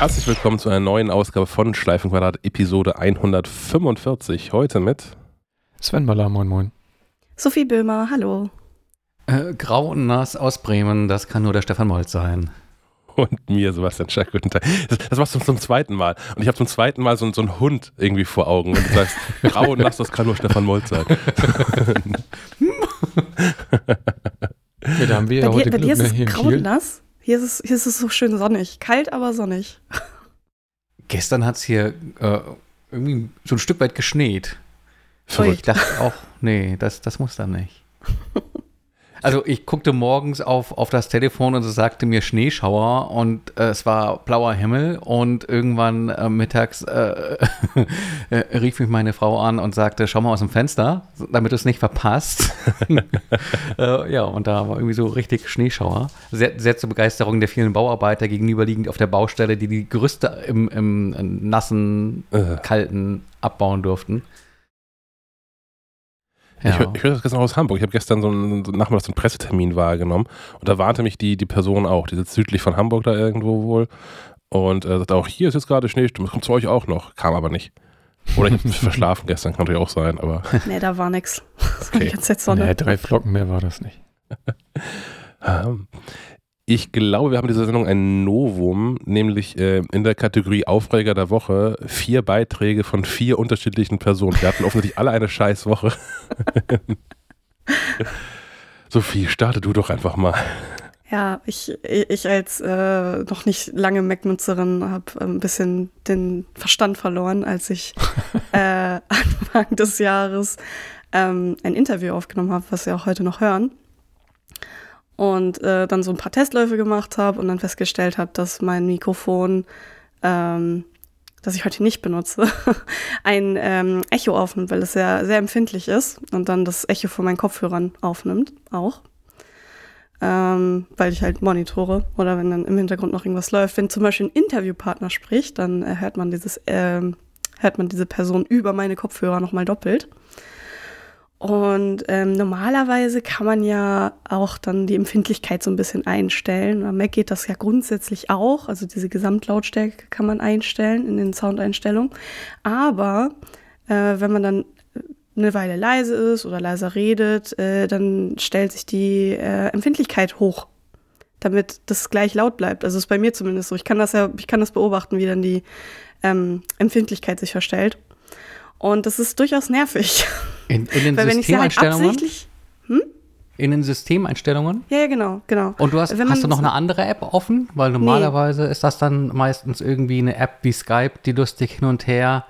Herzlich willkommen zu einer neuen Ausgabe von Schleifenquadrat, Episode 145. Heute mit Sven Baller, moin moin. Sophie Böhmer, hallo. Äh, grau und nass aus Bremen, das kann nur der Stefan Molz sein. Und mir, Sebastian Schack, guten Tag. Das, das machst du zum zweiten Mal. Und ich habe zum zweiten Mal so, so einen Hund irgendwie vor Augen. Und du sagst, grau und nass, das kann nur Stefan Molz sein. Ja, da haben wir ja bei heute dir, bei dir Glück, ist ne, grau und nass. Hier ist, es, hier ist es so schön sonnig. Kalt, aber sonnig. Gestern hat es hier äh, irgendwie so ein Stück weit geschneit. Ich Verrückt. dachte auch, nee, das, das muss dann nicht. Also ich guckte morgens auf, auf das Telefon und es sagte mir Schneeschauer und äh, es war blauer Himmel und irgendwann äh, mittags äh, äh, rief mich meine Frau an und sagte, schau mal aus dem Fenster, damit du es nicht verpasst. äh, ja, und da war irgendwie so richtig Schneeschauer. Sehr, sehr zur Begeisterung der vielen Bauarbeiter gegenüberliegend auf der Baustelle, die die Gerüste im, im nassen, Äh. kalten abbauen durften. Ich, hör- ich höre das gestern aus Hamburg. Ich habe gestern so einen, so nachmittags einen Pressetermin wahrgenommen. Und da warnte mich die, die Person auch. Die sitzt südlich von Hamburg da irgendwo wohl. Und äh, sagte auch, hier ist jetzt gerade Schneesturm. Das kommt zu euch auch noch. Kam aber nicht. Oder ich habe verschlafen gestern, kann natürlich auch sein. Aber Nee, da war nix. Das war die Okay. ganze Zeit Sonne. Nee, drei Flocken mehr war das nicht. Ähm, Ich glaube, wir haben in dieser Sendung ein Novum, nämlich äh, in der Kategorie Aufreger der Woche vier Beiträge von vier unterschiedlichen Personen. Wir hatten offensichtlich alle eine scheiß Woche. Sophie, starte du doch einfach mal. Ja, ich, ich als äh, noch nicht lange Mac-Nutzerin habe ein bisschen den Verstand verloren, als ich äh, Anfang des Jahres ähm, ein Interview aufgenommen habe, was wir auch heute noch hören. Und äh, dann so ein paar Testläufe gemacht habe und dann festgestellt habe, dass mein Mikrofon, ähm, das ich heute nicht benutze, ein ähm, Echo aufnimmt, weil es sehr, sehr empfindlich ist und dann das Echo von meinen Kopfhörern aufnimmt auch ähm, weil ich halt monitore oder wenn dann im Hintergrund noch irgendwas läuft. Wenn zum Beispiel ein Interviewpartner spricht, dann äh, hört man dieses, ähm, hört man diese Person über meine Kopfhörer nochmal doppelt. Und ähm, normalerweise kann man ja auch dann die Empfindlichkeit so ein bisschen einstellen. Bei Mac geht das ja grundsätzlich auch. Also diese Gesamtlautstärke kann man einstellen in den Soundeinstellungen. Aber äh, wenn man dann eine Weile leise ist oder leiser redet, äh, dann stellt sich die äh, Empfindlichkeit hoch, damit das gleich laut bleibt. Also ist bei mir zumindest so. Ich kann das ja, ich kann das beobachten, wie dann die ähm, Empfindlichkeit sich verstellt. Und das ist durchaus nervig. In, in den Weil wenn ich sie halt absichtlich. in den Systemeinstellungen? Ja, ja, genau, genau. Und du hast, hast du noch eine andere App offen? Weil normalerweise ist das dann meistens irgendwie eine App wie Skype, die lustig hin und her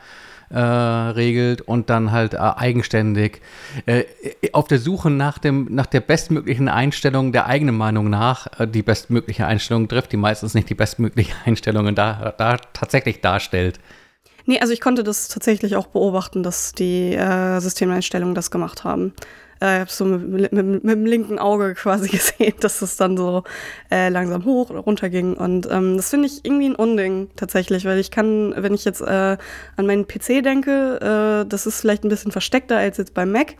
äh, regelt und dann halt äh, eigenständig äh, auf der Suche nach, dem, nach der bestmöglichen Einstellung der eigenen Meinung nach äh, die bestmögliche Einstellung trifft, die meistens nicht die bestmögliche Einstellungen da, da tatsächlich darstellt. Nee, also ich konnte das tatsächlich auch beobachten, dass die äh, Systemeinstellungen das gemacht haben. Äh, ich habe so mit, mit, mit dem linken Auge quasi gesehen, dass es dann so äh, langsam hoch oder runter ging. Und ähm, das finde ich irgendwie ein Unding tatsächlich, weil ich kann, wenn ich jetzt äh, an meinen PC denke, äh, das ist vielleicht ein bisschen versteckter als jetzt beim Mac.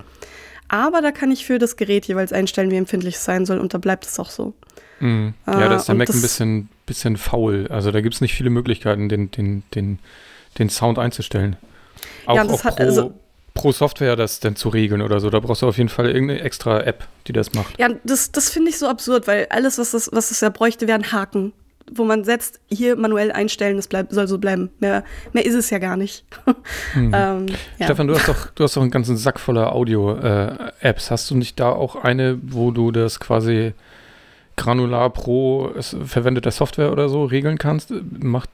Aber da kann ich für das Gerät jeweils einstellen, wie empfindlich es sein soll und da bleibt es auch so. Mhm. Ja, da ist der und Mac ein bisschen, bisschen faul. Also da gibt es nicht viele Möglichkeiten, den, den, den, den Sound einzustellen. Auch, Ja, das auch hat- pro, also- pro Software das dann zu regeln oder so. Da brauchst du auf jeden Fall irgendeine extra App, die das macht. Ja, das, das finde ich so absurd, weil alles, was das, was es ja bräuchte, wären Haken, wo man setzt, hier manuell einstellen, das bleib, soll so bleiben. Mehr, mehr ist es ja gar nicht. Mhm. ähm, ja. Stefan, du hast doch, du hast doch einen ganzen Sack voller Audio-Apps. hast du nicht da auch eine, wo du das quasi granular pro es, verwendeter Software oder so regeln kannst? Macht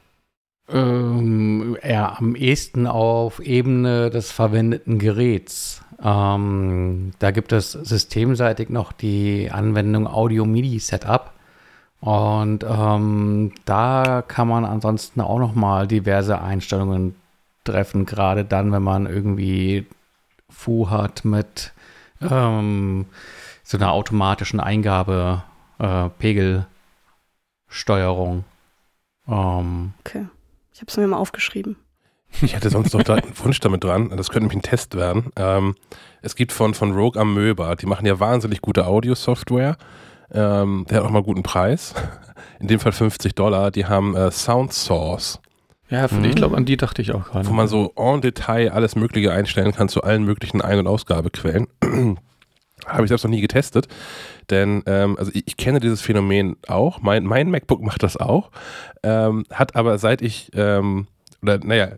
Ähm, eher am ehesten auf Ebene des verwendeten Geräts. Ähm, da gibt es systemseitig noch die Anwendung Audio MIDI Setup. Und ähm, da kann man ansonsten auch noch mal diverse Einstellungen treffen, gerade dann, wenn man irgendwie Fu hat mit ähm, so einer automatischen Eingabe, äh, Pegelsteuerung. Ähm, Okay. Ich habe es mir mal aufgeschrieben. Ich hätte sonst noch da einen Wunsch damit dran. Das könnte nämlich ein Test werden. Ähm, es gibt von, von Rogue Amöba, die machen ja wahnsinnig gute Audio-Software. Ähm, der hat auch mal einen guten Preis. In dem Fall 50 Dollar. Die haben äh, Sound Source. Ja, Mhm. ich glaube, an die dachte ich auch gerade. wo man so en Detail alles Mögliche einstellen kann zu allen möglichen Ein- und Ausgabequellen. Habe ich selbst noch nie getestet, denn ähm, also ich, ich kenne dieses Phänomen auch. Mein, mein MacBook macht das auch, ähm, hat aber seit ich, ähm, oder naja,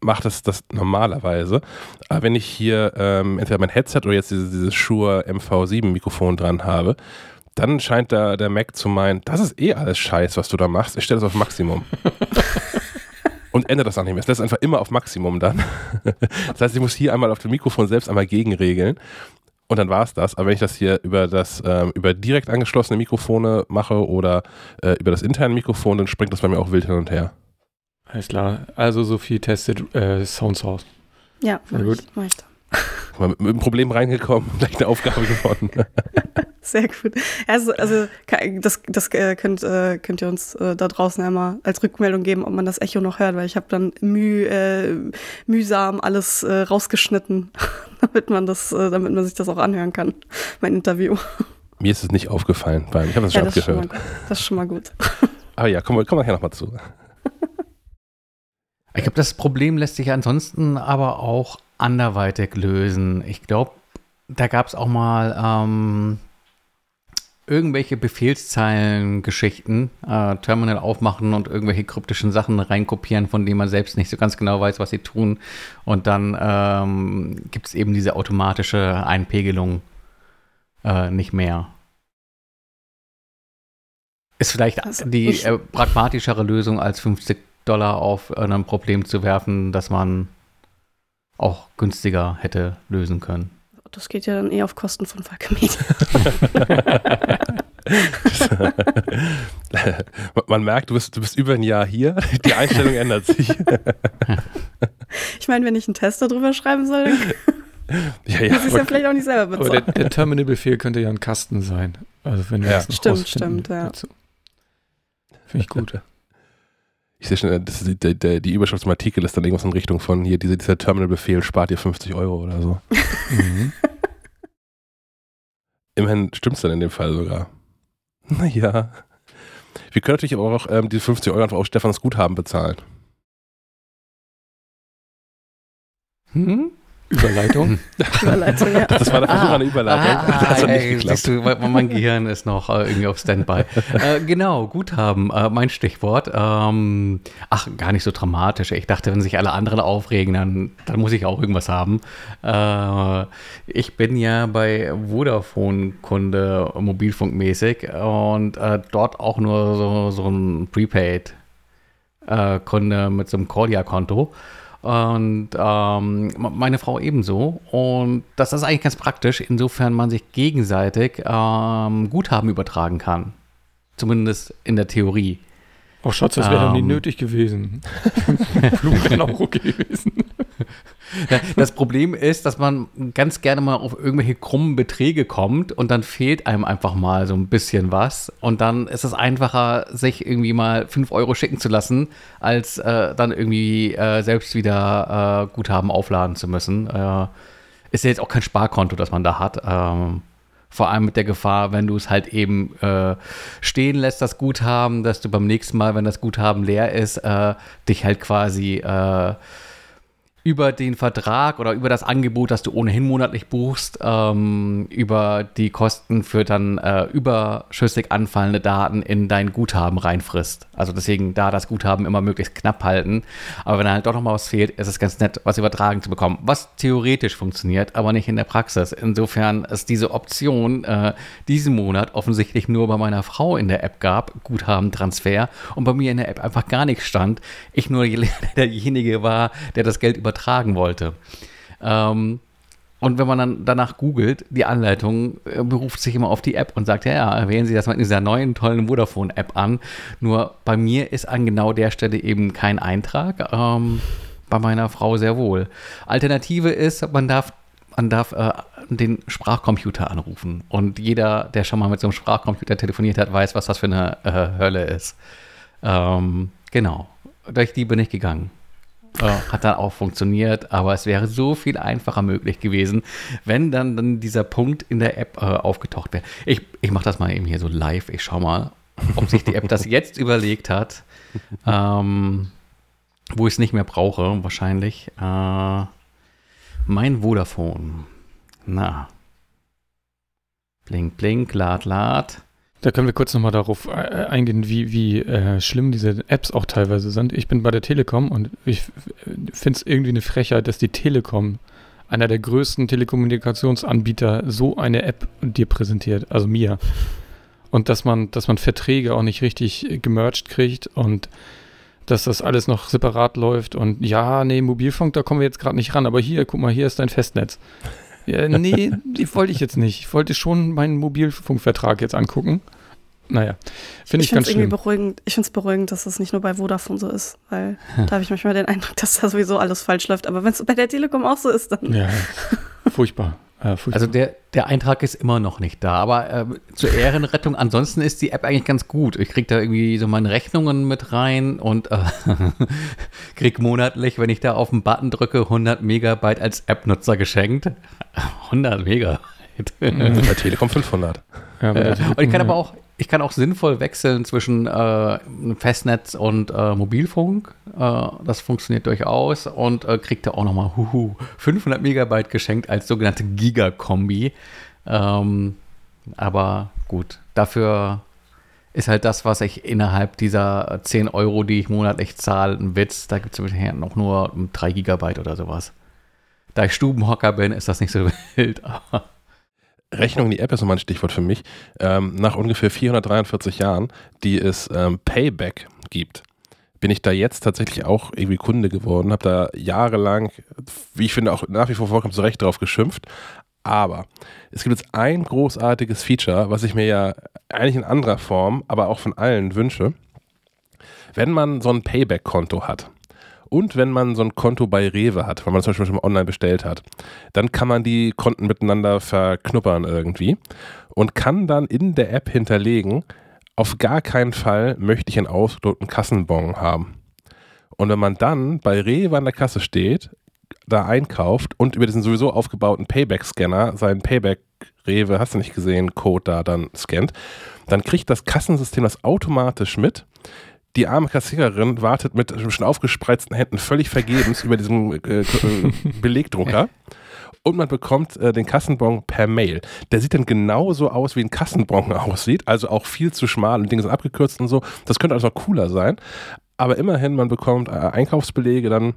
macht das, das normalerweise. Aber wenn ich hier ähm, entweder mein Headset oder jetzt dieses, dieses Shure MV7 Mikrofon dran habe, dann scheint da der Mac zu meinen, das ist eh alles Scheiß, was du da machst. Ich stelle das auf Maximum. und ändert das auch nicht mehr. Es lässt einfach immer auf Maximum dann. das heißt, ich muss hier einmal auf dem Mikrofon selbst einmal gegenregeln. Und dann war es das. Aber wenn ich das hier über das ähm, über direkt angeschlossene Mikrofone mache oder äh, über das interne Mikrofon, dann springt das bei mir auch wild hin und her. Alles klar. Also Sophie testet äh, Sound Source. Ja, mach gut. ich, mach ich dann. Mal mit, mit einem Problem reingekommen, gleich eine Aufgabe gewonnen. Sehr gut. Also, also das, das äh, könnt, äh, könnt ihr uns äh, da draußen einmal als Rückmeldung geben, ob man das Echo noch hört, weil ich habe dann müh, äh, mühsam alles äh, rausgeschnitten, damit man das, äh, damit man sich das auch anhören kann, mein Interview. Mir ist es nicht aufgefallen, weil ich habe das Ja, schon das ist schon, mal abgehört. gut. das ist schon mal gut. Aber ja, kommen wir kommen wir nachher nochmal zu. Ich glaube, das Problem lässt sich ansonsten aber auch anderweitig lösen. Ich glaube, da gab es auch mal ähm, irgendwelche Befehlszeilen-Geschichten, äh, Terminal aufmachen und irgendwelche kryptischen Sachen reinkopieren, von denen man selbst nicht so ganz genau weiß, was sie tun. Und dann ähm, gibt es eben diese automatische Einpegelung äh, nicht mehr. Ist vielleicht Also, die äh, pragmatischere Lösung als 50 Dollar auf ein Problem zu werfen, das man auch günstiger hätte lösen können. Das geht ja dann eh auf Kosten von Falke Media. Man- merkt, du bist, du bist über ein Jahr hier. Die Einstellung ändert sich. Ich meine, wenn ich einen Test darüber schreiben soll, dann Ja, ja. muss ich es ja vielleicht auch nicht selber Aber der, bezahlen. der Terminal-Befehl könnte ja ein Kasten sein. Also wenn wir Ja. Stimmt, stimmt, ja. dazu. Finde ich gut. Ich sehe schon, das ist, die, die, die Überschrift zum Artikel ist dann irgendwas in Richtung von hier, dieser, dieser Terminal-Befehl spart dir 50 Euro oder so. Mhm. Immerhin stimmt es dann in dem Fall sogar. Naja. Wir können natürlich aber auch ähm, die 50 Euro einfach auf Stefans Guthaben bezahlen. Hm? Überleitung. Überleitung, ja. Das war der Versuch Ah, einer Überleitung. Ah, das hat nicht ey, geklappt. siehst du, mein Gehirn ist noch äh, irgendwie auf Standby. äh, genau, Guthaben, äh, mein Stichwort. Ähm, ach, gar nicht so dramatisch. Ich dachte, wenn sich alle anderen aufregen, dann, dann muss ich auch irgendwas haben. Äh, ich bin ja bei Vodafone Kunde mobilfunkmäßig und äh, dort auch nur so, so ein Prepaid äh, Kunde mit so einem Cordia-Konto. Und ähm, meine Frau ebenso. Und das ist eigentlich ganz praktisch, insofern man sich gegenseitig ähm, Guthaben übertragen kann. Zumindest in der Theorie. Oh Schatz, das wäre doch nie Ähm. nötig gewesen. Blumen wären auch okay gewesen. Das Problem ist, dass man ganz gerne mal auf irgendwelche krummen Beträge kommt und dann fehlt einem einfach mal so ein bisschen was. Und dann ist es einfacher, sich irgendwie mal 5 Euro schicken zu lassen, als äh, dann irgendwie äh, selbst wieder äh, Guthaben aufladen zu müssen. Äh, ist ja jetzt auch kein Sparkonto, das man da hat. Ähm, vor allem mit der Gefahr, wenn du es halt eben äh, stehen lässt, das Guthaben, dass du beim nächsten Mal, wenn das Guthaben leer ist, äh, dich halt quasi äh, über den Vertrag oder über das Angebot, das du ohnehin monatlich buchst, ähm, über die Kosten für dann äh, überschüssig anfallende Daten in dein Guthaben reinfrisst. Also deswegen da das Guthaben immer möglichst knapp halten. Aber wenn halt doch noch mal was fehlt, ist es ganz nett, was übertragen zu bekommen. Was theoretisch funktioniert, aber nicht in der Praxis. Insofern ist diese Option äh, diesen Monat offensichtlich nur bei meiner Frau in der App gab, Guthabentransfer, und bei mir in der App einfach gar nichts stand. Ich nur derjenige war, der das Geld übertragen wollte. Ähm, und wenn man dann danach googelt, die Anleitung äh, beruft sich immer auf die App und sagt, ja, ja, wählen Sie das mal in dieser neuen tollen Vodafone-App an. Nur bei mir ist an genau der Stelle eben kein Eintrag. Ähm, bei meiner Frau sehr wohl. Alternative ist, man darf, man darf äh, den Sprachcomputer anrufen. Und jeder, der schon mal mit so einem Sprachcomputer telefoniert hat, weiß, was das für eine äh, Hölle ist. Ähm, genau. Durch die bin ich gegangen. Hat dann auch funktioniert, aber es wäre so viel einfacher möglich gewesen, wenn dann, dann dieser Punkt in der App äh, aufgetaucht wäre. Ich, ich mache das mal eben hier so live. Ich schau mal, ob sich die App das jetzt überlegt hat, ähm, wo ich es nicht mehr brauche, wahrscheinlich. Äh, mein Vodafone. Na. Blink, blink, lad, lad. Da können wir kurz nochmal darauf äh, eingehen, wie, wie äh, schlimm diese Apps auch teilweise sind. Ich bin bei der Telekom und ich finde es irgendwie eine Frechheit, dass die Telekom, einer der größten Telekommunikationsanbieter, so eine App dir präsentiert, also mir. Und dass man, dass man Verträge auch nicht richtig gemerged kriegt und dass das alles noch separat läuft und ja, nee, Mobilfunk, da kommen wir jetzt gerade nicht ran, aber hier, guck mal, hier ist dein Festnetz. Ja, nee, die wollte ich jetzt nicht. Ich wollte schon meinen Mobilfunkvertrag jetzt angucken. Naja, finde ich, ich ganz schön. Beruhigend, ich finde es beruhigend, dass das nicht nur bei Vodafone so ist, weil hm. da habe ich manchmal den Eindruck, dass da sowieso alles falsch läuft. Aber wenn es bei der Telekom auch so ist, dann. Ja, furchtbar. Ja, also der, der Eintrag ist immer noch nicht da, aber äh, zur Ehrenrettung, ansonsten ist die App eigentlich ganz gut. Ich kriege da irgendwie so meine Rechnungen mit rein und äh, kriege monatlich, wenn ich da auf den Button drücke, 100 Megabyte als App-Nutzer geschenkt. 100 Megabyte. Bei Telekom 500. Ja, ja. Und ich kann aber auch, ich kann auch sinnvoll wechseln zwischen äh, Festnetz und äh, Mobilfunk. Äh, das funktioniert durchaus und äh, kriegt da auch nochmal 500 Megabyte geschenkt als sogenannte Giga-Kombi. Ähm, aber gut, dafür ist halt das, was ich innerhalb dieser 10 Euro, die ich monatlich zahle, ein Witz. Da gibt es noch nur 3 Gigabyte oder sowas. Da ich Stubenhocker bin, ist das nicht so wild. Aber Rechnung in die App ist nochmal ein Stichwort für mich. Ähm, nach ungefähr 443 Jahren, die es ähm, Payback gibt, bin ich da jetzt tatsächlich auch irgendwie Kunde geworden, habe da jahrelang, wie ich finde, auch nach wie vor vollkommen zu Recht drauf geschimpft. Aber es gibt jetzt ein großartiges Feature, was ich mir ja eigentlich in anderer Form, aber auch von allen wünsche. Wenn man so ein Payback-Konto hat, und wenn man so ein Konto bei Rewe hat, weil man zum Beispiel schon online bestellt hat, dann kann man die Konten miteinander verknuppern irgendwie und kann dann in der App hinterlegen, auf gar keinen Fall möchte ich einen ausgedruckten Kassenbon haben. Und wenn man dann bei Rewe an der Kasse steht, da einkauft und über diesen sowieso aufgebauten Payback-Scanner seinen Payback-Rewe, hast du nicht gesehen, Code da dann scannt, dann kriegt das Kassensystem das automatisch mit die arme Kassiererin wartet mit schon aufgespreizten Händen völlig vergebens über diesem äh, äh, Belegdrucker. Und man bekommt äh, den Kassenbon per Mail. Der sieht dann genauso aus, wie ein Kassenbon aussieht. Also auch viel zu schmal und Dinge sind abgekürzt und so. Das könnte also noch cooler sein. Aber immerhin, man bekommt äh, Einkaufsbelege dann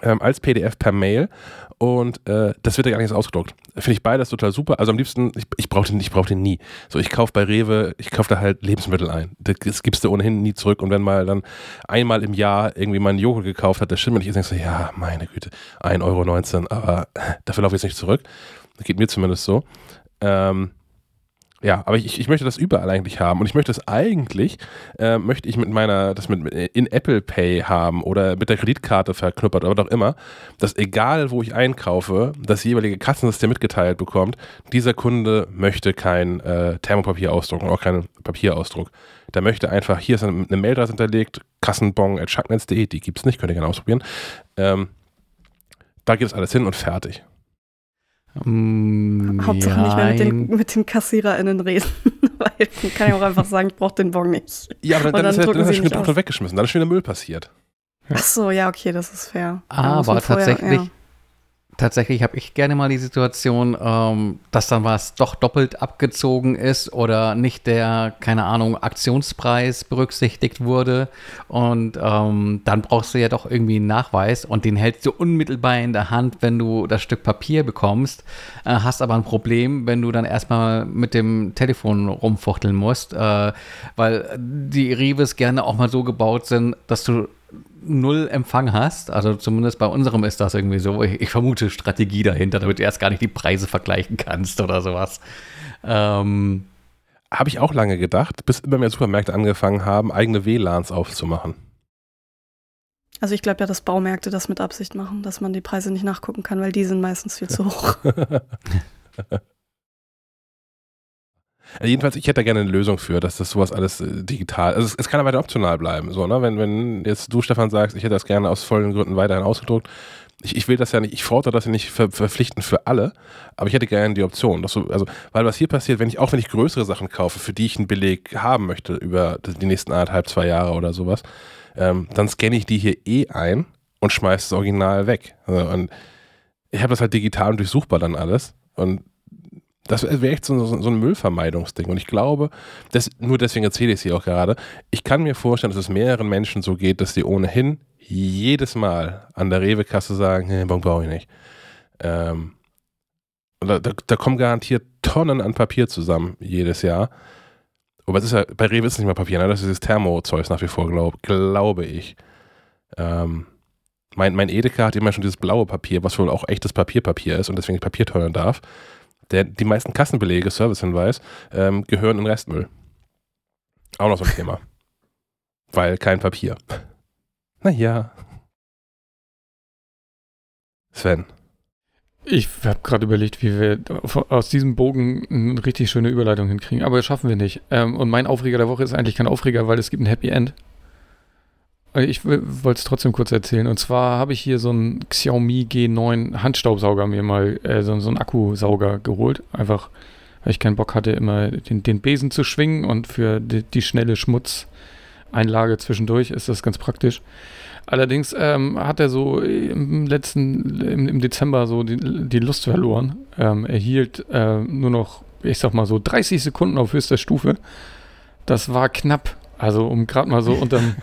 ähm, als PDF per Mail und äh, das wird ja gar nicht so ausgedruckt. Finde ich beides total super. Also am liebsten, ich, ich brauche den, brauch den nie. So, ich kaufe bei Rewe, ich kaufe da halt Lebensmittel ein. Das gibst du ohnehin nie zurück. Und wenn mal dann einmal im Jahr irgendwie mein Joghurt gekauft hat, der stimmt nicht ist, denkst du, ja, meine Güte, 1,19 Euro, aber dafür laufe ich jetzt nicht zurück. Das geht mir zumindest so. Ähm, ja, aber ich, ich möchte das überall eigentlich haben und ich möchte es eigentlich, äh, möchte ich mit meiner, das mit, in Apple Pay haben oder mit der Kreditkarte verknuppert oder was auch immer, dass egal wo ich einkaufe, das jeweilige Kassensystem mitgeteilt bekommt, dieser Kunde möchte kein äh, Thermopapier ausdrucken, auch keinen Papierausdruck. Der möchte einfach, hier ist eine, eine Mailadresse hinterlegt, kassenbong.schacknetz.de, die gibt es nicht, könnt ihr gerne ausprobieren. Ähm, da geht es alles hin und fertig. Mm, Hauptsache ja, nicht mehr mit den, mit den KassiererInnen reden. Weil man kann ja auch einfach sagen, ich brauche den Bon nicht. Ja, aber dann, dann, ist er, dann ist er schon gedruckt und weggeschmissen. Dann ist schon wieder Müll passiert. Ach so, ja, okay, das ist fair. Aber tatsächlich, ja tatsächlich habe ich gerne mal die Situation, ähm, dass dann was doch doppelt abgezogen ist oder nicht der, keine Ahnung, Aktionspreis berücksichtigt wurde. Und ähm, dann brauchst du ja doch irgendwie einen Nachweis und den hältst du unmittelbar in der Hand, wenn du das Stück Papier bekommst. Äh, hast aber ein Problem, wenn du dann erstmal mit dem Telefon rumfuchteln musst, äh, weil die Reves gerne auch mal so gebaut sind, dass du null Empfang hast. Also zumindest bei unserem ist das irgendwie so. Ich, ich, vermute Strategie dahinter, damit du erst gar nicht die Preise vergleichen kannst oder sowas. Ähm, Habe ich auch lange gedacht, bis immer mehr Supermärkte angefangen haben, eigene WLANs aufzumachen. Also ich glaube ja, dass Baumärkte das mit Absicht machen, dass man die Preise nicht nachgucken kann, weil die sind meistens viel zu hoch. Also jedenfalls, ich hätte da gerne eine Lösung für, dass das sowas alles äh, digital, also es, es kann ja weiter optional bleiben, so, ne? Wenn, wenn jetzt du, Stefan, sagst, ich hätte das gerne aus vollen Gründen weiterhin ausgedruckt, ich, ich will das ja nicht, ich fordere das ja nicht ver, verpflichtend für alle, aber ich hätte gerne die Option. So, also, weil was hier passiert, wenn ich, auch wenn ich größere Sachen kaufe, für die ich einen Beleg haben möchte über die nächsten anderthalb, zwei Jahre oder sowas, ähm, dann scanne ich die hier eh ein und schmeiße das Original weg. Also, und ich habe das halt digital und durchsuchbar dann alles. Und das wäre echt so, so, so, ein Müllvermeidungsding. Und ich glaube, das, nur deswegen erzähle ich es hier auch gerade, ich kann mir vorstellen, dass es mehreren Menschen so geht, dass die ohnehin jedes Mal an der Rewe-Kasse sagen, nee, Bon brauche ich nicht. Ähm, da, da, da, kommen garantiert Tonnen an Papier zusammen jedes Jahr. Aber es ist ja, bei Rewe ist es nicht mehr Papier, ne? das ist dieses Thermo-Zeugs nach wie vor, glaub, glaube ich. Ähm, mein, mein Edeka hat immer schon dieses blaue Papier, was wohl auch echtes Papierpapier ist und deswegen Papier teuern darf. Der, die meisten Kassenbelege, Servicehinweis, ähm, gehören in Restmüll. Auch noch so ein Thema. Weil kein Papier. Naja. Sven. Ich habe gerade überlegt, wie wir aus diesem Bogen eine richtig schöne Überleitung hinkriegen, aber das schaffen wir nicht. Ähm, und mein Aufreger der Woche ist eigentlich kein Aufreger, weil es gibt ein Happy End. Ich wollte es trotzdem kurz erzählen. Und zwar habe ich hier so einen Xiaomi G9 Handstaubsauger mir mal, äh, so, so einen Akkusauger geholt. Einfach, weil ich keinen Bock hatte, immer den, den Besen zu schwingen und für die, die schnelle Schmutzeinlage zwischendurch ist das ganz praktisch. Allerdings ähm, hat er so im letzten, im, im Dezember so die, die Lust verloren. Ähm, er hielt äh, nur noch, ich sag mal so, 30 Sekunden auf höchster Stufe. Das war knapp. Also um gerade mal so unterm,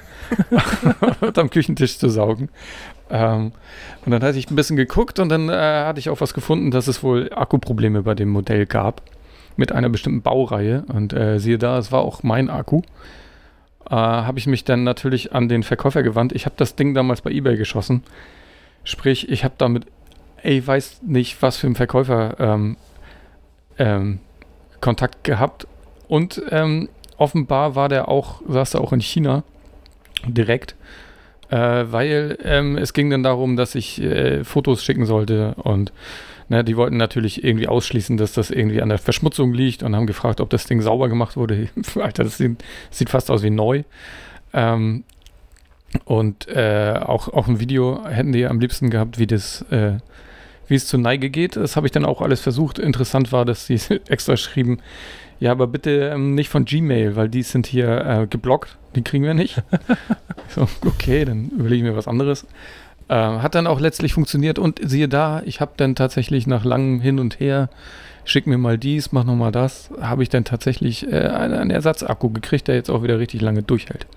unterm Küchentisch zu saugen. Ähm, und dann hatte ich ein bisschen geguckt und dann äh, hatte ich auch was gefunden, dass es wohl Akkuprobleme bei dem Modell gab. Mit einer bestimmten Baureihe. Und äh, siehe da, es war auch mein Akku äh, habe ich mich dann natürlich an den Verkäufer gewandt. Ich habe das Ding damals bei eBay geschossen. Sprich, ich habe damit, ey, weiß nicht, was für ein Verkäufer ähm, ähm, Kontakt gehabt. Und ähm, offenbar war der auch, saß er auch in China direkt, äh, weil ähm, es ging dann darum, dass ich äh, Fotos schicken sollte und Ne, die wollten natürlich irgendwie ausschließen, dass das irgendwie an der Verschmutzung liegt und haben gefragt, ob das Ding sauber gemacht wurde. Alter, das sieht, sieht, fast aus wie neu. Ähm, und äh, auch, auch ein Video hätten die am liebsten gehabt, wie das, äh, wie es zur Neige geht. Das habe ich dann auch alles versucht. Interessant war, dass sie extra schrieben, ja, aber bitte ähm, nicht von Gmail, weil die sind hier äh, geblockt. Die kriegen wir nicht. so, okay, dann überlege ich mir was anderes. Äh, hat dann auch letztlich funktioniert und siehe da, ich habe dann tatsächlich nach langem Hin und Her, schick mir mal dies, mach nochmal das, habe ich dann tatsächlich äh, einen Ersatzakku gekriegt, der jetzt auch wieder richtig lange durchhält.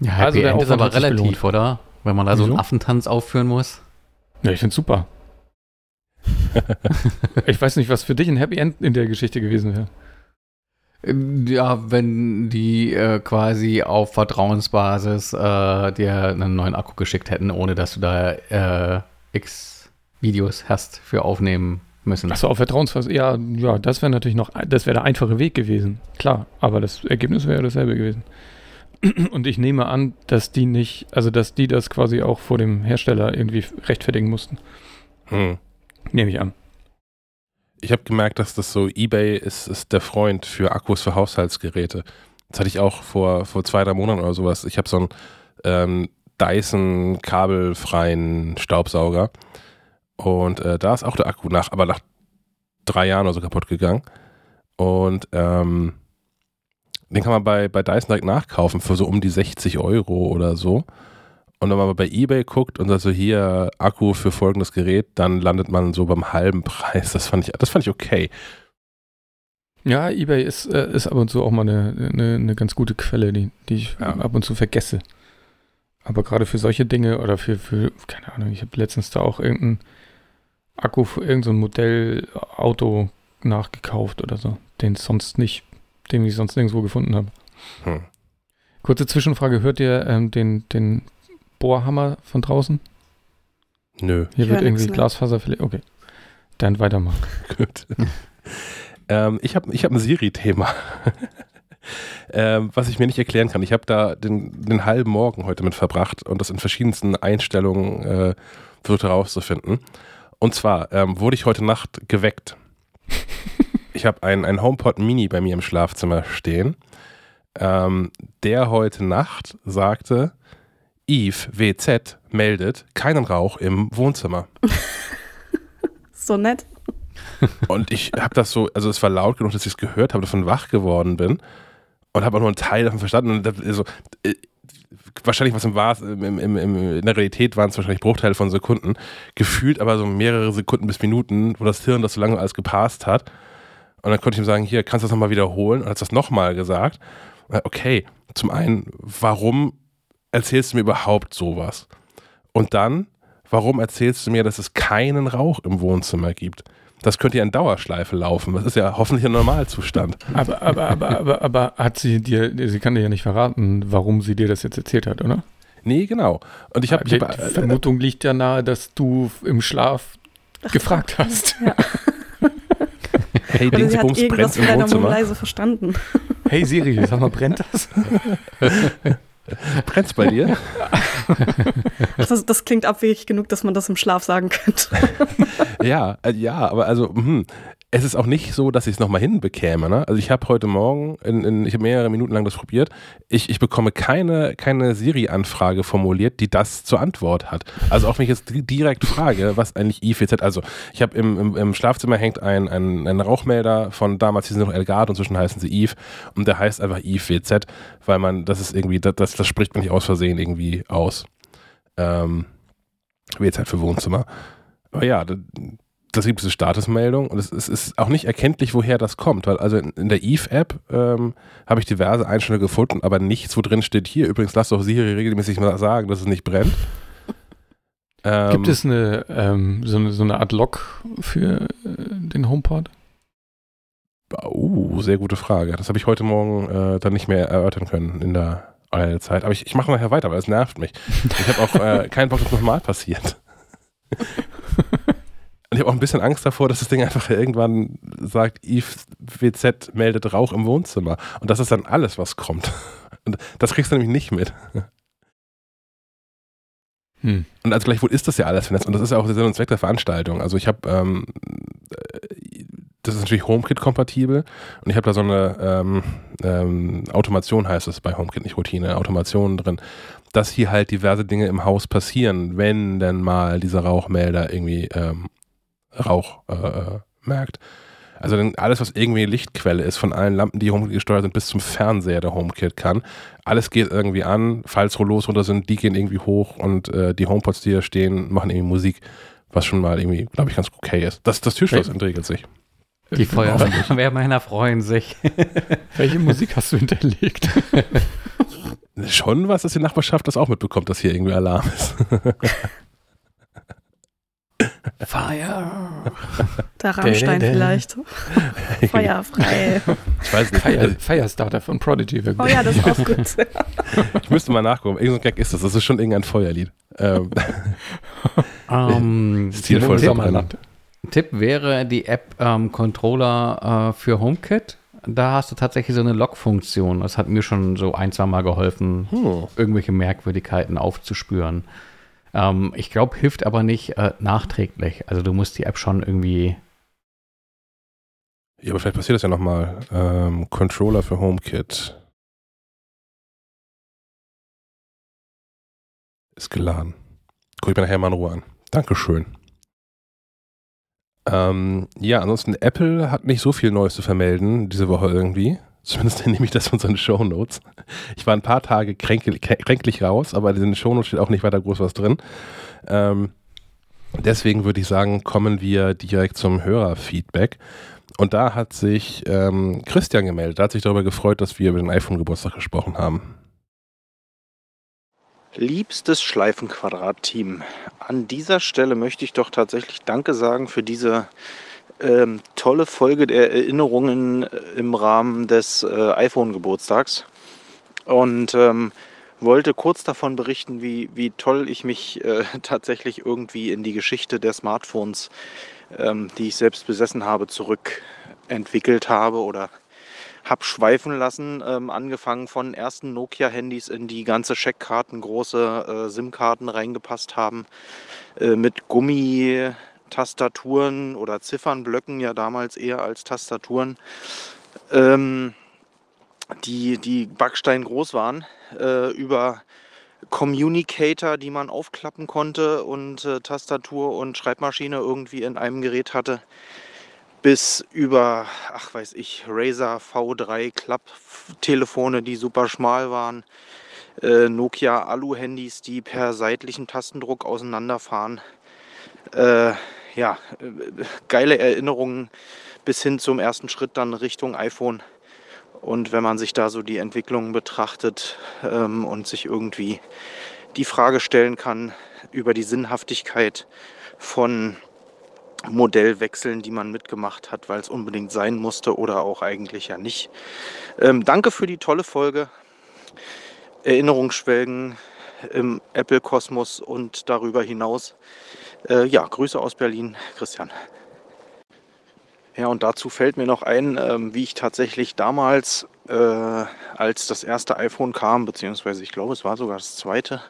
Ja, also der End ist aber relativ, oder? Wenn man da so einen Affentanz aufführen muss. Ja, ich finde super. ich weiß nicht, was für dich ein Happy End in der Geschichte gewesen wäre. Ja, wenn die äh, quasi auf Vertrauensbasis äh, dir einen neuen Akku geschickt hätten, ohne dass du da äh, x Videos hast für aufnehmen müssen. Achso, auf Vertrauensbasis, ja, ja, das wäre natürlich noch, das wäre der einfache Weg gewesen. Klar, aber das Ergebnis wäre dasselbe gewesen. Und ich nehme an, dass die nicht, also dass die das quasi auch vor dem Hersteller irgendwie rechtfertigen mussten. Hm. Nehme ich an ich habe gemerkt, dass das so, eBay ist, ist der Freund für Akkus für Haushaltsgeräte. Das hatte ich auch vor, vor zwei, drei Monaten oder sowas. Ich habe so einen ähm, Dyson kabelfreien Staubsauger. Und äh, da ist auch der Akku nach, aber nach drei Jahren oder so kaputt gegangen. Und ähm, den kann man bei, bei Dyson direkt nachkaufen für so um die 60 Euro oder so. Und wenn man bei eBay guckt und sagt so hier Akku für folgendes Gerät, dann landet man so beim halben Preis. Das fand ich, das fand ich okay. Ja, eBay ist, äh, ist ab und zu auch mal eine, eine, eine ganz gute Quelle, die, die ich ja. ab und zu vergesse. Aber gerade für solche Dinge oder für, für keine Ahnung, ich habe letztens da auch irgendeinen Akku für irgendein so Modellauto nachgekauft oder so, den sonst nicht, den ich sonst nirgendwo gefunden habe. Hm. Kurze Zwischenfrage, hört ihr ähm, den, den Bohrhammer von draußen? Nö. Hier ich wird irgendwie Glasfaser verlegt. Okay. Dann weitermachen. Gut. ähm, ich habe ich hab ein Siri-Thema. ähm, was ich mir nicht erklären kann. Ich habe da den, den, halben Morgen heute mit verbracht und das in verschiedensten Einstellungen äh, versucht herauszufinden. Und zwar ähm, wurde ich heute Nacht geweckt. ich habe einen, HomePod Mini bei mir im Schlafzimmer stehen, ähm, der heute Nacht sagte, Eve WZ meldet keinen Rauch im Wohnzimmer. so nett. Und ich habe das so, also es war laut genug, dass ich es gehört habe, davon wach geworden bin und habe auch nur einen Teil davon verstanden. Und also, äh, wahrscheinlich was im Wahr, im, im, im, in der Realität waren es wahrscheinlich Bruchteile von Sekunden, gefühlt aber so mehrere Sekunden bis Minuten, wo das Hirn das so lange alles gepasst hat. Und dann konnte ich ihm sagen, hier, kannst du das nochmal wiederholen? Und hat das nochmal gesagt. Okay, zum einen, warum erzählst du mir überhaupt sowas? Und dann, warum erzählst du mir, dass es keinen Rauch im Wohnzimmer gibt? Das könnte ja in Dauerschleife laufen. Das ist ja hoffentlich ein Normalzustand. Aber, aber, aber, aber, aber hat sie dir, sie kann dir ja nicht verraten, warum sie dir das jetzt erzählt hat, oder? Nee, genau. Und ich habe. Die, die äh, Vermutung liegt ja nahe, dass du im Schlaf Ach, gefragt hast. Ja. hey, Oder sie hat irgendwas von deiner leise verstanden. Hey Siri, sag mal, brennt das? Brennt's bei dir? Das, das, klingt abwegig genug, dass man das im Schlaf sagen könnte. ja, äh, ja, aber also, hm, es ist auch nicht so, dass ich es nochmal hinbekäme. Ne? Also ich habe heute Morgen, in, in, ich habe mehrere Minuten lang das probiert, ich, ich bekomme keine, keine Siri-Anfrage formuliert, die das zur Antwort hat. Also auch wenn ich jetzt direkt frage, was eigentlich IFZ, also ich habe im, im, im, Schlafzimmer hängt ein, ein, ein Rauchmelder von damals hießen sie noch Elgard und inzwischen heißen sie Eve und der heißt einfach IFWZ, weil man, das ist irgendwie, das, das spricht man nicht aus Versehen irgendwie aus. Ähm, WZ für Wohnzimmer. Aber ja, das gibt diese Statusmeldung und es, es, ist auch nicht erkenntlich, woher das kommt, weil also in, in der Eve-App ähm, habe ich diverse Einstellungen gefunden, aber nichts, wo drin steht, hier übrigens lass doch Siri regelmäßig mal sagen, dass es nicht brennt. Ähm, gibt es eine, ähm, so eine, so eine Art Log für äh, den HomePod? Uh, sehr gute Frage. Das habe ich heute Morgen äh, dann nicht mehr erörtern können in der Zeit. Aber ich, ich mache nachher weiter, weil es nervt mich. Ich habe auch äh, keinen Bock, dass das nochmal passiert. Und ich habe auch ein bisschen Angst davor, dass das Ding einfach irgendwann sagt, IWZ meldet Rauch im Wohnzimmer. Und das ist dann alles, was kommt. Und das kriegst du nämlich nicht mit. Hm. Und also gleichwohl ist das ja alles vernetzt. Und das ist ja auch der Sinn und Zweck der Veranstaltung. Also ich habe, ähm, das ist natürlich HomeKit-kompatibel. Und ich habe da so eine ähm, ähm, Automation, heißt es bei HomeKit, nicht Routine, Automation drin, dass hier halt diverse Dinge im Haus passieren, wenn denn mal dieser Rauchmelder irgendwie ähm, Rauch äh, äh, merkt. Also alles, was irgendwie Lichtquelle ist, von allen Lampen, die HomeKit gesteuert sind, bis zum Fernseher der HomeKit kann. Alles geht irgendwie an, falls Rollos runter sind, die gehen irgendwie hoch und äh, die HomePods, die hier stehen, machen irgendwie Musik, was schon mal irgendwie, glaube ich, ganz okay ist. Das, das Türschloss entregelt sich. Die Feuerwehrmänner freuen sich. Welche Musik hast du hinterlegt? Schon was, dass die Nachbarschaft das auch mitbekommt, dass hier irgendwie Alarm ist. Fire. Der Rammstein vielleicht. Feuerfrei. Ich weiß nicht. Fire, Firestarter von Prodigy. Oh ja, das ist auch gut. ich müsste mal nachgucken. Irgendein Gag ist das. Das ist schon irgendein Feuerlied. Ähm, um, Stilvoll Sommerland. Tipp wäre die App ähm, Controller äh, für HomeKit. Da hast du tatsächlich so eine Log-Funktion. Das hat mir schon so ein, zwei Mal geholfen, hm. irgendwelche Merkwürdigkeiten aufzuspüren. Ähm, ich glaube, hilft aber nicht äh, nachträglich. Also du musst die App schon irgendwie. Ja, aber vielleicht passiert das ja nochmal. Ähm, Controller für HomeKit. Ist geladen. Guck ich mir nachher mal in Ruhe an. Dankeschön. Ähm, ja, ansonsten Apple hat nicht so viel Neues zu vermelden diese Woche irgendwie. Zumindest nehme ich das von seinen Shownotes. Ich war ein paar Tage kränkel, kränklich raus, aber in den Shownotes steht auch nicht weiter groß was drin. Ähm, deswegen würde ich sagen, kommen wir direkt zum Hörerfeedback. Und da hat sich ähm, Christian gemeldet. Er hat sich darüber gefreut, dass wir über den iPhone-Geburtstag gesprochen haben. Liebstes Schleifenquadrat-Team, an dieser Stelle möchte ich doch tatsächlich Danke sagen für diese ähm, tolle Folge der Erinnerungen äh, im Rahmen des äh, iPhone-Geburtstags. Und ähm, wollte kurz davon berichten, wie, wie toll ich mich äh, tatsächlich irgendwie in die Geschichte der Smartphones, ähm, die ich selbst besessen habe, zurückentwickelt habe oder habe schweifen lassen, ähm, angefangen von ersten Nokia-Handys, in die ganze Scheckkarten, große äh, SIM-Karten reingepasst haben, äh, mit Gummi Tastaturen oder Ziffernblöcken ja damals eher als Tastaturen, ähm, die, die Backstein groß waren, äh, über Communicator, die man aufklappen konnte und äh, Tastatur und Schreibmaschine irgendwie in einem Gerät hatte, bis über, ach weiß ich, Razer V3 Klapptelefone, die super schmal waren, äh, Nokia Alu-Handys, die per seitlichem Tastendruck auseinanderfahren. Äh, ja, geile Erinnerungen bis hin zum ersten Schritt dann Richtung iPhone. Und wenn man sich da so die Entwicklungen betrachtet ähm, und sich irgendwie die Frage stellen kann über die Sinnhaftigkeit von Modellwechseln, die man mitgemacht hat, weil es unbedingt sein musste oder auch eigentlich ja nicht. Ähm, danke für die tolle Folge. Erinnerungsschwelgen im Apple-Kosmos und darüber hinaus. Äh, ja, Grüße aus Berlin, Christian. Ja, und dazu fällt mir noch ein, ähm, wie ich tatsächlich damals, äh, als das erste iPhone kam, beziehungsweise ich glaube, es war sogar das zweite,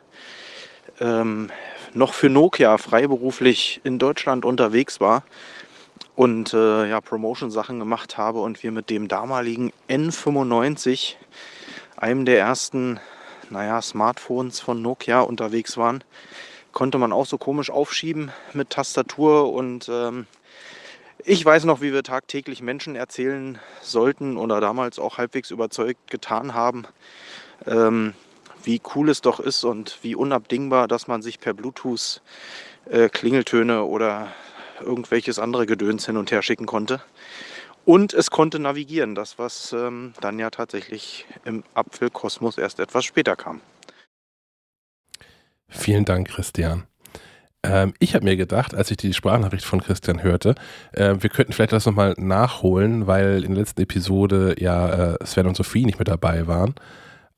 ähm, noch für Nokia freiberuflich in Deutschland unterwegs war und äh, ja, Promotion-Sachen gemacht habe und wir mit dem damaligen N95, einem der ersten, naja, Smartphones von Nokia unterwegs waren, konnte man auch so komisch aufschieben mit Tastatur und ähm, ich weiß noch, wie wir tagtäglich Menschen erzählen sollten oder damals auch halbwegs überzeugt getan haben, ähm, wie cool es doch ist und wie unabdingbar, dass man sich per Bluetooth äh, Klingeltöne oder irgendwelches andere Gedöns hin und her schicken konnte. Und es konnte navigieren, das was ähm, dann ja tatsächlich im Apfelkosmos erst etwas später kam. Vielen Dank, Christian. Ähm, ich habe mir gedacht, als ich die Sprachnachricht von Christian hörte, äh, wir könnten vielleicht das nochmal nachholen, weil in der letzten Episode ja äh, Sven und Sophie nicht mit dabei waren.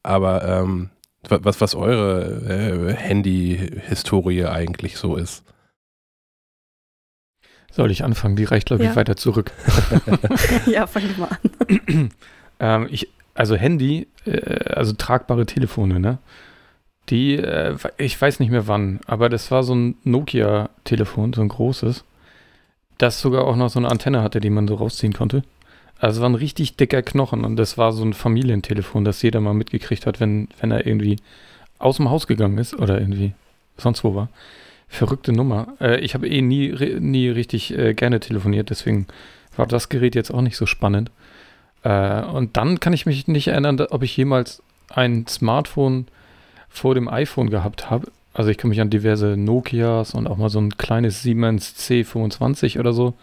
Aber ähm, was, was eure äh, Handy-Historie eigentlich so ist. Soll ich anfangen? Die reicht, glaube ich, ja. weiter zurück. ja, fang mal an. ähm, ich, also Handy, äh, also tragbare Telefone, ne? Die, äh, ich weiß nicht mehr wann, aber das war so ein Nokia-Telefon, so ein großes, das sogar auch noch so eine Antenne hatte, die man so rausziehen konnte. Also war ein richtig dicker Knochen und das war so ein Familientelefon, das jeder mal mitgekriegt hat, wenn, wenn er irgendwie aus dem Haus gegangen ist oder irgendwie sonst wo war. Verrückte Nummer. Äh, ich habe eh nie, nie richtig äh, gerne telefoniert, deswegen war das Gerät jetzt auch nicht so spannend. Äh, und dann kann ich mich nicht erinnern, ob ich jemals ein Smartphone vor dem iPhone gehabt habe. Also ich kann mich an diverse Nokias und auch mal so ein kleines Siemens C25 oder so,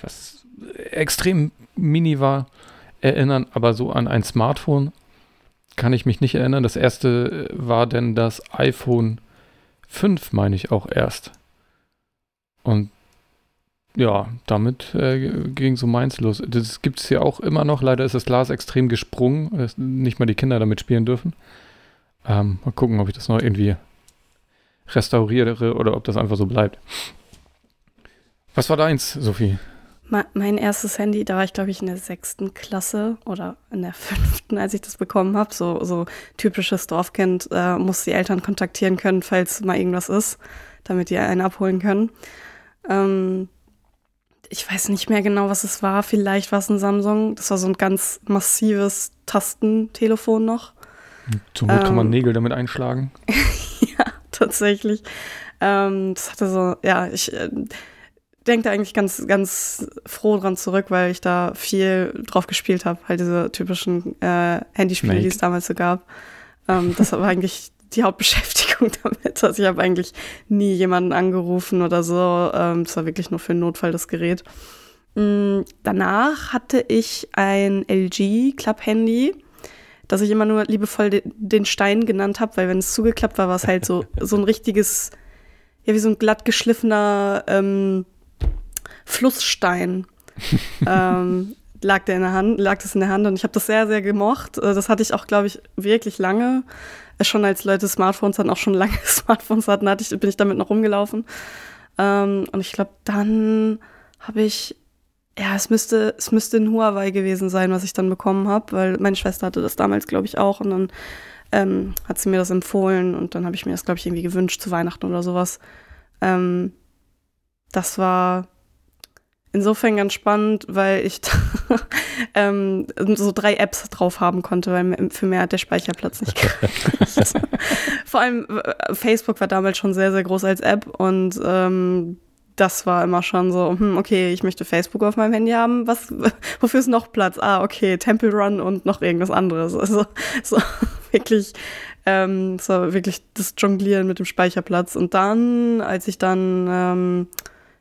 was extrem mini war, erinnern. Aber so an ein Smartphone kann ich mich nicht erinnern. Das erste war denn das iPhone 5, meine ich auch erst. Und ja, damit äh, ging so meins los. Das gibt es hier auch immer noch. Leider ist das Glas extrem gesprungen, dass nicht mal die Kinder damit spielen dürfen. Ähm, mal gucken, ob ich das noch irgendwie restauriere oder ob das einfach so bleibt. Was war deins, Sophie? Mein erstes Handy, da war ich, glaube ich, in der sechsten Klasse oder in der fünften, als ich das bekommen habe. So, so typisches Dorfkind äh, muss die Eltern kontaktieren können, falls mal irgendwas ist, damit die einen abholen können. Ähm, ich weiß nicht mehr genau, was es war. Vielleicht war es ein Samsung. Das war so ein ganz massives Tastentelefon noch. Zum Not ähm, kann man ähm. Nägel damit einschlagen. ja, tatsächlich. Ähm, das hatte so, ja, ich äh, denke da eigentlich ganz, ganz froh dran zurück, weil ich da viel drauf gespielt habe. Halt diese typischen äh, Handyspiele, die es damals so gab. Ähm, das war eigentlich die Hauptbeschäftigung damit. Also ich habe eigentlich nie jemanden angerufen oder so. Ähm, das war wirklich nur für einen Notfall das Gerät. Mhm, danach hatte ich ein LG Club Handy dass ich immer nur liebevoll den, den Stein genannt habe, weil wenn es zugeklappt war, war es halt so, so ein richtiges, ja, wie so ein glatt geschliffener ähm, Flussstein. ähm, lag der in der Hand, lag das in der Hand und ich habe das sehr, sehr gemocht. Äh, das hatte ich auch, glaube ich, wirklich lange. Äh, schon als Leute Smartphones hatten, auch schon lange Smartphones hatten, hatte ich, bin ich damit noch rumgelaufen. Ähm, und ich glaube, dann habe ich ja, es müsste, es müsste ein Huawei gewesen sein, was ich dann bekommen habe, weil meine Schwester hatte das damals, glaube ich, auch. Und dann ähm, hat sie mir das empfohlen und dann habe ich mir das, glaube ich, irgendwie gewünscht zu Weihnachten oder sowas. Ähm, das war insofern ganz spannend, weil ich ähm, so drei Apps drauf haben konnte, weil für mehr hat der Speicherplatz nicht gereicht. Vor allem äh, Facebook war damals schon sehr, sehr groß als App und ähm, das war immer schon so, hm, okay, ich möchte Facebook auf meinem Handy haben. Was, wofür ist noch Platz? Ah, okay, Temple Run und noch irgendwas anderes. Also so wirklich, ähm, so wirklich das Jonglieren mit dem Speicherplatz. Und dann, als ich dann, ähm,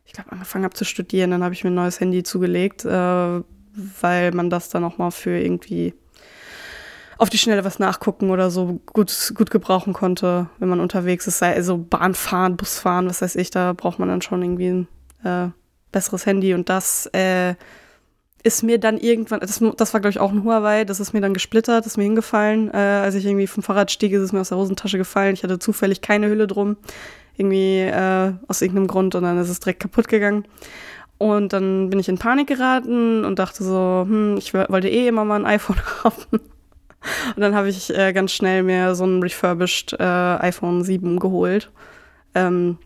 ich glaube, angefangen habe zu studieren, dann habe ich mir ein neues Handy zugelegt, äh, weil man das dann auch mal für irgendwie auf die Schnelle was nachgucken oder so gut, gut gebrauchen konnte, wenn man unterwegs ist. Sei also Bahnfahren, Busfahren, was weiß ich, da braucht man dann schon irgendwie ein äh, besseres Handy. Und das äh, ist mir dann irgendwann, das, das war glaube ich auch ein Huawei, das ist mir dann gesplittert, ist mir hingefallen. Äh, als ich irgendwie vom Fahrrad stieg, ist es mir aus der Hosentasche gefallen. Ich hatte zufällig keine Hülle drum, irgendwie äh, aus irgendeinem Grund und dann ist es direkt kaputt gegangen. Und dann bin ich in Panik geraten und dachte so, hm, ich wollte eh immer mal ein iPhone haben. Und dann habe ich äh, ganz schnell mir so ein refurbished äh, iPhone 7 geholt, ähm,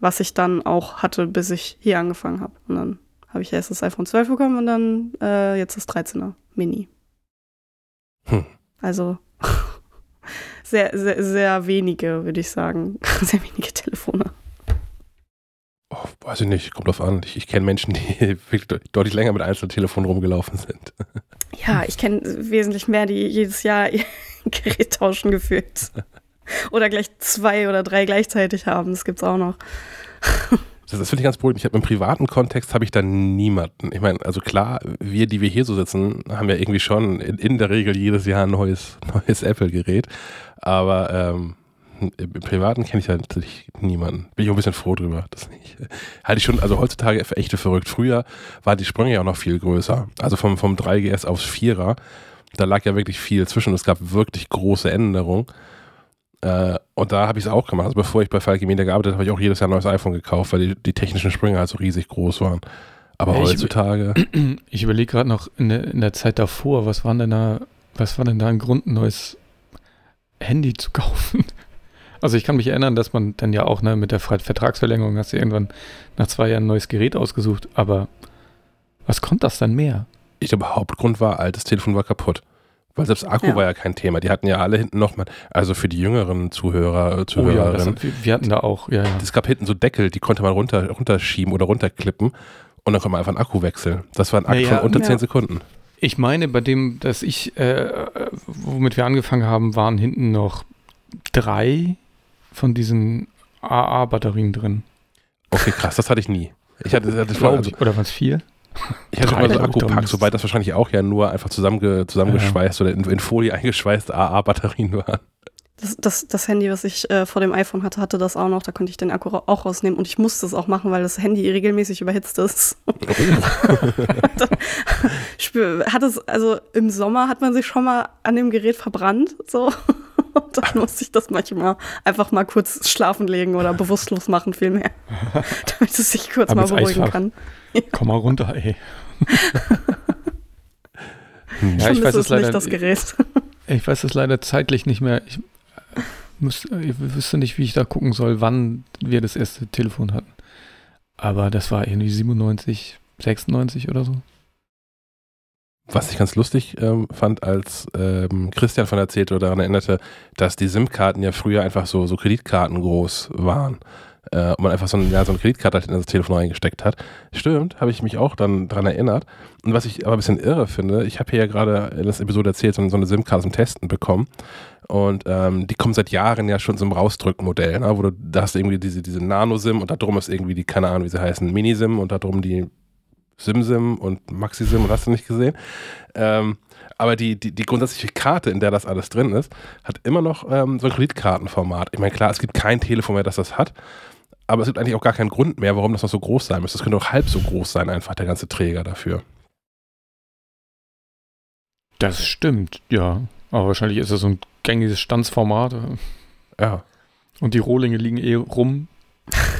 was ich dann auch hatte, bis ich hier angefangen habe. Und dann habe ich erst das iPhone 12 bekommen und dann äh, jetzt das 13er Mini. Hm. Also sehr, sehr, sehr wenige, würde ich sagen. sehr wenige Telefone. Oh, weiß ich nicht, kommt drauf an. Ich, ich kenne Menschen, die deutlich länger mit Einzeltelefonen rumgelaufen sind. Ja, ich kenne wesentlich mehr, die jedes Jahr ihr Gerät tauschen gefühlt. Oder gleich zwei oder drei gleichzeitig haben. Das gibt's auch noch. Das, das finde ich ganz beruhigend. Ich habe im privaten Kontext habe ich da niemanden. Ich meine, also klar, wir, die wir hier so sitzen, haben ja irgendwie schon in, in der Regel jedes Jahr ein neues, neues Apple-Gerät. Aber ähm, im Privaten kenne ich ja natürlich niemanden. Bin ich auch ein bisschen froh drüber. Das nicht, halte ich schon, also heutzutage für echte verrückt. Früher waren die Sprünge ja auch noch viel größer. Also vom, vom 3GS aufs 4er, da lag ja wirklich viel zwischen. Es gab wirklich große Änderungen. Äh, und da habe ich es auch gemacht. Also bevor ich bei Falke Media gearbeitet habe, habe ich auch jedes Jahr ein neues iPhone gekauft, weil die, die technischen Sprünge halt so riesig groß waren. Aber ja, heutzutage. Ich, ich überlege gerade noch in der, in der Zeit davor, was war denn da, was war denn da ein Grund, ein neues Handy zu kaufen? Also ich kann mich erinnern, dass man dann ja auch ne, mit der Vertragsverlängerung hast du irgendwann nach zwei Jahren ein neues Gerät ausgesucht. Aber was kommt das dann mehr? Ich glaube, Hauptgrund war, altes Telefon war kaputt. Weil selbst Akku ja. war ja kein Thema. Die hatten ja alle hinten nochmal, also für die jüngeren Zuhörer, Zuhörerinnen. Oh ja, wir hatten da auch, ja, ja. Es gab hinten so Deckel, die konnte man runter, runterschieben oder runterklippen und dann konnte man einfach einen Akku wechseln. Das war ein Akt ja, von unter ja. 10 Sekunden. Ich meine, bei dem, dass ich, äh, womit wir angefangen haben, waren hinten noch drei von diesen AA-Batterien drin. Okay, krass, das hatte ich nie. Ich hatte, hatte schon, also, oder waren es vier? Ich hatte mal so Akkupack, soweit das wahrscheinlich auch ja nur einfach zusammenge, zusammengeschweißt ja. oder in, in, Folie eingeschweißte AA-Batterien waren. Das, das, das, Handy, was ich äh, vor dem iPhone hatte, hatte das auch noch. Da konnte ich den Akku auch rausnehmen und ich musste es auch machen, weil das Handy regelmäßig überhitzt ist. Oh. hat es, also im Sommer hat man sich schon mal an dem Gerät verbrannt, so. Und dann muss ich das manchmal einfach mal kurz schlafen legen oder bewusstlos machen, vielmehr. damit es sich kurz Aber mal beruhigen Eisfach. kann. Komm mal runter, ey. ja, ich weiß es leider, nicht, das Gerät. Ich weiß es leider zeitlich nicht mehr. Ich, muss, ich wüsste nicht, wie ich da gucken soll, wann wir das erste Telefon hatten. Aber das war irgendwie 97, 96 oder so. Was ich ganz lustig ähm, fand, als ähm, Christian von erzählte oder daran erinnerte, dass die SIM-Karten ja früher einfach so, so Kreditkarten groß waren. Äh, und man einfach so, ein, ja, so eine Kreditkarte halt in das Telefon reingesteckt hat. Stimmt, habe ich mich auch dann daran erinnert. Und was ich aber ein bisschen irre finde, ich habe hier ja gerade in der Episode erzählt, so, so eine SIM-Karte zum Testen bekommen. Und ähm, die kommen seit Jahren ja schon zum Rausdrückmodell, ne? wo du da hast irgendwie diese, diese Nano-SIM und da drum ist irgendwie die, keine Ahnung, wie sie heißen, Mini-SIM und da drum die SimSim und MaxiSim und hast du nicht gesehen. Ähm, aber die, die, die grundsätzliche Karte, in der das alles drin ist, hat immer noch ähm, so ein Kreditkartenformat. Ich meine, klar, es gibt kein Telefon mehr, das das hat. Aber es gibt eigentlich auch gar keinen Grund mehr, warum das noch so groß sein müsste. Es könnte auch halb so groß sein, einfach der ganze Träger dafür. Das stimmt, ja. Aber wahrscheinlich ist das so ein gängiges Standsformat. Ja. Und die Rohlinge liegen eh rum.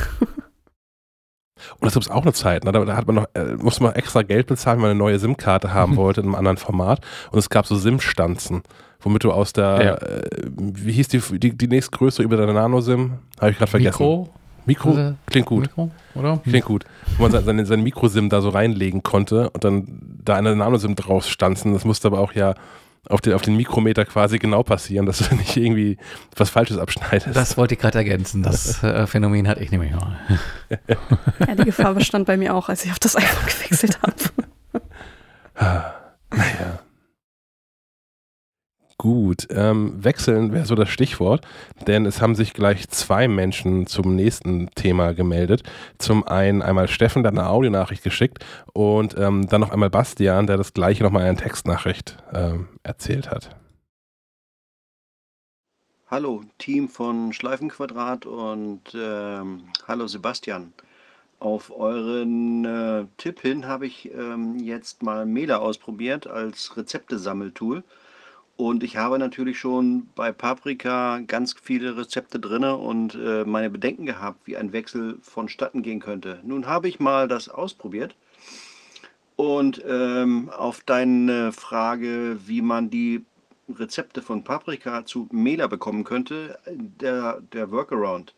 Und das gibt es auch eine Zeit, ne? da, hat man noch, äh, musste man extra Geld bezahlen, wenn man eine neue SIM-Karte haben wollte in einem anderen Format. Und es gab so SIM-Stanzen, womit du aus der, ja. äh, wie hieß die, die, die nächstgrößere über deine Nano-SIM? Habe ich gerade vergessen. Mikro? Mikro Also, klingt gut. Mikro, oder? Klingt gut. Wo man seine, seine Mikrosim da so reinlegen konnte und dann da eine Nanosim drauf stanzen. Das musste aber auch ja auf den, auf den Mikrometer quasi genau passieren, dass du nicht irgendwie was Falsches abschneidest. Das wollte ich gerade ergänzen. Das äh, Phänomen hatte ich nämlich mal. Ja, die Gefahr bestand bei mir auch, als ich auf das iPhone gewechselt habe. naja. Gut, ähm, wechseln wäre so das Stichwort, denn es haben sich gleich zwei Menschen zum nächsten Thema gemeldet. Zum einen einmal Steffen, der eine Audionachricht geschickt und ähm, dann noch einmal Bastian, der das gleiche nochmal in einer Textnachricht ähm, erzählt hat. Hallo, Team von Schleifenquadrat und ähm, hallo Sebastian. Auf euren äh, Tipp hin habe ich ähm, jetzt mal Mela ausprobiert als Rezeptesammeltool. Und ich habe natürlich schon bei Paprika ganz viele Rezepte drin und äh, meine Bedenken gehabt, wie ein Wechsel vonstatten gehen könnte. Nun habe ich mal das ausprobiert und ähm, auf deine Frage, wie man die Rezepte von Paprika zu Mela bekommen könnte, der, der Workaround.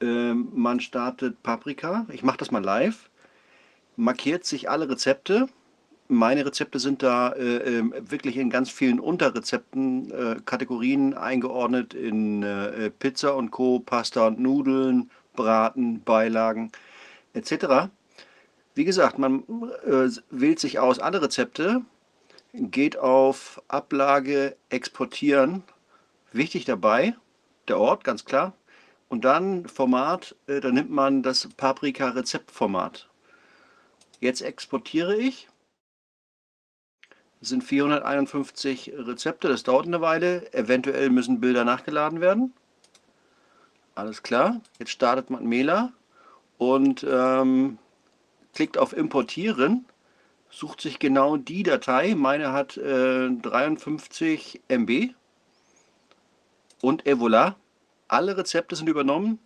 Ähm, man startet Paprika, ich mache das mal live, markiert sich alle Rezepte. Meine Rezepte sind da äh, ähm, wirklich in ganz vielen Unterrezepten, äh, Kategorien eingeordnet in äh, Pizza und Co., Pasta und Nudeln, Braten, Beilagen etc. Wie gesagt, man äh, wählt sich aus alle Rezepte, geht auf Ablage, Exportieren. Wichtig dabei, der Ort, ganz klar. Und dann Format, äh, da nimmt man das Paprika-Rezeptformat. Jetzt exportiere ich. Das sind 451 Rezepte, das dauert eine Weile. Eventuell müssen Bilder nachgeladen werden. Alles klar. Jetzt startet man Mela und ähm, klickt auf Importieren sucht sich genau die Datei. Meine hat äh, 53 MB. Und et voilà, alle Rezepte sind übernommen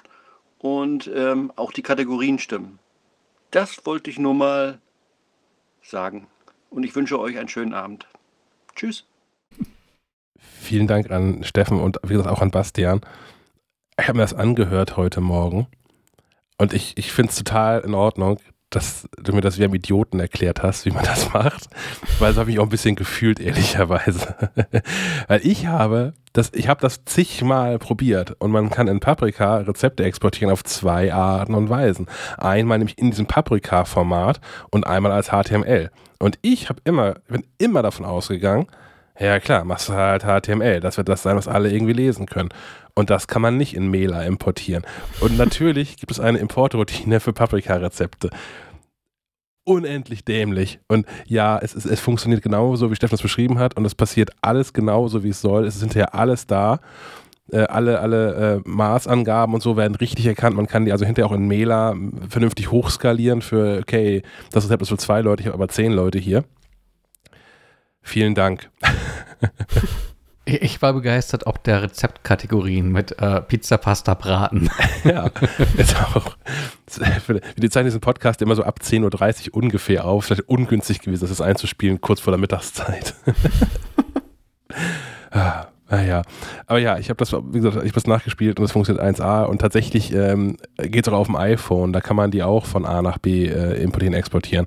und ähm, auch die Kategorien stimmen. Das wollte ich nur mal sagen. Und ich wünsche euch einen schönen Abend. Tschüss. Vielen Dank an Steffen und wie gesagt auch an Bastian. Ich habe mir das angehört heute Morgen und ich, ich finde es total in Ordnung, dass du mir das wie am Idioten erklärt hast, wie man das macht. Weil so habe ich auch ein bisschen gefühlt, ehrlicherweise. Weil ich habe das, ich habe das zigmal probiert und man kann in Paprika Rezepte exportieren auf zwei Arten und Weisen. Einmal nämlich in diesem Paprika-Format und einmal als HTML. Und ich habe immer, bin immer davon ausgegangen, ja klar, machst du halt HTML. Das wird das sein, was alle irgendwie lesen können. Und das kann man nicht in Mela importieren. Und natürlich gibt es eine Importroutine für Paprika-Rezepte. Unendlich dämlich. Und ja, es, es, es funktioniert genauso, wie Steffen es beschrieben hat. Und es passiert alles genauso, wie es soll. Es ist hinterher alles da. Äh, alle alle äh, Maßangaben und so werden richtig erkannt. Man kann die also hinterher auch in Mela vernünftig hochskalieren für, okay, das Rezept ist für zwei Leute, ich habe aber zehn Leute hier. Vielen Dank. Ich war begeistert ob der Rezeptkategorien mit äh, Pizza, Pasta, Braten. ja, ist auch. Wir zeichnen diesen Podcast immer so ab 10.30 Uhr ungefähr auf. Vielleicht ungünstig gewesen, das einzuspielen, kurz vor der Mittagszeit. ah, naja. Aber ja, ich habe das, wie gesagt, ich habe das nachgespielt und es funktioniert 1A und tatsächlich ähm, geht es auch auf dem iPhone. Da kann man die auch von A nach B äh, importieren, exportieren.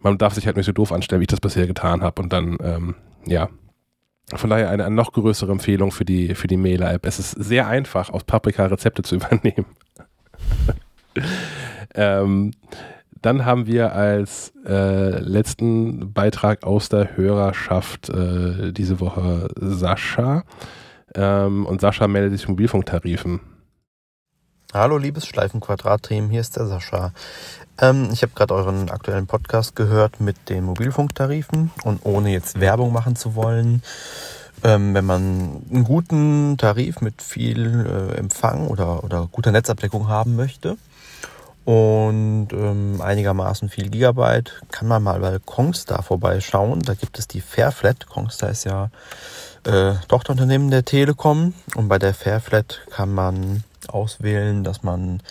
Man darf sich halt nicht so doof anstellen, wie ich das bisher getan habe und dann, ähm, ja, von daher eine, eine, noch größere Empfehlung für die, für die Mailer-App. Es ist sehr einfach, aus Paprika Rezepte zu übernehmen. ähm, dann haben wir als äh, letzten Beitrag aus der Hörerschaft äh, diese Woche Sascha. Ähm, und Sascha meldet sich Mobilfunktarifen. Hallo liebes Schleifenquadrat-Team, hier ist der Sascha. Ähm, ich habe gerade euren aktuellen Podcast gehört mit den Mobilfunktarifen und ohne jetzt Werbung machen zu wollen, ähm, wenn man einen guten Tarif mit viel äh, Empfang oder, oder guter Netzabdeckung haben möchte und ähm, einigermaßen viel Gigabyte, kann man mal bei Kongstar vorbeischauen. Da gibt es die Fairflat. Kongstar ist ja äh, Tochterunternehmen der Telekom und bei der Fairflat kann man auswählen, dass man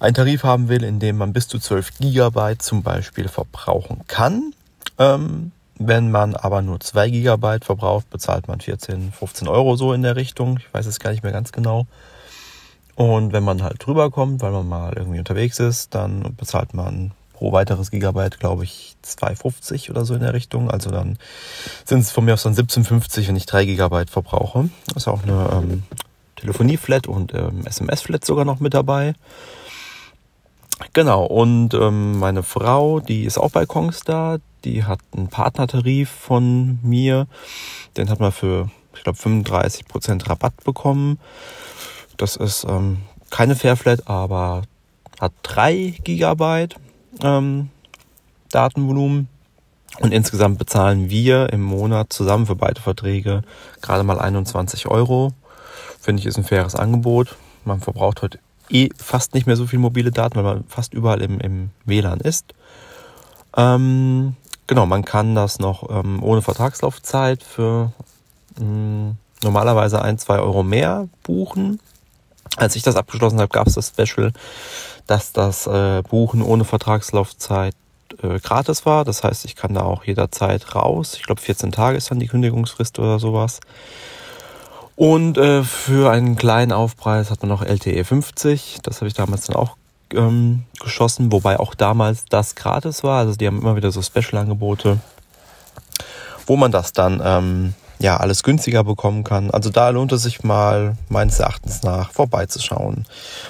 einen Tarif haben will, in dem man bis zu 12 Gigabyte zum Beispiel verbrauchen kann. Ähm, wenn man aber nur 2 Gigabyte verbraucht, bezahlt man 14, 15 Euro so in der Richtung. Ich weiß es gar nicht mehr ganz genau. Und wenn man halt drüber kommt, weil man mal irgendwie unterwegs ist, dann bezahlt man pro weiteres Gigabyte, glaube ich, 2,50 oder so in der Richtung. Also dann sind es von mir aus dann 17,50, wenn ich 3 Gigabyte verbrauche. Ist auch eine ähm, Telefonie-Flat und ähm, SMS-Flat sogar noch mit dabei. Genau, und ähm, meine Frau, die ist auch bei Kongstar, die hat einen Partnertarif von mir. Den hat man für, ich glaube, 35% Rabatt bekommen. Das ist ähm, keine Fairflat, aber hat 3 Gigabyte ähm, Datenvolumen. Und insgesamt bezahlen wir im Monat zusammen für beide Verträge gerade mal 21 Euro. Finde ich ist ein faires Angebot. Man verbraucht heute eh fast nicht mehr so viel mobile Daten, weil man fast überall im, im WLAN ist. Ähm, genau, man kann das noch ähm, ohne Vertragslaufzeit für mh, hm, normalerweise ein, zwei Euro mehr buchen. Als ich das abgeschlossen habe, gab es das Special, dass das äh, Buchen ohne Vertragslaufzeit äh, gratis war. Das heißt, ich kann da auch jederzeit raus. Ich glaube, 14 Tage ist dann die Kündigungsfrist oder sowas. Und äh, für einen kleinen Aufpreis hat man noch LTE 50. Das habe ich damals dann auch ähm, geschossen, wobei auch damals das gratis war. Also die haben immer wieder so Special-Angebote, wo man das dann ähm, ja alles günstiger bekommen kann. Also da lohnt es sich mal meines Erachtens nach vorbeizuschauen.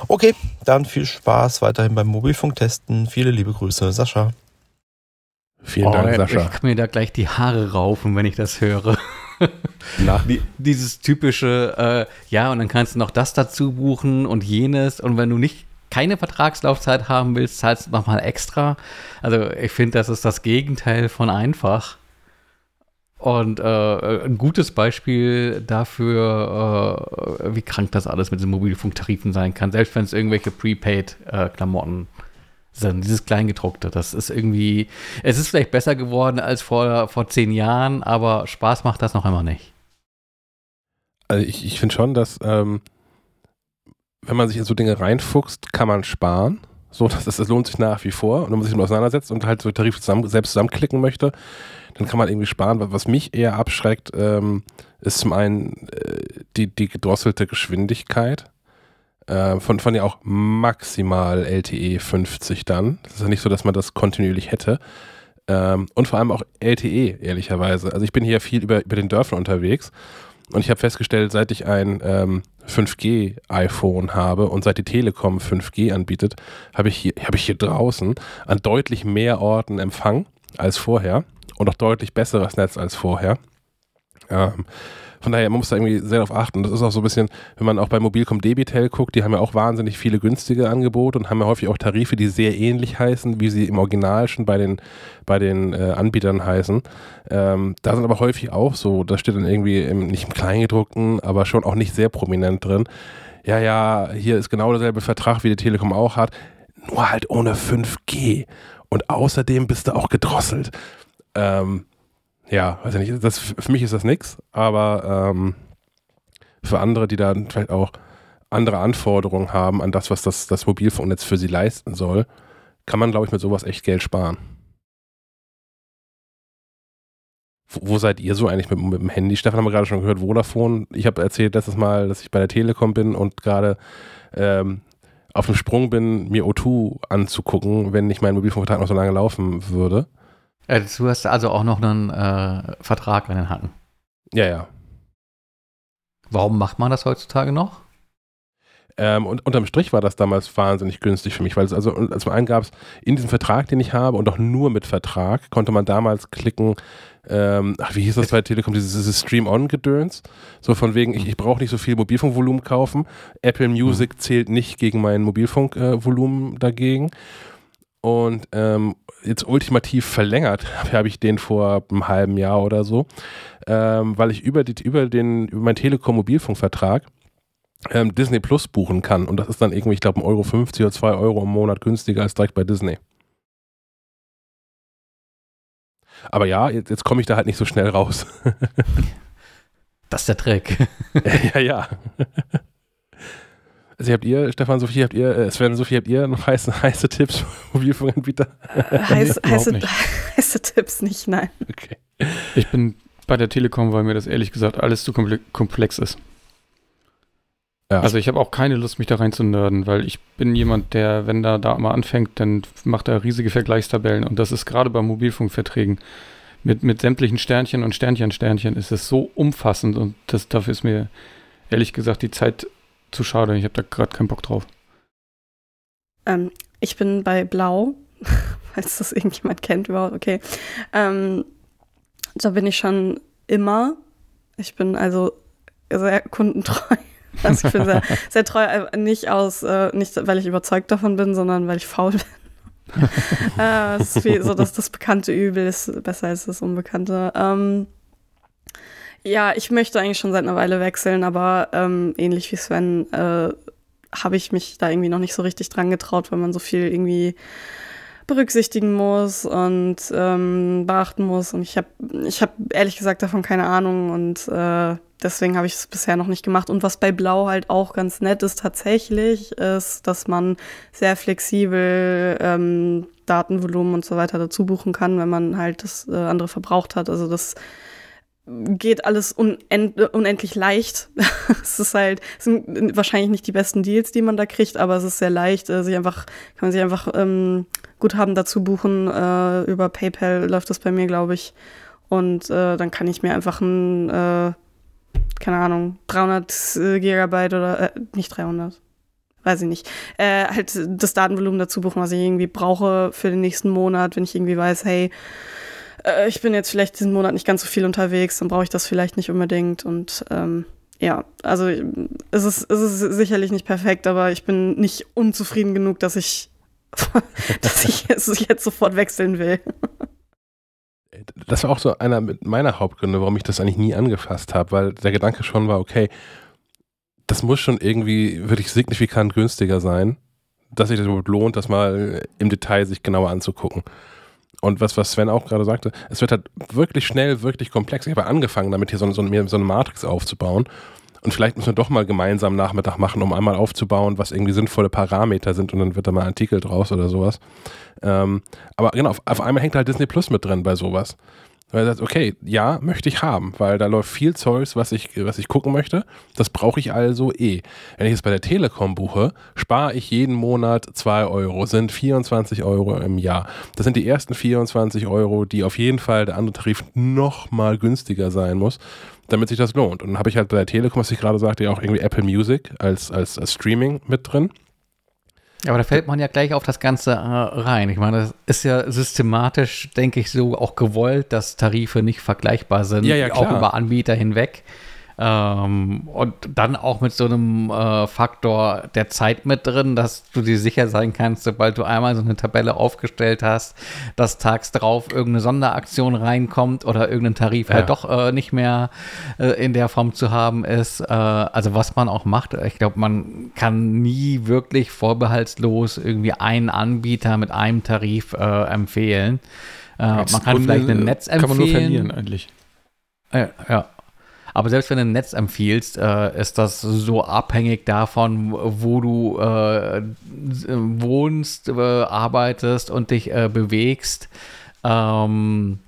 Okay, dann viel Spaß weiterhin beim Mobilfunktesten. Viele liebe Grüße, Sascha. Vielen oh, Dank, Sascha. Ich kann mir da gleich die Haare raufen, wenn ich das höre. Die, dieses typische, äh, ja, und dann kannst du noch das dazu buchen und jenes. Und wenn du nicht keine Vertragslaufzeit haben willst, zahlst du nochmal extra. Also ich finde, das ist das Gegenteil von einfach. Und äh, ein gutes Beispiel dafür, äh, wie krank das alles mit den Mobilfunktarifen sein kann, selbst wenn es irgendwelche Prepaid-Klamotten äh, sind, dieses Kleingedruckte. Das ist irgendwie, es ist vielleicht besser geworden als vor, vor zehn Jahren, aber Spaß macht das noch immer nicht. Also ich, ich finde schon, dass ähm, wenn man sich in so Dinge reinfuchst, kann man sparen. So, das, das, lohnt sich nach wie vor. Und wenn man sich damit auseinandersetzt und halt so Tarife zusammen, selbst zusammenklicken möchte, dann kann man irgendwie sparen. Was mich eher abschreckt, ähm, ist zum einen äh, die, die gedrosselte Geschwindigkeit. Äh, von, von ja auch maximal LTE 50 dann. Das ist ja nicht so, dass man das kontinuierlich hätte. Ähm, und vor allem auch LTE, ehrlicherweise. Also ich bin hier viel über, über den Dörfern unterwegs und ich habe festgestellt, seit ich ein ähm, 5G-iPhone habe und seit die Telekom 5G anbietet, habe ich, hier, hab ich hier draußen an deutlich mehr Orten Empfang als vorher und auch deutlich besseres Netz als vorher. Ähm, von daher, man muss da irgendwie sehr darauf achten. Das ist auch so ein bisschen, wenn man auch bei Mobilcom Debitel guckt, die haben ja auch wahnsinnig viele günstige Angebote und haben ja häufig auch Tarife, die sehr ähnlich heißen, wie sie im Original schon bei den, bei den äh, Anbietern heißen. Ähm, da sind aber häufig auch so, da steht dann irgendwie im, nicht im Kleingedruckten, aber schon auch nicht sehr prominent drin. Ja, ja, hier ist genau derselbe Vertrag, wie die Telekom auch hat, nur halt ohne 5G. Und außerdem bist du auch gedrosselt. Ähm, ja, weiß ich nicht, das, für mich ist das nichts, aber ähm, für andere, die da vielleicht auch andere Anforderungen haben an das, was das, das Mobilfunknetz für sie leisten soll, kann man, glaube ich, mit sowas echt Geld sparen. Wo, seid ihr so eigentlich mit, mit, dem Handy? Stefan haben wir gerade schon gehört, Vodafone. Ich habe erzählt letztes Mal, dass ich bei der Telekom bin und gerade ähm, auf dem Sprung bin, mir O2 anzugucken, wenn nicht mein Mobilfunkvertrag noch so lange laufen würde. Äh, du hast also auch noch einen äh, Vertrag an den Hacken. Ja, ja. Warum macht man das heutzutage noch? Ähm, und unterm Strich war das damals wahnsinnig günstig für mich, weil es also, also einen gab es in diesem Vertrag, den ich habe und auch nur mit Vertrag, konnte man damals klicken, ähm, ach, wie hieß das bei Telekom, dieses, dieses Stream-On-Gedöns, so von wegen, ich, ich brauche nicht so viel Mobilfunkvolumen kaufen, Apple Music mhm. zählt nicht gegen mein Mobilfunkvolumen äh, dagegen und ähm, jetzt ultimativ verlängert habe ich den vor einem halben Jahr oder so, ähm, weil ich über, die, über, den, über meinen Telekom-Mobilfunkvertrag ähm, Disney Plus buchen kann. Und das ist dann irgendwie, ich glaube, 1,50 Euro 50 oder 2 Euro im Monat günstiger als direkt bei Disney. Aber ja, jetzt, jetzt komme ich da halt nicht so schnell raus. das ist der Trick. ja, ja. Also habt ihr, Stefan, Sophie, habt ihr, äh, Sven, Sophie, habt ihr noch heiße, heiße Tipps Mobilfunkanbieter? Äh, heiß, heiße, heiße Tipps nicht, nein. Okay. Ich bin bei der Telekom, weil mir das ehrlich gesagt alles zu komplex ist. Ja. Also ich habe auch keine Lust, mich da rein zu nerden, weil ich bin jemand, der, wenn da da mal anfängt, dann macht er riesige Vergleichstabellen und das ist gerade bei Mobilfunkverträgen mit, mit sämtlichen Sternchen und Sternchen, Sternchen ist es so umfassend und das, dafür ist mir ehrlich gesagt die Zeit zu schade. Ich habe da gerade keinen Bock drauf. Ähm, ich bin bei Blau, falls das irgendjemand kennt überhaupt, okay. Ähm, da bin ich schon immer. Ich bin also sehr kundentreu. Also ich bin sehr, sehr treu, äh, nicht aus, äh, nicht weil ich überzeugt davon bin, sondern weil ich faul bin. äh, das ist wie so, dass das bekannte Übel ist besser als das Unbekannte. Ähm, ja, ich möchte eigentlich schon seit einer Weile wechseln, aber ähm, ähnlich wie Sven äh, habe ich mich da irgendwie noch nicht so richtig dran getraut, weil man so viel irgendwie berücksichtigen muss und ähm, beachten muss. Und ich habe ich hab ehrlich gesagt davon keine Ahnung und äh, deswegen habe ich es bisher noch nicht gemacht. Und was bei Blau halt auch ganz nett ist tatsächlich, ist, dass man sehr flexibel ähm, Datenvolumen und so weiter dazu buchen kann, wenn man halt das äh, andere verbraucht hat. Also das geht alles unend, unendlich leicht. es ist halt, es sind wahrscheinlich nicht die besten Deals, die man da kriegt, aber es ist sehr leicht, äh, sich einfach, kann man sich einfach ähm, Guthaben dazu buchen. Äh, über PayPal läuft das bei mir, glaube ich. Und äh, dann kann ich mir einfach ein, äh, keine Ahnung, 300 äh, Gigabyte oder, äh, nicht 300, weiß ich nicht, äh, halt das Datenvolumen dazu buchen, was ich irgendwie brauche für den nächsten Monat, wenn ich irgendwie weiß, hey, äh, ich bin jetzt vielleicht diesen Monat nicht ganz so viel unterwegs, dann brauche ich das vielleicht nicht unbedingt. Und ähm, ja, also es ist, es ist sicherlich nicht perfekt, aber ich bin nicht unzufrieden genug, dass ich, dass ich jetzt, jetzt sofort wechseln will. Das war auch so einer meiner Hauptgründe, warum ich das eigentlich nie angefasst habe, weil der Gedanke schon war, okay, das muss schon irgendwie wirklich signifikant günstiger sein, dass sich das überhaupt lohnt, das mal im Detail sich genauer anzugucken. Und was, was Sven auch gerade sagte, es wird halt wirklich schnell, wirklich komplex. Ich habe angefangen, damit hier so, so, so eine Matrix aufzubauen. Und vielleicht müssen wir doch mal gemeinsam Nachmittag machen, um einmal aufzubauen, was irgendwie sinnvolle Parameter sind und dann wird da mal ein Artikel draus oder sowas. Ähm, aber genau, auf, auf, einmal hängt halt Disney Plus mit drin bei sowas. Weil er sagt, okay, ja, möchte ich haben, weil da läuft viel Zeugs, was ich, was ich gucken möchte. Das brauche ich also eh. Wenn ich es bei der Telekom buche, spare ich jeden Monat 2 Euro, sind 24 Euro im Jahr. Das sind die ersten 24 Euro, die auf jeden Fall der andere Tarif noch mal günstiger sein muss, damit sich das lohnt. Und dann habe ich halt bei der Telekom, was ich gerade sagte, ja auch irgendwie Apple Music als, als, als Streaming mit drin. Aber da fällt man ja gleich auf das Ganze äh, rein. Ich meine, das ist ja systematisch, denke ich, so auch gewollt, dass Tarife nicht vergleichbar sind, ja, ja, auch über Anbieter hinweg. Ähm, und dann auch mit so einem äh, Faktor der Zeit mit drin, dass du dir sicher sein kannst, sobald du einmal so eine Tabelle aufgestellt hast, dass tags drauf irgendeine Sonderaktion reinkommt oder irgendein Tarif ja. halt doch äh, nicht mehr äh, in der Form zu haben ist. Äh, also was man auch macht, ich glaube, man kann nie wirklich vorbehaltslos irgendwie einen Anbieter mit einem Tarif äh, empfehlen. Äh, man kann vielleicht ein Netz empfehlen. Kann man nur verlieren eigentlich. Ja, ja. Aber selbst wenn du ein Netz empfiehlst, äh, ist das so abhängig davon, wo du äh, wohnst, äh, arbeitest und dich äh, bewegst. Ähm,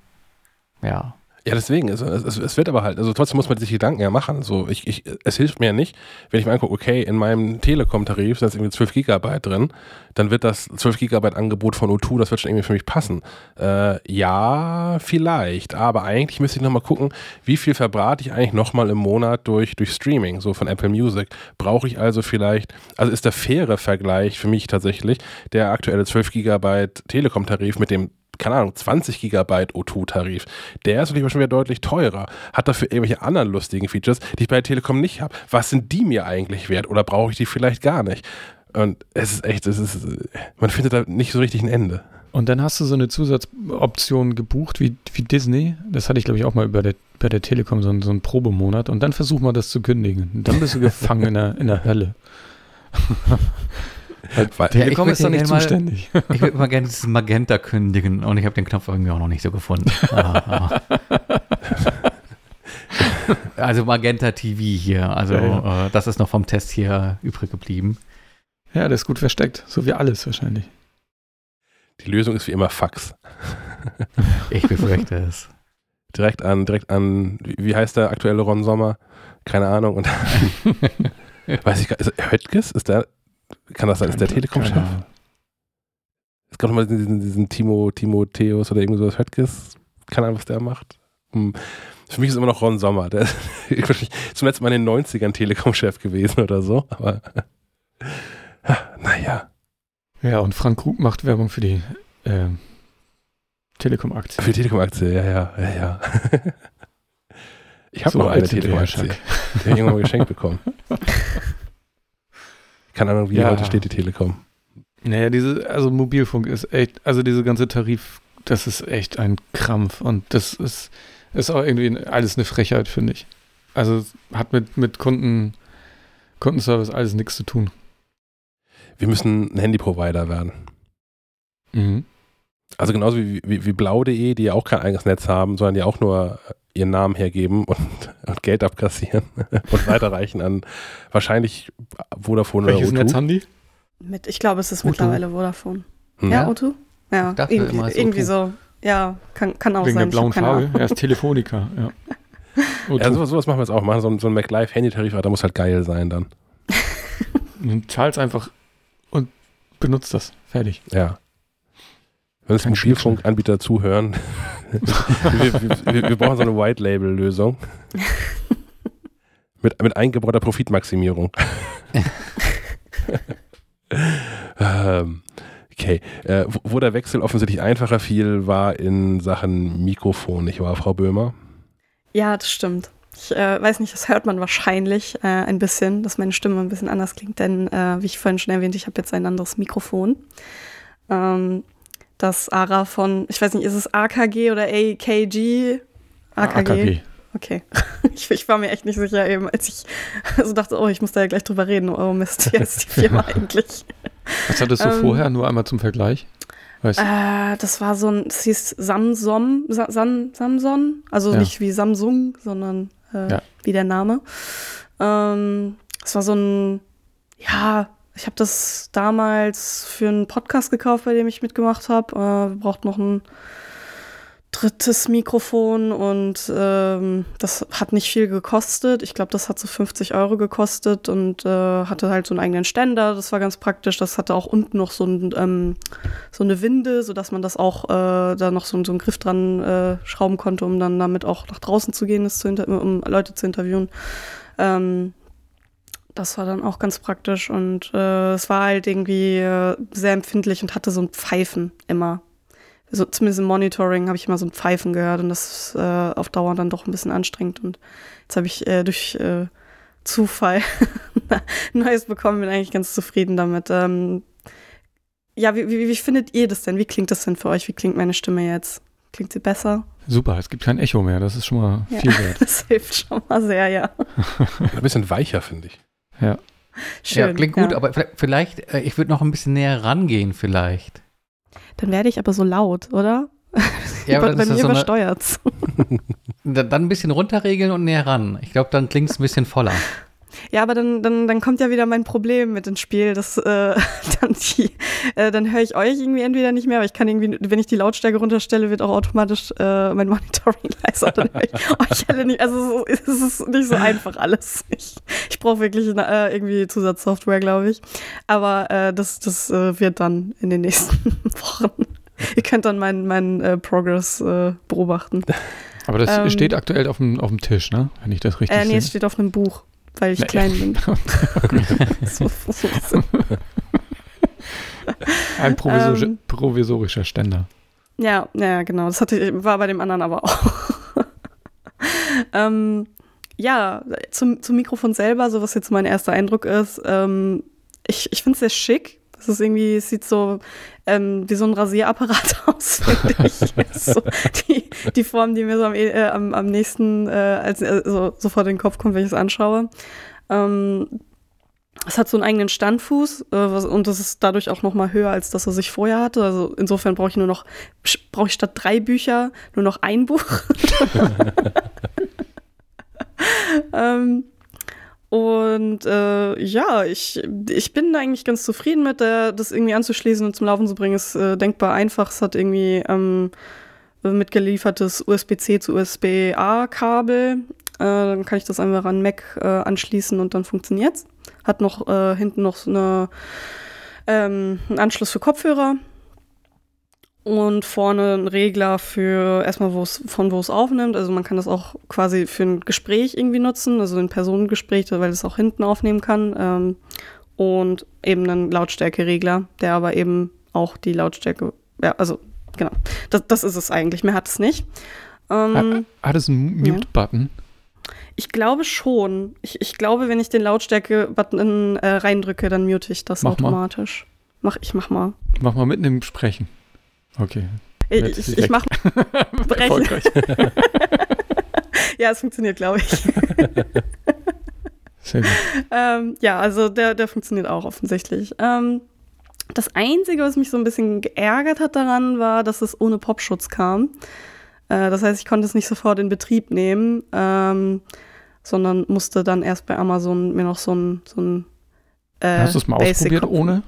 ja. Ja, deswegen, es, es, es, wird aber halt, also trotzdem muss man sich Gedanken ja machen. So, ich, ich, es hilft mir ja nicht, wenn ich mir angucke, okay, in meinem Telekom-Tarif sind irgendwie 12 Gigabyte drin, dann wird das 12 Gigabyte Angebot von O2, das wird schon irgendwie für mich passen. Äh, ja, vielleicht, aber eigentlich müsste ich nochmal gucken, wie viel verbrate ich eigentlich nochmal im Monat durch, durch Streaming, so von Apple Music. Brauche ich also vielleicht, also ist der faire Vergleich für mich tatsächlich der aktuelle 12 Gigabyte Telekom-Tarif mit dem keine Ahnung, 20 Gigabyte O2-Tarif. Der ist natürlich schon wieder deutlich teurer. Hat dafür irgendwelche anderen lustigen Features, die ich bei der Telekom nicht habe. Was sind die mir eigentlich wert? Oder brauche ich die vielleicht gar nicht? Und es ist echt, es ist, man findet da nicht so richtig ein Ende. Und dann hast du so eine Zusatzoption gebucht wie, wie Disney. Das hatte ich, glaube ich, auch mal bei der, bei der Telekom, so, einen, so einen Probemonat. Und dann versuch mal das zu kündigen. Und dann bist du gefangen in der, in der Hölle. Weil Telekom ist doch nicht zuständig. Mal, ich würde mal gerne dieses Magenta kündigen und ich habe den Knopf irgendwie auch noch nicht so gefunden. Ah, ah. also Magenta TV hier. Also ja, ja. Äh, das ist noch vom Test hier übrig geblieben. Ja, der ist gut versteckt. So wie alles wahrscheinlich. Die Lösung ist wie immer Fax. ich befürchte es. Direkt an, direkt an, wie heißt der aktuelle Ron Sommer? Keine Ahnung. Und Weiß ich gar nicht. Höttges? Ist der, kann das sein? Ist der Telekom-Chef? Es gab noch mal diesen, diesen Timo, Timotheus oder irgend sowas. Höttges? Keine Ahnung, was der macht. Hm. Für mich ist immer noch Ron Sommer. Der ist zum letzten Mal in den 90ern Telekom-Chef gewesen oder so. Aber naja. Ja, und Frank Krug macht Werbung für die äh, Telekom-Aktie. Für die Telekom-Aktie, ja, ja, ja, ja. Ich habe So noch eine Telekom-Aktie. Die habe ich irgendwann mal geschenkt bekommen. Keine Ahnung, wie Ja. heute steht die Telekom. Naja, diese, also Mobilfunk ist echt, also diese ganze Tarif, das ist echt ein Krampf und das ist, ist auch irgendwie alles eine Frechheit, finde ich. Also hat mit, mit Kunden, Kundenservice alles nichts zu tun. Wir müssen ein Handy-Provider werden. Mhm. Also genauso wie, wie, wie blau.de, die ja auch kein eigenes Netz haben, sondern die auch nur ihren Namen hergeben und, und Geld abkassieren und weiterreichen an wahrscheinlich Vodafone Welches oder O2. Netz haben die? Mit, ich glaube, es ist Utu. mittlerweile Vodafone. Hm. Ja, Ja? Otto? Ja, Ich dachte irgendwie, immer, irgendwie O2. so. Ja, kann, kann auch Wegen sein. der blauen Farbe? Er ist Telefonica, ja. Ja, sowas, sowas machen wir jetzt auch. Machen so, so einen MacLive-Handy-Tarif, aber der muss halt geil sein dann. Und zahlst einfach und benutzt das. Fertig. Ja. Wenn es Kein Mobilfunkanbieter zuhören, wir, wir, wir, brauchen so eine White-Label-Lösung. mit, mit eingebauter Profitmaximierung. ähm, okay. Äh, wo, wo der Wechsel offensichtlich einfacher fiel, war in Sachen Mikrofon, nicht wahr, Frau Böhmer? Ja, das stimmt. Ich äh, weiß nicht, das hört man wahrscheinlich äh, ein bisschen, dass meine Stimme ein bisschen anders klingt, denn äh, wie ich vorhin schon erwähnt, ich habe jetzt ein anderes Mikrofon. Ähm, das ARA von, ich weiß nicht, ist es AKG oder AKG? AKG. Okay. Ich, ich war mir echt nicht sicher eben, als ich also dachte, oh, ich muss da ja gleich drüber reden. Oh Mist, heißt die Firma eigentlich? Was hattest du Ähm, vorher? Nur einmal zum Vergleich? Weißt du? Äh, das war so ein, es hieß Samsom, Sa San, Samson, also Ja. nicht wie Samsung, sondern äh, Ja. wie der Name. Ähm, es war so ein, ja, ich habe das damals für einen Podcast gekauft, bei dem ich mitgemacht habe. Äh, wir brauchten noch ein drittes Mikrofon und ähm, das hat nicht viel gekostet. Ich glaube, das hat so 50 Euro gekostet und äh, hatte halt so einen eigenen Ständer. Das war ganz praktisch. Das hatte auch unten noch so, ein, ähm, so eine Winde, sodass man das auch äh, da noch so, so einen Griff dran äh, schrauben konnte, um dann damit auch nach draußen zu gehen, zu um Leute zu interviewen. Ähm, das war dann auch ganz praktisch und äh, es war halt irgendwie äh, sehr empfindlich und hatte so ein Pfeifen immer. So, zumindest im Monitoring habe ich immer so ein Pfeifen gehört und das ist äh, auf Dauer dann doch ein bisschen anstrengend. Und jetzt habe ich äh, durch äh, Zufall ein neues bekommen, bin eigentlich ganz zufrieden damit. Ähm, ja, wie, wie, wie findet ihr das denn? Wie klingt das denn für euch? Wie klingt meine Stimme jetzt? Klingt sie besser? Super, es gibt kein Echo mehr. Das ist schon mal Ja. viel wert. Das hilft schon mal sehr, ja. Ein bisschen weicher, finde ich. Schön. ja, klingt gut, aber vi- vielleicht, äh, ich würde noch ein bisschen näher rangehen vielleicht. Dann werde ich aber so laut, oder? Ja, aber Bei mir so übersteuert's. dann ein bisschen runterregeln und näher ran. Ich glaube, dann klingt es ein bisschen voller. Ja, aber dann, dann, dann kommt ja wieder mein Problem mit ins Spiel, dass äh, dann die, äh, dann höre ich euch irgendwie entweder nicht mehr, aber ich kann irgendwie, wenn ich die Lautstärke runterstelle, wird auch automatisch äh, mein Monitoring leiser. Dann höre ich euch alle nicht. Also so, es ist nicht so einfach alles. Ich, ich brauche wirklich äh, irgendwie Zusatzsoftware, glaube ich. Aber äh, das, das äh, wird dann in den nächsten Wochen. Ihr könnt dann meinen meinen äh, Progress äh, beobachten. Aber das Ähm, steht aktuell auf dem, auf dem Tisch, ne? Wenn ich das richtig Äh, nee, es sehe. steht auf einem Buch, weil ich Nee. klein bin. so, so, so. Ein provisori ähm, provisorischer Ständer. Ja, ja, genau. Das hatte, war bei dem anderen aber auch. ähm, ja, zum, zum Mikrofon selber, so was jetzt mein erster Eindruck ist, ähm, ich, ich finde es sehr schick. Das ist irgendwie, es sieht so ähm, wie so ein Rasierapparat aus, finde ich. So die, die Form, die mir so am, eh- äh, am, am nächsten äh, als, äh, so, sofort in den Kopf kommt, wenn ich es anschaue. Ähm, es hat so einen eigenen Standfuß äh, was, und das ist dadurch auch noch mal höher als das, was ich vorher hatte. Also insofern brauche ich nur noch brauche ich statt drei Bücher nur noch ein Buch. ähm, und äh, ja, ich, ich bin da eigentlich ganz zufrieden mit, der, das irgendwie anzuschließen und zum Laufen zu bringen. Ist äh, denkbar einfach. Es hat irgendwie ähm, mitgeliefertes USB-C zu USB-A-Kabel. Äh, dann kann ich das einfach an Mac äh, anschließen und dann funktioniert's. hat noch äh, hinten noch eine, ähm, einen Anschluss für Kopfhörer und vorne ein Regler für erstmal, wo es von wo es aufnimmt. Also man kann das auch quasi für ein Gespräch irgendwie nutzen, also ein Personengespräch, weil es auch hinten aufnehmen kann. Ähm, und eben einen Lautstärkeregler, der aber eben auch die Lautstärke, ja, also genau, das, das ist es eigentlich. Mehr hat es nicht. Ähm, Hat, hat es einen Mute-Button? ich glaube schon. Ich, ich glaube, wenn ich den Lautstärke-Button äh, reindrücke, dann mute ich das Mach mal. automatisch. Mach, ich mach mal. Mach mal mitten im Sprechen. Okay. Ich, Jetzt ich, ich weg. mach brechen. Erfolgreich. Ja, es funktioniert, glaube ich. Sehr gut. ähm, ja, also der, der funktioniert auch offensichtlich. Ähm, das Einzige, was mich so ein bisschen geärgert hat daran, war, dass es ohne Popschutz kam. Äh, das heißt, ich konnte es nicht sofort in Betrieb nehmen, ähm, sondern musste dann erst bei Amazon mir noch so ein, so ein äh, Hast du es mal Basic ausprobiert ohne?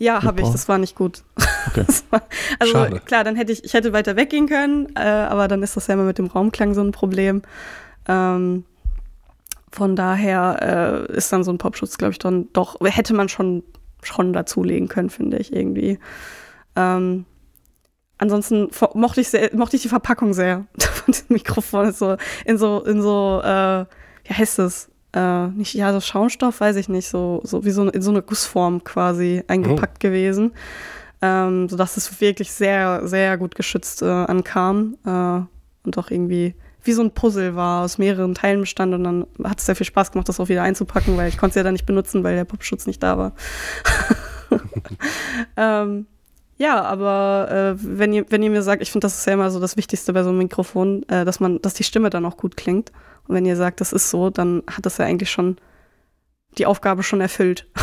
Ja, habe ich. Das war nicht gut. Okay. Das war, also Schade. klar, dann hätte ich, ich hätte weiter weggehen können, äh, aber dann ist das ja immer mit dem Raumklang so ein Problem. Ähm, von daher äh, ist dann so ein Popschutz, glaube ich, dann doch, hätte man schon, schon dazulegen können, finde ich irgendwie. Ähm, ansonsten mochte ich, sehr, mochte ich die Verpackung sehr von diesem Mikrofon. So, in so, in so, äh, wie heißt es? Äh, nicht, ja, so Schaumstoff, weiß ich nicht, so, so wie so in so eine Gussform quasi eingepackt gewesen. Ähm, sodass es wirklich sehr, sehr gut geschützt äh, ankam äh, und auch irgendwie wie so ein Puzzle war, aus mehreren Teilen bestand und dann hat es sehr viel Spaß gemacht, das auch wieder einzupacken, weil ich konnte es ja dann nicht benutzen, weil der Popschutz nicht da war. ähm, ja, aber äh, wenn, ihr, wenn ihr mir sagt, ich finde, das ist ja immer so das Wichtigste bei so einem Mikrofon, äh, dass man, dass die Stimme dann auch gut klingt. Und wenn ihr sagt, das ist so, dann hat das ja eigentlich schon die Aufgabe schon erfüllt.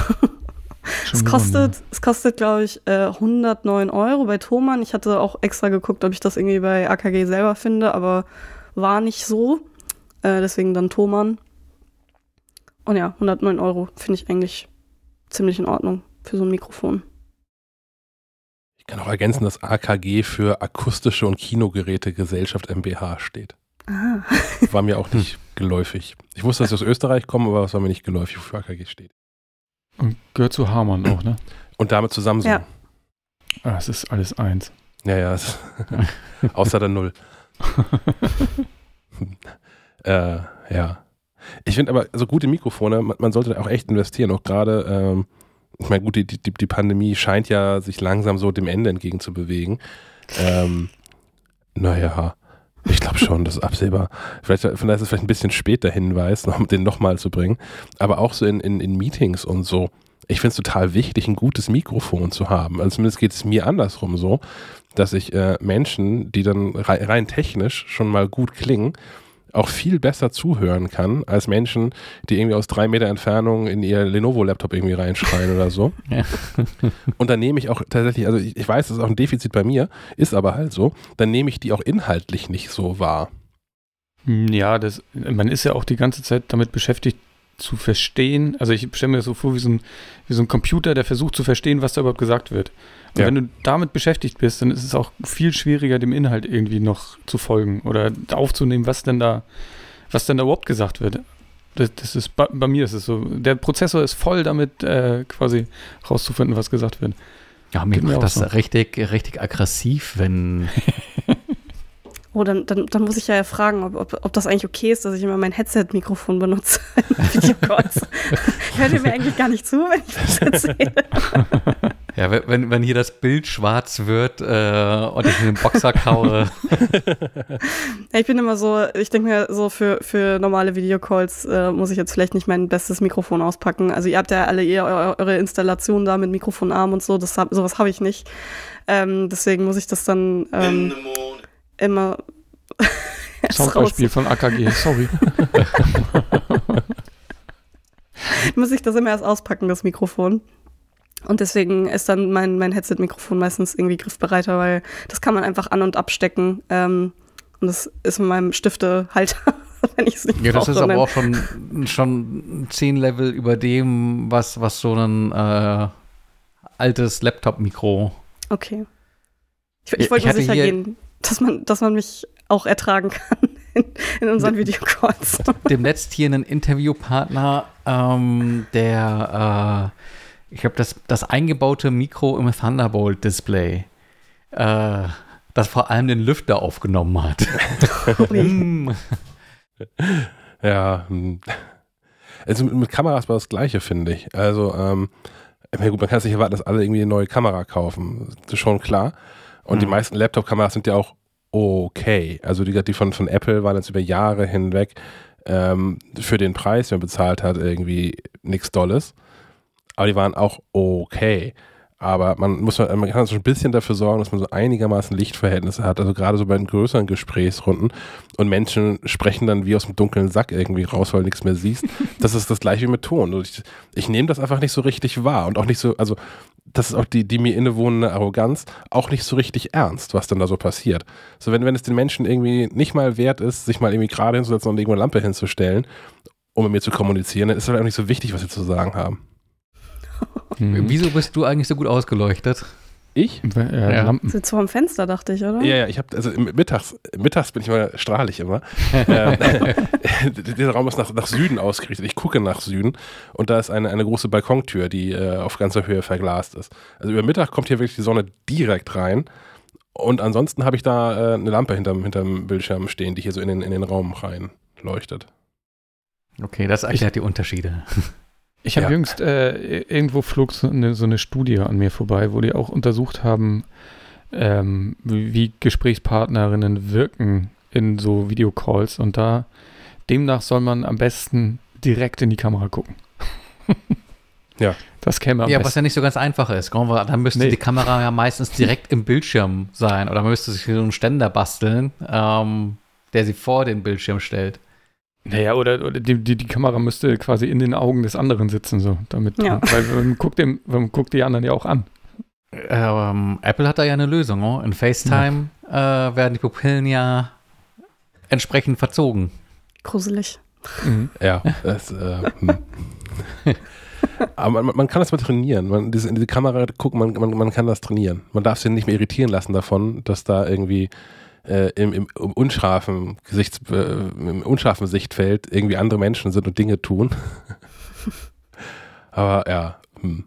Schon Es gewonnen, kostet, es kostet, glaube ich, äh, 109 Euro bei Thomann. Ich hatte auch extra geguckt, ob ich das irgendwie bei AKG selber finde, aber war nicht so. Äh, deswegen dann Thomann. Und ja, 109 Euro finde ich eigentlich ziemlich in Ordnung für so ein Mikrofon. Ich kann auch ergänzen, dass AKG für Akustische und Kinogeräte Gesellschaft MBH steht. Ah. War mir auch nicht geläufig. Ich wusste, dass sie aus Österreich kommen, aber es war mir nicht geläufig, wofür AKG steht. Und gehört zu Hamann auch, ne? Und damit zu Samsung. Ja. Ah, es ist alles eins. Ja, ja. es- Außer der Null. äh, ja. Ich finde aber, so gute Mikrofone, man, man sollte da auch echt investieren. Auch gerade, ähm, ich meine, gut, die, die, die Pandemie scheint ja sich langsam so dem Ende entgegen zu bewegen. Ähm, naja, ich glaube schon, das ist absehbar. Vielleicht, vielleicht ist es vielleicht ein bisschen spät der Hinweis, noch, den nochmal zu bringen. Aber auch so in, in, in Meetings und so. Ich finde es total wichtig, ein gutes Mikrofon zu haben. Also zumindest geht es mir andersrum so, dass ich äh, Menschen, die dann rei- rein technisch schon mal gut klingen, auch viel besser zuhören kann, als Menschen, die irgendwie aus drei Meter Entfernung in ihr Lenovo-Laptop irgendwie reinschreien oder so. Ja. Und dann nehme ich auch tatsächlich, also ich, ich weiß, das ist auch ein Defizit bei mir, ist aber halt so, dann nehme ich die auch inhaltlich nicht so wahr. Hm, Ja, das, man ist ja auch die ganze Zeit damit beschäftigt zu verstehen. Also ich stelle mir das so vor wie so, ein, wie so ein Computer, der versucht zu verstehen, was da überhaupt gesagt wird. Und Ja. wenn du damit beschäftigt bist, dann ist es auch viel schwieriger, dem Inhalt irgendwie noch zu folgen oder aufzunehmen, was denn da, was denn da überhaupt gesagt wird. Das, das ist bei, bei mir ist es so. Der Prozessor ist voll damit, äh, quasi rauszufinden, was gesagt wird. Ja, mir Geht macht das so. richtig, richtig aggressiv, wenn. Oh, dann, dann, dann muss ich ja fragen, ob, ob, ob das eigentlich okay ist, dass ich immer mein Headset-Mikrofon benutze in Videocalls. Hört ihr mir eigentlich gar nicht zu, wenn ich das erzähle? Ja, wenn- wenn, hier das Bild schwarz wird äh, und ich in den Boxer kaue. Ja, ich bin immer so, ich denke mir so, für, für normale Videocalls äh, muss ich jetzt vielleicht nicht mein bestes Mikrofon auspacken. Also ihr habt ja alle ihr, eu- eure Installation da mit Mikrofonarm und so, das hab, sowas habe ich nicht. Ähm, deswegen muss ich das dann ähm, immer Soundbeispiel von AKG, sorry. muss ich das immer erst auspacken, das Mikrofon. Und deswegen ist dann mein, mein Headset-Mikrofon meistens irgendwie griffbereiter, weil das kann man einfach an- und abstecken. Ähm, und das ist mit meinem Stiftehalter, wenn ich es nicht Ja, das brauche. ist aber dann- auch schon, schon zehn Level über dem, was, was so ein äh, altes Laptop-Mikro. Okay. Ich, ich Ich wollte nur sicher gehen, dass man, dass man mich auch ertragen kann in, in unseren Videocalls. Demnächst hier einen Interviewpartner, ähm, der, äh, ich habe das, das eingebaute Mikro im Thunderbolt-Display, äh, das vor allem den Lüfter aufgenommen hat. Hm. Ja, hm. also mit, mit Kameras war das Gleiche, finde ich. Also, ähm, ja gut, man kann es nicht erwarten, dass alle irgendwie eine neue Kamera kaufen. Das ist schon klar. Und die Mhm. meisten Laptop-Kameras sind ja auch okay. Also die, die von, von Apple waren jetzt über Jahre hinweg ähm, für den Preis, den man bezahlt hat, irgendwie nichts Dolles. Aber die waren auch okay. Aber man muss man kann so ein bisschen dafür sorgen, dass man so einigermaßen Lichtverhältnisse hat. Also gerade so bei den größeren Gesprächsrunden und Menschen sprechen dann wie aus dem dunklen Sack irgendwie raus, weil du nichts mehr siehst. Das ist das gleiche wie mit Ton. Und Ich, ich nehme das einfach nicht so richtig wahr und auch nicht so, also das ist auch die, die mir innewohnende Arroganz, auch nicht so richtig ernst, was dann da so passiert. So, wenn, wenn es den Menschen irgendwie nicht mal wert ist, sich mal irgendwie gerade hinzusetzen und irgendwo eine Lampe hinzustellen, um mit mir zu kommunizieren, dann ist es halt auch nicht so wichtig, was sie zu sagen haben. Mhm. Wieso bist du eigentlich so gut ausgeleuchtet? Ich? Äh, Ja. Lampen. Sitzt vor dem Fenster, dachte ich, oder? Ja, ja, ich habe, also mittags, mittags bin ich mal strahlig immer. ähm, dieser Raum ist nach, nach Süden ausgerichtet. Ich gucke nach Süden und da ist eine, eine große Balkontür, die äh, auf ganzer Höhe verglast ist. Also über Mittag kommt hier wirklich die Sonne direkt rein. Und ansonsten habe ich da äh, eine Lampe hinterm, hinterm Bildschirm stehen, die hier so in den, in den Raum rein leuchtet. Okay, das erklärt die Unterschiede. Ich habe Ja. jüngst äh, irgendwo flog so eine, so eine Studie an mir vorbei, wo die auch untersucht haben, ähm, wie, Gesprächspartnerinnen wirken in so Videocalls und da demnach soll man am besten direkt in die Kamera gucken. Ja. Das käme am Ja, was besten. ja nicht so ganz einfach ist. Dann müsste Nee. die Kamera ja meistens direkt im Bildschirm sein. Oder man müsste sich so einen Ständer basteln, ähm, der sie vor den Bildschirm stellt. Naja, oder, oder die, die, die Kamera müsste quasi in den Augen des anderen sitzen, so damit. Ja. Weil man guckt, dem, man guckt die anderen ja auch an. Ähm, Apple hat da ja eine Lösung. Oh? In FaceTime äh, werden die Pupillen ja entsprechend verzogen. Gruselig. Mhm. Ja, das, äh, hm. Aber man, man kann das mal trainieren. Man, diese, in diese Kamera gucken, man, man, man kann das trainieren. Man darf sich nicht mehr irritieren lassen davon, dass da irgendwie äh, im, im, im unscharfen Gesichts, äh, im unscharfen Sichtfeld irgendwie andere Menschen sind und Dinge tun. Aber ja, hm.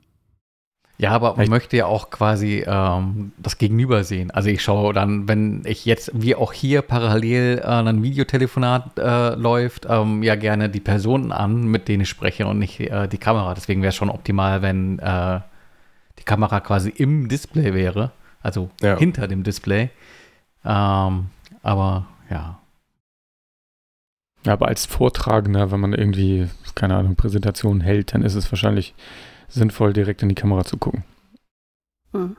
Ja, aber man Vielleicht- möchte ja auch quasi ähm, das Gegenüber sehen. Also ich schaue dann, wenn ich jetzt, wie auch hier parallel äh, ein Videotelefonat äh, läuft, ähm, ja gerne die Personen an, mit denen ich spreche und nicht äh, die Kamera. Deswegen wäre es schon optimal, wenn äh, die Kamera quasi im Display wäre, also Ja. hinter dem Display. Ähm, aber ja. Ja, aber als Vortragender, wenn man irgendwie, keine Ahnung, Präsentationen hält, dann ist es wahrscheinlich sinnvoll, direkt in die Kamera zu gucken. Hm.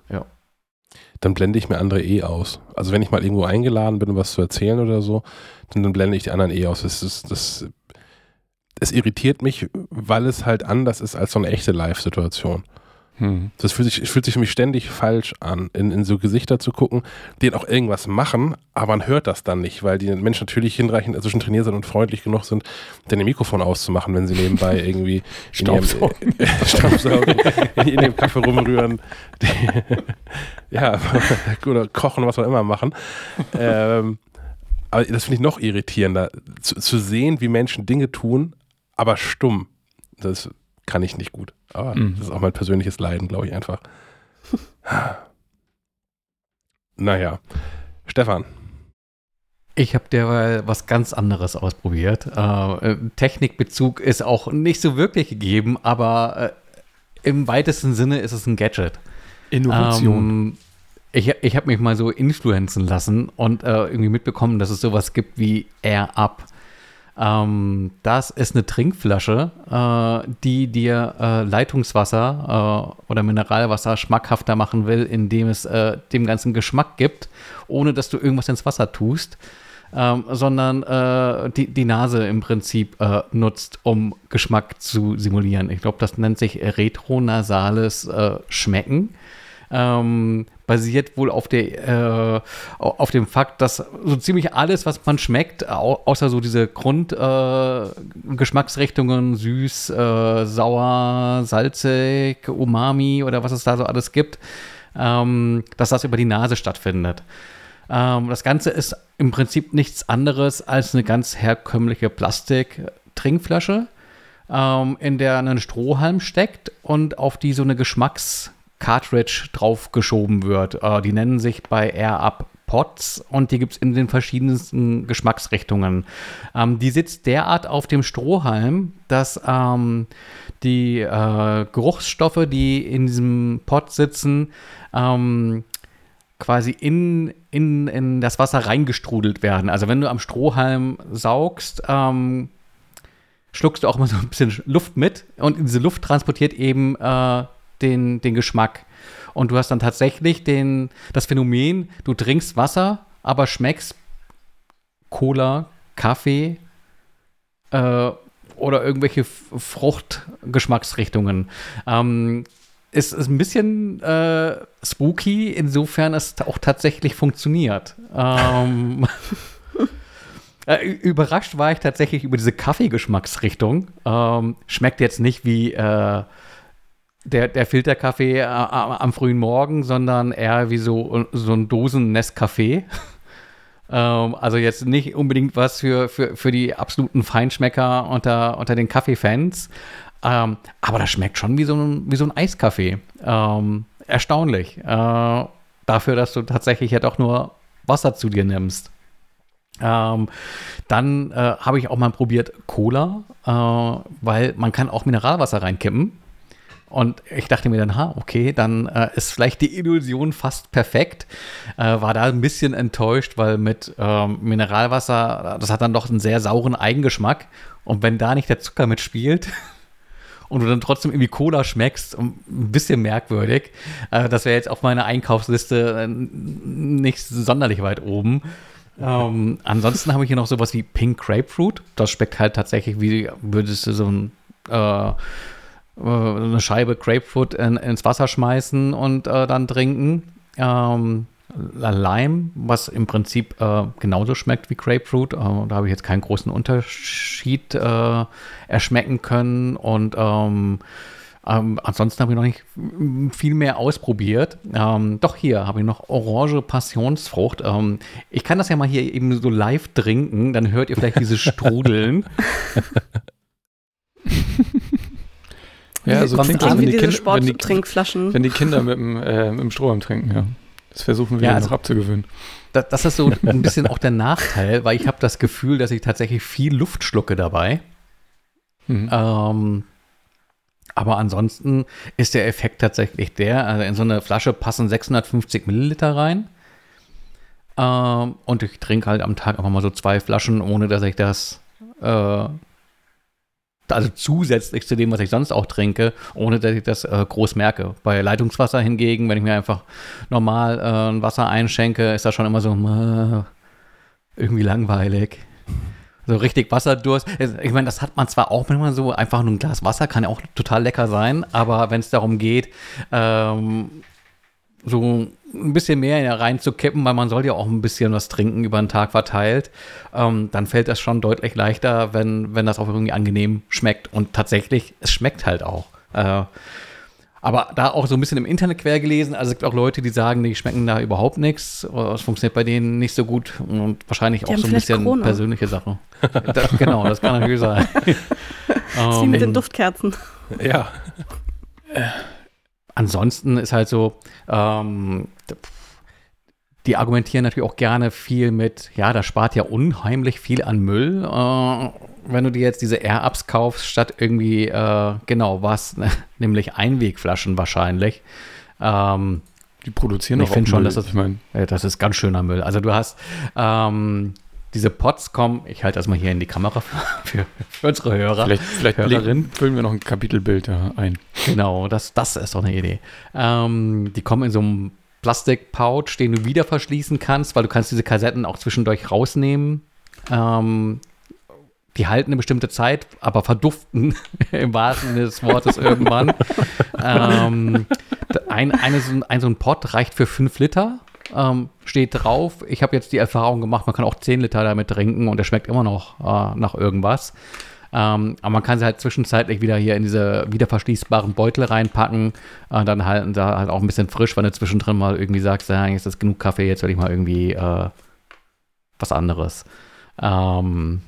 dann blende ich mir andere eh aus. Also wenn ich mal irgendwo eingeladen bin, um was zu erzählen oder so, dann, dann blende ich die anderen eh aus. Das, ist, das, es irritiert mich, weil es halt anders ist als so eine echte Live-Situation. Hm. Das fühlt sich, fühlt sich für mich ständig falsch an, in, in so Gesichter zu gucken, die auch irgendwas machen, aber man hört das dann nicht, weil die Menschen natürlich hinreichend, also schon trainiert sind und freundlich genug sind, dann ihr Mikrofon auszumachen, wenn sie nebenbei irgendwie in ihrem, äh, Staubsaugen, in, dem Kaffee rumrühren, die, ja, oder kochen, was auch immer machen. Ähm, aber das finde ich noch irritierender, zu, zu sehen, wie Menschen Dinge tun, aber stumm. Das kann ich nicht gut. Aber Mhm. das ist auch mein persönliches Leiden, glaube ich einfach. naja. Stefan. Ich habe derweil was ganz anderes ausprobiert. Äh, äh, Technikbezug ist auch nicht so wirklich gegeben, aber äh, im weitesten Sinne ist es ein Gadget. Innovation. Ähm, ich ich habe mich mal so influenzen lassen und äh, irgendwie mitbekommen, dass es sowas gibt wie Air Up. Ähm, das ist eine Trinkflasche, äh, die dir äh, Leitungswasser äh, oder Mineralwasser schmackhafter machen will, indem es äh, dem ganzen Geschmack gibt, ohne dass du irgendwas ins Wasser tust, ähm, sondern äh, die, die Nase im Prinzip äh, nutzt, um Geschmack zu simulieren. Ich glaube, das nennt sich retronasales äh, Schmecken ähm, basiert wohl auf, der, äh, au- auf dem Fakt, dass so ziemlich alles, was man schmeckt, au außer so diese Grundgeschmacksrichtungen, äh, süß, äh, sauer, salzig, umami oder was es da so alles gibt, ähm, dass das über die Nase stattfindet. Ähm, das Ganze ist im Prinzip nichts anderes als eine ganz herkömmliche Plastik-Trinkflasche, ähm, in der ein Strohhalm steckt und auf die so eine Geschmacks-Cartridge draufgeschoben wird. Äh, die nennen sich bei Air Up Pots und die gibt es in den verschiedensten Geschmacksrichtungen. Ähm, die sitzt derart auf dem Strohhalm, dass ähm, die äh, Geruchsstoffe, die in diesem Pot sitzen, ähm, quasi in, in, in das Wasser reingestrudelt werden. Also wenn du am Strohhalm saugst, ähm, schluckst du auch mal so ein bisschen Luft mit und diese Luft transportiert eben äh, den, den Geschmack. Und du hast dann tatsächlich den, das Phänomen, du trinkst Wasser, aber schmeckst Cola, Kaffee äh, oder irgendwelche Fruchtgeschmacksrichtungen. Ähm, ist, ist ein bisschen äh, spooky, insofern es auch tatsächlich funktioniert. Ähm, äh, überrascht war ich tatsächlich über diese Kaffeegeschmacksrichtung. Ähm, schmeckt jetzt nicht wie äh, der, der Filterkaffee äh, am frühen Morgen, sondern eher wie so, so ein Dosen Nescafé. ähm, also jetzt nicht unbedingt was für, für, für die absoluten Feinschmecker unter, unter den Kaffeefans. Ähm, aber das schmeckt schon wie so ein, wie so ein Eiskaffee. Ähm, erstaunlich. Äh, dafür, dass du tatsächlich ja doch nur Wasser zu dir nimmst. Ähm, dann äh, habe ich auch mal probiert Cola, äh, weil man kann auch Mineralwasser reinkippen. Und ich dachte mir dann, ha, okay, dann äh, ist vielleicht die Illusion fast perfekt. Äh, war da ein bisschen enttäuscht, weil mit ähm, Mineralwasser, das hat dann doch einen sehr sauren Eigengeschmack. Und wenn da nicht der Zucker mitspielt und du dann trotzdem irgendwie Cola schmeckst, ein bisschen merkwürdig. Äh, das wäre jetzt auf meiner Einkaufsliste äh, nicht sonderlich weit oben. Ähm, ansonsten habe ich hier noch sowas wie Pink Grapefruit. Das schmeckt halt tatsächlich wie, würdest du so ein äh, eine Scheibe Grapefruit in, ins Wasser schmeißen und äh, dann trinken. Ähm, Lime, was im Prinzip äh, genauso schmeckt wie Grapefruit. Äh, da habe ich jetzt keinen großen Unterschied äh, erschmecken können. Und ähm, ähm, ansonsten habe ich noch nicht viel mehr ausprobiert. Ähm, doch hier habe ich noch Orange Passionsfrucht. Ähm, ich kann das ja mal hier eben so live trinken, dann hört ihr vielleicht dieses Strudeln. Ja, also klingt an, wenn die, kind, wenn, die, wenn die Kinder mit dem, äh, mit dem Strohhalm trinken, ja. Das versuchen wir Ja, ja, also- noch abzugewöhnen. Das, das ist so ein bisschen auch der Nachteil, weil ich habe das Gefühl, dass ich tatsächlich viel Luft schlucke dabei. Mhm. Ähm, aber ansonsten ist der Effekt tatsächlich der, also in so eine Flasche passen 650 Milliliter rein. Ähm, und ich trinke halt am Tag einfach mal so zwei Flaschen, ohne dass ich das, äh, also zusätzlich zu dem, was ich sonst auch trinke, ohne dass ich das äh, groß merke. Bei Leitungswasser hingegen, wenn ich mir einfach normal äh, Wasser einschenke, ist das schon immer so äh, irgendwie langweilig. So richtig Wasserdurst. Ich meine, das hat man zwar auch manchmal so, einfach nur ein Glas Wasser kann ja auch total lecker sein, aber wenn es darum geht, ähm, so ein bisschen mehr reinzukippen, weil man soll ja auch ein bisschen was trinken über den Tag verteilt, ähm, dann fällt das schon deutlich leichter, wenn, wenn das auch irgendwie angenehm schmeckt. Und tatsächlich, es schmeckt halt auch. Äh, aber da auch so ein bisschen im Internet quer gelesen, also es gibt auch Leute, die sagen, die schmecken da überhaupt nichts, oder es funktioniert bei denen nicht so gut und wahrscheinlich auch haben so ein bisschen Corona. persönliche Sache. Das, genau, das kann natürlich sein. Das ist wie Ähm, mit den Duftkerzen. Ja. Ansonsten ist halt so, ähm, die argumentieren natürlich auch gerne viel mit, ja, das spart ja unheimlich viel an Müll, äh, wenn du dir jetzt diese Air-Ups kaufst, statt irgendwie, äh, genau was, nämlich Einwegflaschen wahrscheinlich. Ähm, Die produzieren Ich doch find auch schon, Müll. dass das- ich meine, ja, das ist ganz schöner Müll. Also du hast ähm, diese Pots kommen, ich halte das mal hier in die Kamera für, für, unsere Hörer. vielleicht, vielleicht Hörerin. füllen wir noch ein Kapitelbild da ein. Genau, das, das ist doch eine Idee. Ähm, die kommen in so einem Plastikpouch, den du wieder verschließen kannst, weil du kannst diese Kassetten auch zwischendurch rausnehmen. Ähm, die halten eine bestimmte Zeit, aber verduften im wahrsten Sinne des Wortes irgendwann. ähm, ein, eine, so ein, ein so ein Pot reicht für fünf Liter. Ähm, steht drauf. Ich habe jetzt die Erfahrung gemacht, man kann auch 10 Liter damit trinken und der schmeckt immer noch äh, nach irgendwas. Ähm, aber man kann sie halt zwischenzeitlich wieder hier in diese wiederverschließbaren Beutel reinpacken. Äh, dann halten da halt auch ein bisschen frisch, wenn du zwischendrin mal irgendwie sagst, ja, jetzt ist genug Kaffee, jetzt will ich mal irgendwie äh, was anderes. Ähm,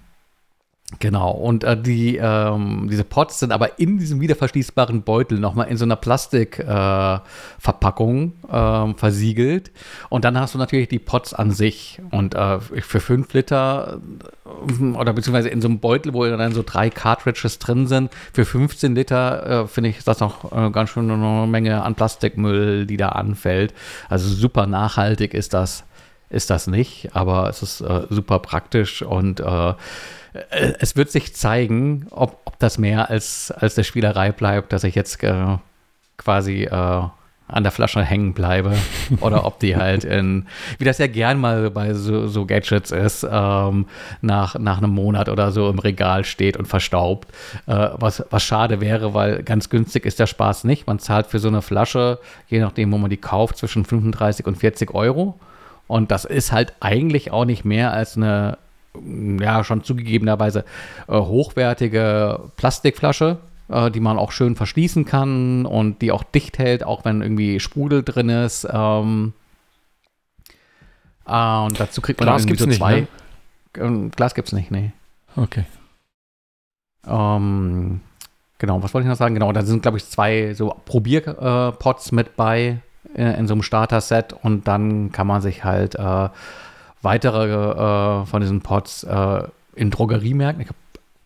Genau, und äh, die, ähm, diese Pots sind aber in diesem wiederverschließbaren Beutel nochmal in so einer Plastikverpackung äh, äh, versiegelt. Und dann hast du natürlich die Pots an sich. Und äh, für 5 Liter äh, oder beziehungsweise in so einem Beutel, wo dann so drei Cartridges drin sind, für 15 Liter äh, finde ich das noch ganz schön eine Menge an Plastikmüll, die da anfällt. Also super nachhaltig ist das, ist das nicht, aber es ist super praktisch und es wird sich zeigen, ob, ob das mehr als, als der Spielerei bleibt, dass ich jetzt äh, quasi äh, an der Flasche hängen bleibe oder ob die halt in, wie das ja gern mal bei so, so Gadgets ist, ähm, nach, nach einem Monat oder so im Regal steht und verstaubt. Äh, was, was schade wäre, weil ganz günstig ist der Spaß nicht. Man zahlt für so eine Flasche, je nachdem, wo man die kauft, zwischen 35 und 40 Euro. Und das ist halt eigentlich auch nicht mehr als eine ja, schon zugegebenerweise äh, hochwertige Plastikflasche, äh, die man auch schön verschließen kann und die auch dicht hält, auch wenn irgendwie Sprudel drin ist. Ähm, äh, und dazu kriegt man Glas gibt's so zwei. Nicht, ne? Ähm, Glas gibt's nicht, nee. Okay. Ähm, genau, was wollte ich noch sagen? Genau, da sind, glaube ich, zwei so Probierpots mit bei äh, in so einem Starter-Set und dann kann man sich halt äh, weitere äh, von diesen Pots äh, in Drogeriemärkten. Hab,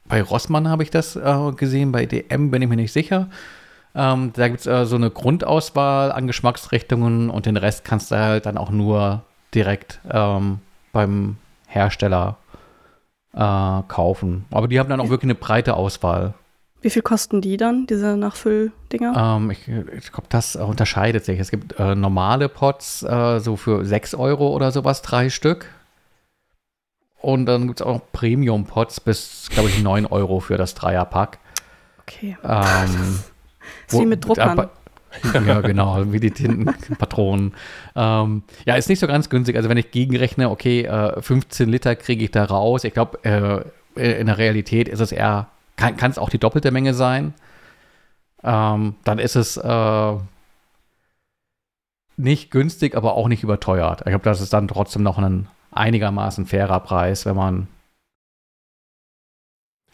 bei Rossmann habe ich das äh, gesehen, bei DM bin ich mir nicht sicher. Ähm, da gibt es äh, so eine Grundauswahl an Geschmacksrichtungen und den Rest kannst du halt dann auch nur direkt ähm, beim Hersteller äh, kaufen. Aber die haben dann auch wirklich eine breite Auswahl. Wie viel kosten die dann, diese Nachfülldinger? Ähm, ich, ich glaube, das unterscheidet sich. Es gibt äh, normale Pots, äh, so für 6 Euro oder sowas, drei Stück. Und dann gibt es auch Premium-Pots bis, glaube ich, 9 Euro für das Dreierpack. Okay. Ähm, wo, wie mit Druckern. ja, genau, wie die Tintenpatronen. ähm, ja, ist nicht so ganz günstig. Also wenn ich gegenrechne, okay, äh, 15 Liter kriege ich da raus. Ich glaube, äh, in der Realität ist es eher kann es auch die doppelte Menge sein. Ähm, dann ist es äh, nicht günstig, aber auch nicht überteuert. Ich glaube, das ist dann trotzdem noch ein einigermaßen fairer Preis, wenn man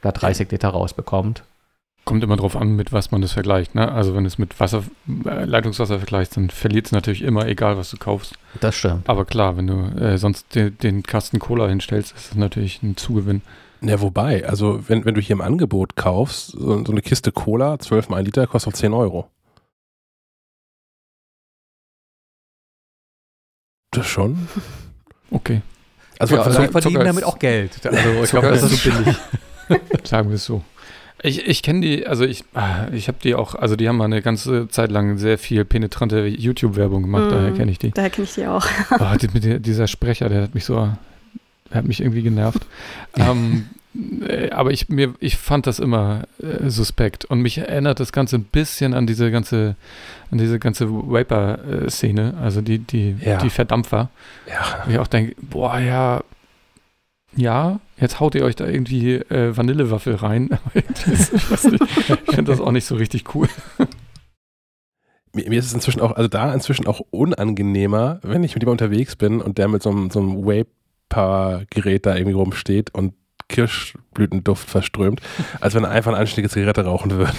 da 30 Liter rausbekommt. Kommt immer drauf an, mit was man das vergleicht. Ne? Also wenn es mit Wasser, äh, Leitungswasser vergleicht, dann verliert es natürlich immer, egal was du kaufst. Das stimmt. Aber klar, wenn du äh, sonst den, den Kasten Cola hinstellst, ist es natürlich ein Zugewinn. Ja, wobei, also wenn, wenn du hier im Angebot kaufst, so, so eine Kiste Cola, 12 mal ein Liter, kostet auch 10 Euro. Das schon? Okay. Also ja, also verdienen damit auch Geld. Also ich glaube, das ist so billig. Sagen wir es so. Ich, ich kenne die, also ich, ah, ich habe die auch, also die haben mal eine ganze Zeit lang sehr viel penetrante YouTube-Werbung gemacht, mm, daher kenne ich die. Daher kenne ich die auch. oh, die, dieser Sprecher, der hat mich so hat mich irgendwie genervt. ähm, äh, aber ich, mir, ich fand das immer äh, suspekt und mich erinnert das Ganze ein bisschen an diese ganze, an diese ganze Vapor-Szene, also die, die, ja. die Verdampfer. Ja. Wo ich auch denke, boah, ja, ja, jetzt haut ihr euch da irgendwie äh, Vanillewaffel rein. das, ich, ich finde das auch nicht so richtig cool. Mir, mir, ist es inzwischen auch, also da inzwischen auch unangenehmer, wenn ich mit jemandem unterwegs bin und der mit so einem, so einem Vape Gerät da irgendwie rumsteht und Kirschblütenduft verströmt, als wenn er einfach eine anständige Zigarette rauchen würde.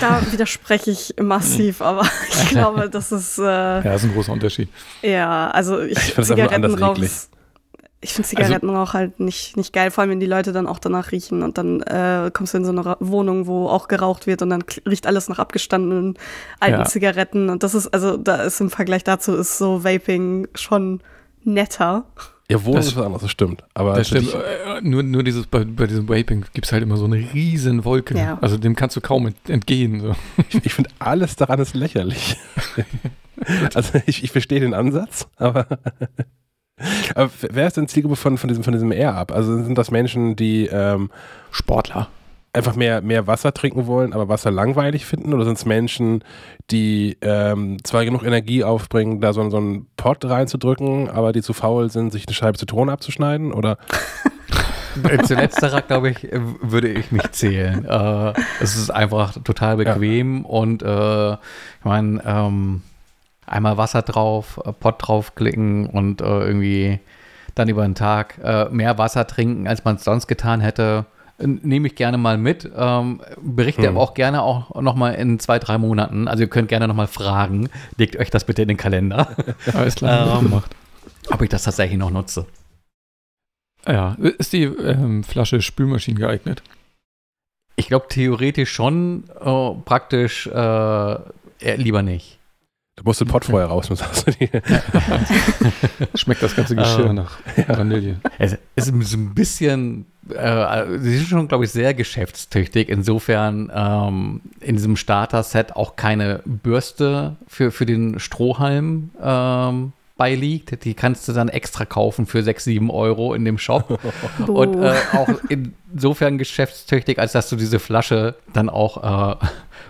Da widerspreche ich massiv, aber ich glaube, das ist. Äh, ja, das ist ein großer Unterschied. Ja, also ich, ich finde Zigarettenrauch. Ich finde Zigarettenrauch also, halt nicht, nicht geil, vor allem wenn die Leute dann auch danach riechen und dann äh, kommst du in so eine Wohnung, wo auch geraucht wird und dann riecht alles nach abgestandenen alten ja. Zigaretten und das ist, also da ist im Vergleich dazu ist so Vaping schon netter. Ja, Wohnung ist was anderes, das stimmt. Aber das stimmt. Äh, nur, nur dieses, bei, bei diesem Vaping gibt es halt immer so eine riesen Wolke. Ja. Also dem kannst du kaum entgehen. So. Ich, ich finde, alles daran ist lächerlich. also ich, ich verstehe den Ansatz, aber, aber wer ist denn Zielgruppe von, von diesem, von diesem Air-Up? Also sind das Menschen, die ähm, Sportler einfach mehr, mehr Wasser trinken wollen, aber Wasser langweilig finden? Oder sind es Menschen, die ähm, zwar genug Energie aufbringen, da so, so einen Pot reinzudrücken, aber die zu faul sind, sich eine Scheibe Zitrone abzuschneiden? Oder? Zu letzterer, glaube ich, würde ich mich zählen. Äh, es ist einfach total bequem ja. und äh, ich meine, ähm, einmal Wasser drauf, äh, Pott draufklicken und äh, irgendwie dann über den Tag äh, mehr Wasser trinken, als man es sonst getan hätte nehme ich gerne mal mit. Ähm, berichte hm. aber auch gerne auch noch mal in zwei, drei Monaten. Also ihr könnt gerne noch mal fragen. Legt euch das bitte in den Kalender. Alles klar, ähm, gemacht. Ob ich das tatsächlich noch nutze. Ja, ist die ähm, Flasche Spülmaschinen geeignet? Ich glaube theoretisch schon, äh, praktisch äh, lieber nicht. Du musst den Pott vorher raus, du. Schmeckt das ganze Geschirr uh, nach Vanille. Es ist ein bisschen, äh, sie sind schon, glaube ich, sehr geschäftstüchtig. Insofern ähm, in diesem Starter-Set auch keine Bürste für, für den Strohhalm ähm, beiliegt. Die kannst du dann extra kaufen für 6, 7 Euro in dem Shop. Und äh, auch insofern geschäftstüchtig, als dass du diese Flasche dann auch äh,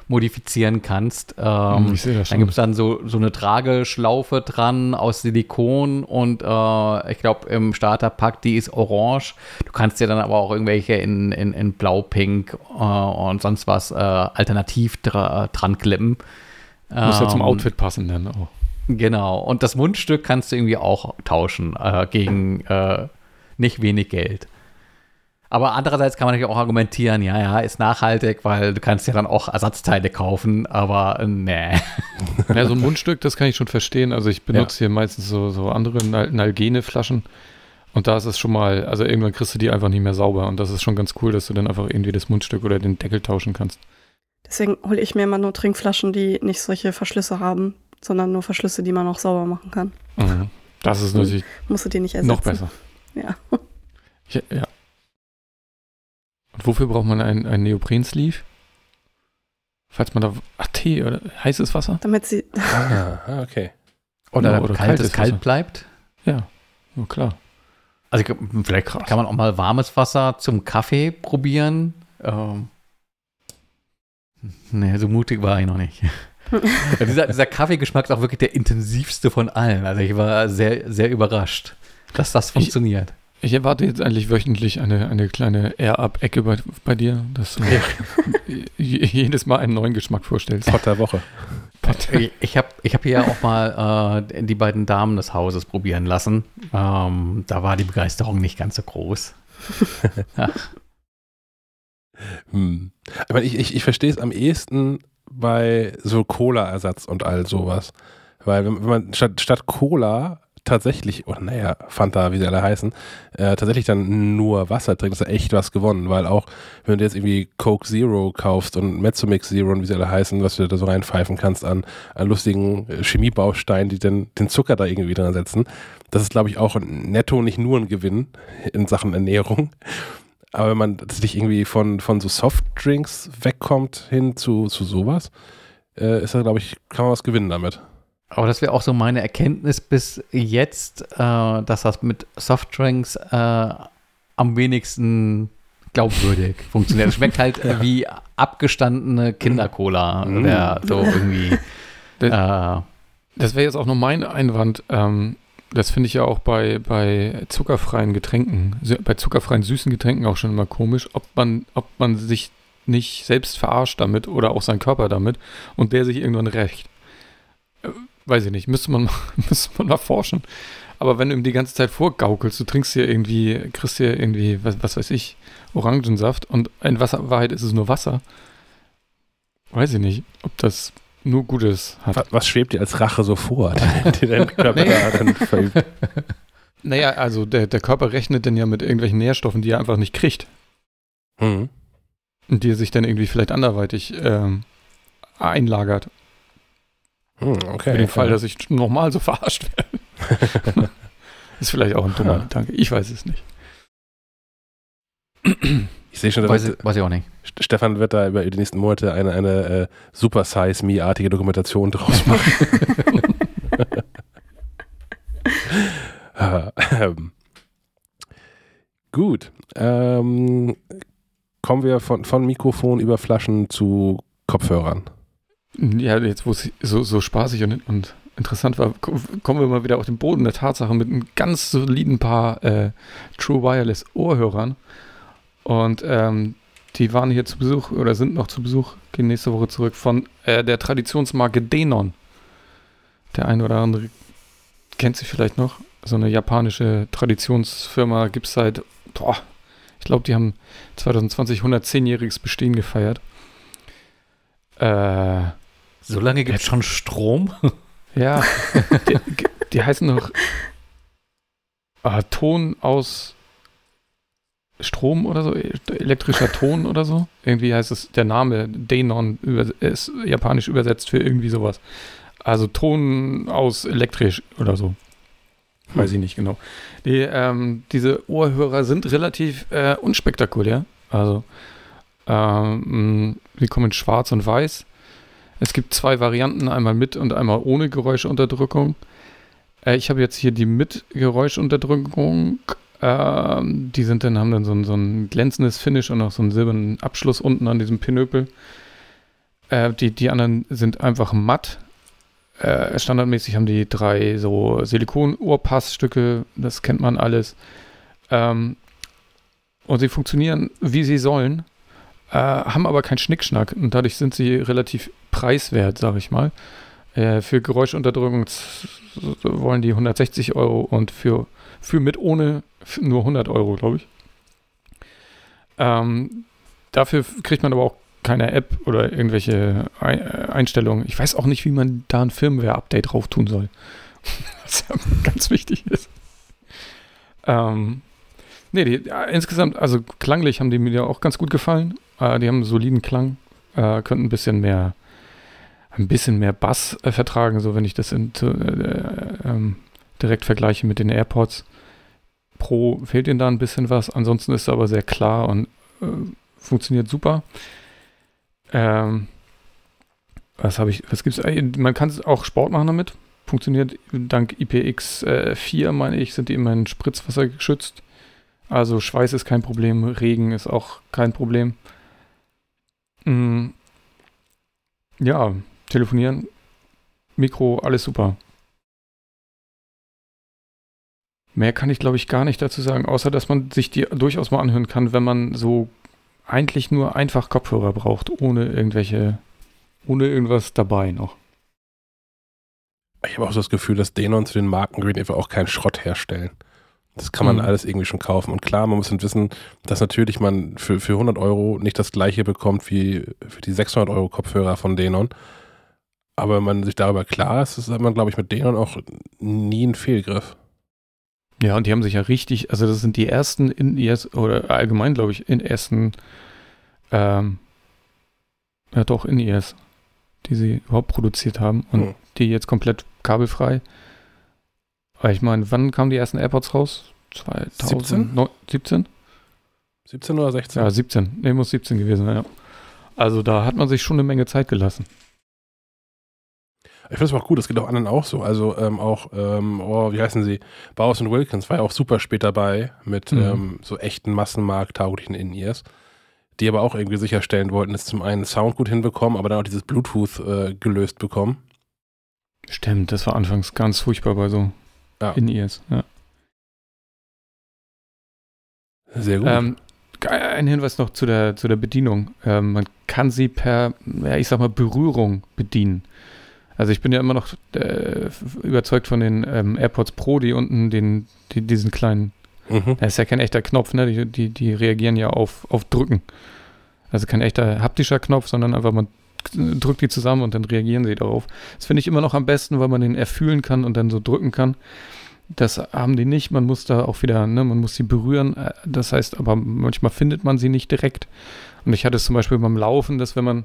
modifizieren kannst. Ähm, ich sehe das schon. Dann gibt es dann so, so eine Trageschlaufe dran aus Silikon und äh, ich glaube im Starterpack, die ist orange. Du kannst dir dann aber auch irgendwelche in, in, in blau, pink äh, und sonst was äh, alternativ dra dran klippen. Muss ja zum ähm, Outfit passen dann auch. Genau. Und das Mundstück kannst du irgendwie auch tauschen äh, gegen äh, nicht wenig Geld. Aber andererseits kann man natürlich auch argumentieren, ja, ja, ist nachhaltig, weil du kannst ja dann auch Ersatzteile kaufen, aber äh, nee. Ja, so ein Mundstück, das kann ich schon verstehen. Also ich benutze ja. hier meistens so, so andere Nalgene Flaschen und da ist es schon mal, also irgendwann kriegst du die einfach nicht mehr sauber und das ist schon ganz cool, dass du dann einfach irgendwie das Mundstück oder den Deckel tauschen kannst. Deswegen hole ich mir immer nur Trinkflaschen, die nicht solche Verschlüsse haben, sondern nur Verschlüsse, die man auch sauber machen kann. Mhm. Das ist natürlich. Musst du die nicht ersetzen. Noch besser. Ja. Ich, ja. Und wofür braucht man ein, ein Neopren-Sleeve? Falls man da. Ach, Tee oder heißes Wasser? Damit sie. Ah, okay. Oder, oder, oder kaltes kalt Wasser. bleibt? Ja, oh, klar. Also vielleicht Krass. kann man auch mal warmes Wasser zum Kaffee probieren. Ähm, nee, so mutig war ich noch nicht. Dieser, dieser Kaffeegeschmack ist auch wirklich der intensivste von allen. Also ich war sehr, sehr überrascht, dass das funktioniert. Ich erwarte jetzt eigentlich wöchentlich eine, eine kleine Air-Up-Ecke bei, bei dir, dass du jedes Mal einen neuen Geschmack vorstellst. Pot der Woche. Ich habe ich hab hier auch mal äh, die beiden Damen des Hauses probieren lassen. Ähm, da war die Begeisterung nicht ganz so groß. hm. Aber ich, ich, ich verstehe es am ehesten bei so Cola-Ersatz und all sowas. Weil wenn, man statt, statt Cola tatsächlich, oder naja, Fanta, wie sie alle heißen, äh, tatsächlich dann nur Wasser trinkt, ist ja echt was gewonnen, weil auch, wenn du jetzt irgendwie Coke Zero kaufst und Mezzomix Zero und wie sie alle heißen, was du da so reinpfeifen kannst an, an lustigen Chemiebausteinen, die den, den Zucker da irgendwie dran setzen, das ist, glaube ich, auch netto nicht nur ein Gewinn in Sachen Ernährung. Aber wenn man tatsächlich irgendwie von, von so Softdrinks wegkommt hin zu, zu sowas, äh, ist da, glaube ich, kann man was gewinnen damit. Aber das wäre auch so meine Erkenntnis bis jetzt, äh, dass das mit Softdrinks äh, am wenigsten glaubwürdig funktioniert. Es schmeckt halt ja. wie abgestandene Kindercola. Mm. So irgendwie. Das, äh, das wäre jetzt auch nur mein Einwand. Ähm, das finde ich ja auch bei, bei zuckerfreien Getränken, bei zuckerfreien süßen Getränken auch schon immer komisch, ob man, ob man sich nicht selbst verarscht damit oder auch seinen Körper damit und der sich irgendwann rächt weiß ich nicht, müsste man, müsste man mal forschen. Aber wenn du ihm die ganze Zeit vorgaukelst, du trinkst hier irgendwie, kriegst hier irgendwie, was, was weiß ich, Orangensaft und in Wasser, Wahrheit ist es nur Wasser. Weiß ich nicht, ob das nur Gutes hat. Was, was schwebt dir als Rache so vor, die dein Körper dann verübt? Naja, also der, der Körper rechnet dann ja mit irgendwelchen Nährstoffen, die er einfach nicht kriegt. Mhm. Und die er sich dann irgendwie vielleicht anderweitig ähm, einlagert. Hm, okay. Für den Fall, dass ich nochmal so verarscht werde. ist vielleicht auch ein dummer. Gedanke. Ich weiß es nicht. Ich sehe schon, weiß, ich, weiß ich auch nicht. Stefan wird da über die nächsten Monate eine, eine äh, Super Size Me-artige Dokumentation draus machen. ähm. Gut. Ähm, kommen wir von, von Mikrofon über Flaschen zu Kopfhörern. Ja, jetzt wo es so, so spaßig und, und interessant war, kommen wir mal wieder auf den Boden der Tatsache mit einem ganz soliden Paar äh, True Wireless Ohrhörern. Und ähm, die waren hier zu Besuch oder sind noch zu Besuch, gehen nächste Woche zurück von äh, der Traditionsmarke Denon. Der eine oder andere kennt sie vielleicht noch. So eine japanische Traditionsfirma gibt es seit, boah, ich glaube, die haben 2020 110-jähriges Bestehen gefeiert. Äh, so lange gibt es schon Strom? Ja, die, die, heißen noch äh, Ton aus Strom oder so, elektrischer Ton oder so. Irgendwie heißt es, der Name Denon ist japanisch übersetzt für irgendwie sowas. Also Ton aus elektrisch oder so. Weiß ich nicht genau. Die, ähm, diese Ohrhörer sind relativ äh, unspektakulär. Also, ähm, die kommen in schwarz und weiß. Es gibt zwei Varianten, einmal mit und einmal ohne Geräuschunterdrückung. Äh, ich habe jetzt hier die mit Geräuschunterdrückung. Ähm, die sind dann, haben dann so ein, so ein glänzendes Finish und auch so einen silbernen Abschluss unten an diesem Pinöpel. Äh, die, die anderen sind einfach matt äh, standardmäßig haben die drei so Silikon-Ohrpassstücke, das kennt man alles. Ähm, und sie funktionieren, wie sie sollen, äh, haben aber keinen Schnickschnack und dadurch sind sie relativ preiswert, sag ich mal. Äh, für Geräuschunterdrückung wollen die 160 Euro und für, für mit ohne nur 100 Euro, glaube ich. Ähm, dafür kriegt man aber auch keine App oder irgendwelche Einstellungen. Ich weiß auch nicht, wie man da ein Firmware-Update drauf tun soll. Was ja ganz wichtig ist. Ähm, nee, die, ja, insgesamt, also klanglich haben die mir auch ganz gut gefallen. Äh, die haben einen soliden Klang, äh, könnten ein bisschen mehr, ein bisschen mehr Bass äh, vertragen, so wenn ich das in, äh, ähm, direkt vergleiche mit den AirPods. Pro fehlt ihnen da ein bisschen was, ansonsten ist es aber sehr klar und äh, funktioniert super. Ähm, was habe ich, was gibt's? Äh, man kann auch Sport machen damit. Funktioniert dank IPX4, äh, meine ich, sind die immerhin Spritzwasser geschützt. Also Schweiß ist kein Problem, Regen ist auch kein Problem. Mhm. Ja, telefonieren, Mikro, alles super. Mehr kann ich, glaube ich, gar nicht dazu sagen, außer dass man sich die durchaus mal anhören kann, wenn man so eigentlich nur einfach Kopfhörer braucht, ohne irgendwelche, ohne irgendwas dabei noch. Ich habe auch das Gefühl, dass Denon zu den Marken Green einfach auch keinen Schrott herstellen. Das kann man mhm. alles irgendwie schon kaufen. Und klar, man muss dann wissen, dass natürlich man für, für 100 Euro nicht das gleiche bekommt wie für die 600 Euro Kopfhörer von Denon. Aber wenn man sich darüber klar ist, ist man, glaube ich, mit Denon auch nie ein Fehlgriff. Ja, und die haben sich ja richtig, also das sind die ersten in ears oder allgemein, glaube ich, in ersten, ähm, ja doch, in ears, die sie überhaupt produziert haben und mhm. die jetzt komplett kabelfrei. Aber ich meine, wann kamen die ersten AirPods raus? 2017? 17 oder 16? Ja, 17. Ne, muss 17 gewesen sein, ja. Also da hat man sich schon eine Menge Zeit gelassen. Ich finde es auch gut, das geht auch anderen auch so. Also ähm, auch, ähm, oh, wie heißen sie? Bowers und Wilkins war ja auch super spät dabei mit mhm. ähm, so echten Massenmarkt-tauglichen In-Ears, die aber auch irgendwie sicherstellen wollten, dass zum einen Sound gut hinbekommen, aber dann auch dieses Bluetooth äh, gelöst bekommen. Stimmt, das war anfangs ganz furchtbar bei so ja. In-Ears, ja. Sehr gut. Ähm, ein Hinweis noch zu der, zu der Bedienung. Ähm, man kann sie per, ja, ich sag mal, Berührung bedienen. Also ich bin ja immer noch äh, überzeugt von den ähm, AirPods Pro, die unten den, die, diesen kleinen, mhm. das ist ja kein echter Knopf, ne? Die, die, die reagieren ja auf, auf Drücken. Also kein echter haptischer Knopf, sondern einfach man drückt die zusammen und dann reagieren sie darauf. Das finde ich immer noch am besten, weil man den erfühlen kann und dann so drücken kann. Das haben die nicht. Man muss da auch wieder, ne, man muss sie berühren. Äh, das heißt, aber manchmal findet man sie nicht direkt. Und ich hatte es zum Beispiel beim Laufen, dass wenn man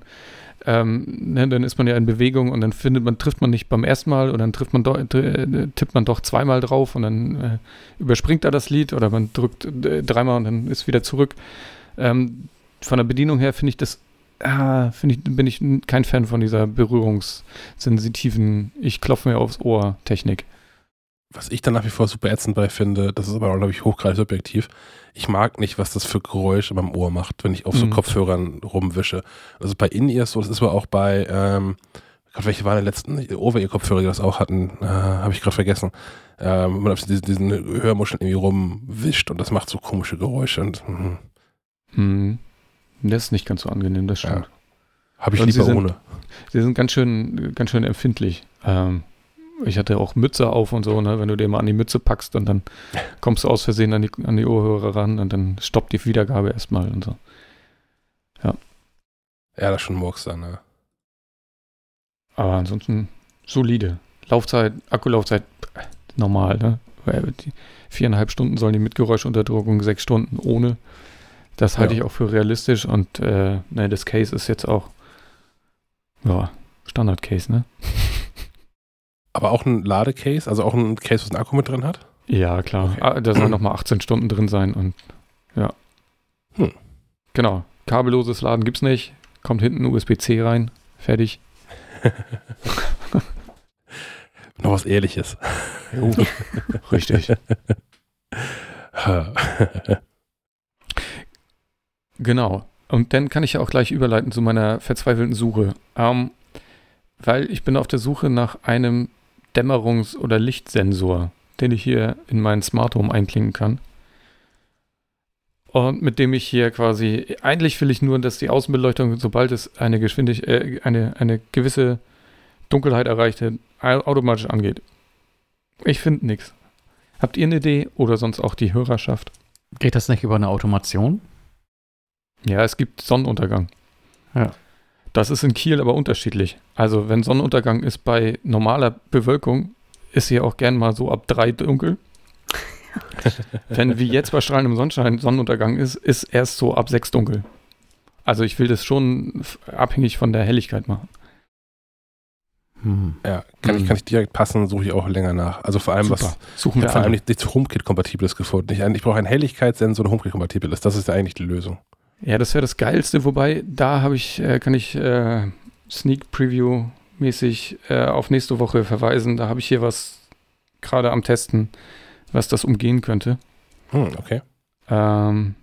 ähm, ne, dann ist man ja in Bewegung und dann findet man, trifft man nicht beim ersten Mal und dann trifft man doch, äh, tippt man doch zweimal drauf und dann äh, überspringt er das Lied oder man drückt dreimal und dann ist wieder zurück. Ähm, von der Bedienung her finde ich das, ah, finde ich, bin ich kein Fan von dieser berührungssensitiven, ich klopfe mir aufs Ohr Technik. Was ich dann nach wie vor super ätzend bei finde, das ist aber, glaube ich, hochgradig subjektiv, ich mag nicht, was das für Geräusche in meinem Ohr macht, wenn ich auf so mhm. Kopfhörern rumwische. Also bei In-Ears so, das ist aber auch bei, ähm, Gott, welche waren die letzten Over-Ear-Kopfhörer, die das auch hatten? Äh, Habe ich gerade vergessen. Äh, man auf diesen, diesen Hörmuscheln irgendwie rumwischt und das macht so komische Geräusche. Und, hm. Hm. Das ist nicht ganz so angenehm, das stimmt. Ja. Habe ich Und lieber sie sind- ohne. Sie sind ganz schön, ganz schön empfindlich. Ähm, ich hatte auch Mütze auf und so, ne? wenn du dir mal an die Mütze packst und dann kommst du aus Versehen an die, an die Ohrhörer ran und dann stoppt die Wiedergabe erstmal und so. Ja, das ist schon Murks dann. Ne? Aber ansonsten solide. Laufzeit, Akkulaufzeit normal, ne? Die viereinhalb Stunden sollen die mit Geräuschunterdrückung, sechs Stunden ohne. Das halte Ja. ich auch für realistisch und äh, ne, das Case ist jetzt auch ja, Standard-Case, ne? Aber auch ein Ladecase, also auch ein Case, was einen Akku mit drin hat? Ja, klar. Okay. Ah, Da sollen nochmal 18 Stunden drin sein und ja. Hm. Genau. Kabelloses Laden gibt's nicht. Kommt hinten USB-C rein. Fertig. Noch was Ehrliches. Richtig. Genau. Und dann kann ich ja auch gleich überleiten zu meiner verzweifelten Suche. Ähm, weil ich bin auf der Suche nach einem Dämmerungs- oder Lichtsensor, den ich hier in meinen Smart Home einklinken kann. Und mit dem ich hier quasi, eigentlich will ich nur, dass die Außenbeleuchtung, sobald es eine Geschwindigkeit, äh, eine, eine gewisse Dunkelheit erreichte, au- automatisch angeht. Ich finde nichts. Habt ihr eine Idee oder sonst auch die Hörerschaft? Geht das nicht über eine Automation? Ja, es gibt Sonnenuntergang. Ja. Das ist in Kiel aber unterschiedlich. Also, wenn Sonnenuntergang ist bei normaler Bewölkung, ist hier auch gern mal so ab drei dunkel. wenn wie jetzt bei strahlendem Sonnenschein Sonnenuntergang ist, ist erst so ab sechs dunkel. Also, ich will das schon abhängig von der Helligkeit machen. Hm. Ja, kann, ich, Mhm. kann ich direkt passen, suche ich auch länger nach. Also vor allem, was Suchen ich wir habe vor allem nichts HomeKit-Kompatibles gefunden. Ich, ich brauche einen Helligkeitssensor, der HomeKit-kompatibel ist. Das ist ja eigentlich die Lösung. Ja, das wäre das Geilste, wobei da habe ich, äh, kann ich äh, Sneak Preview mäßig äh, auf nächste Woche verweisen. Da habe ich hier was gerade am Testen, was das umgehen könnte. Hm, okay. Ähm,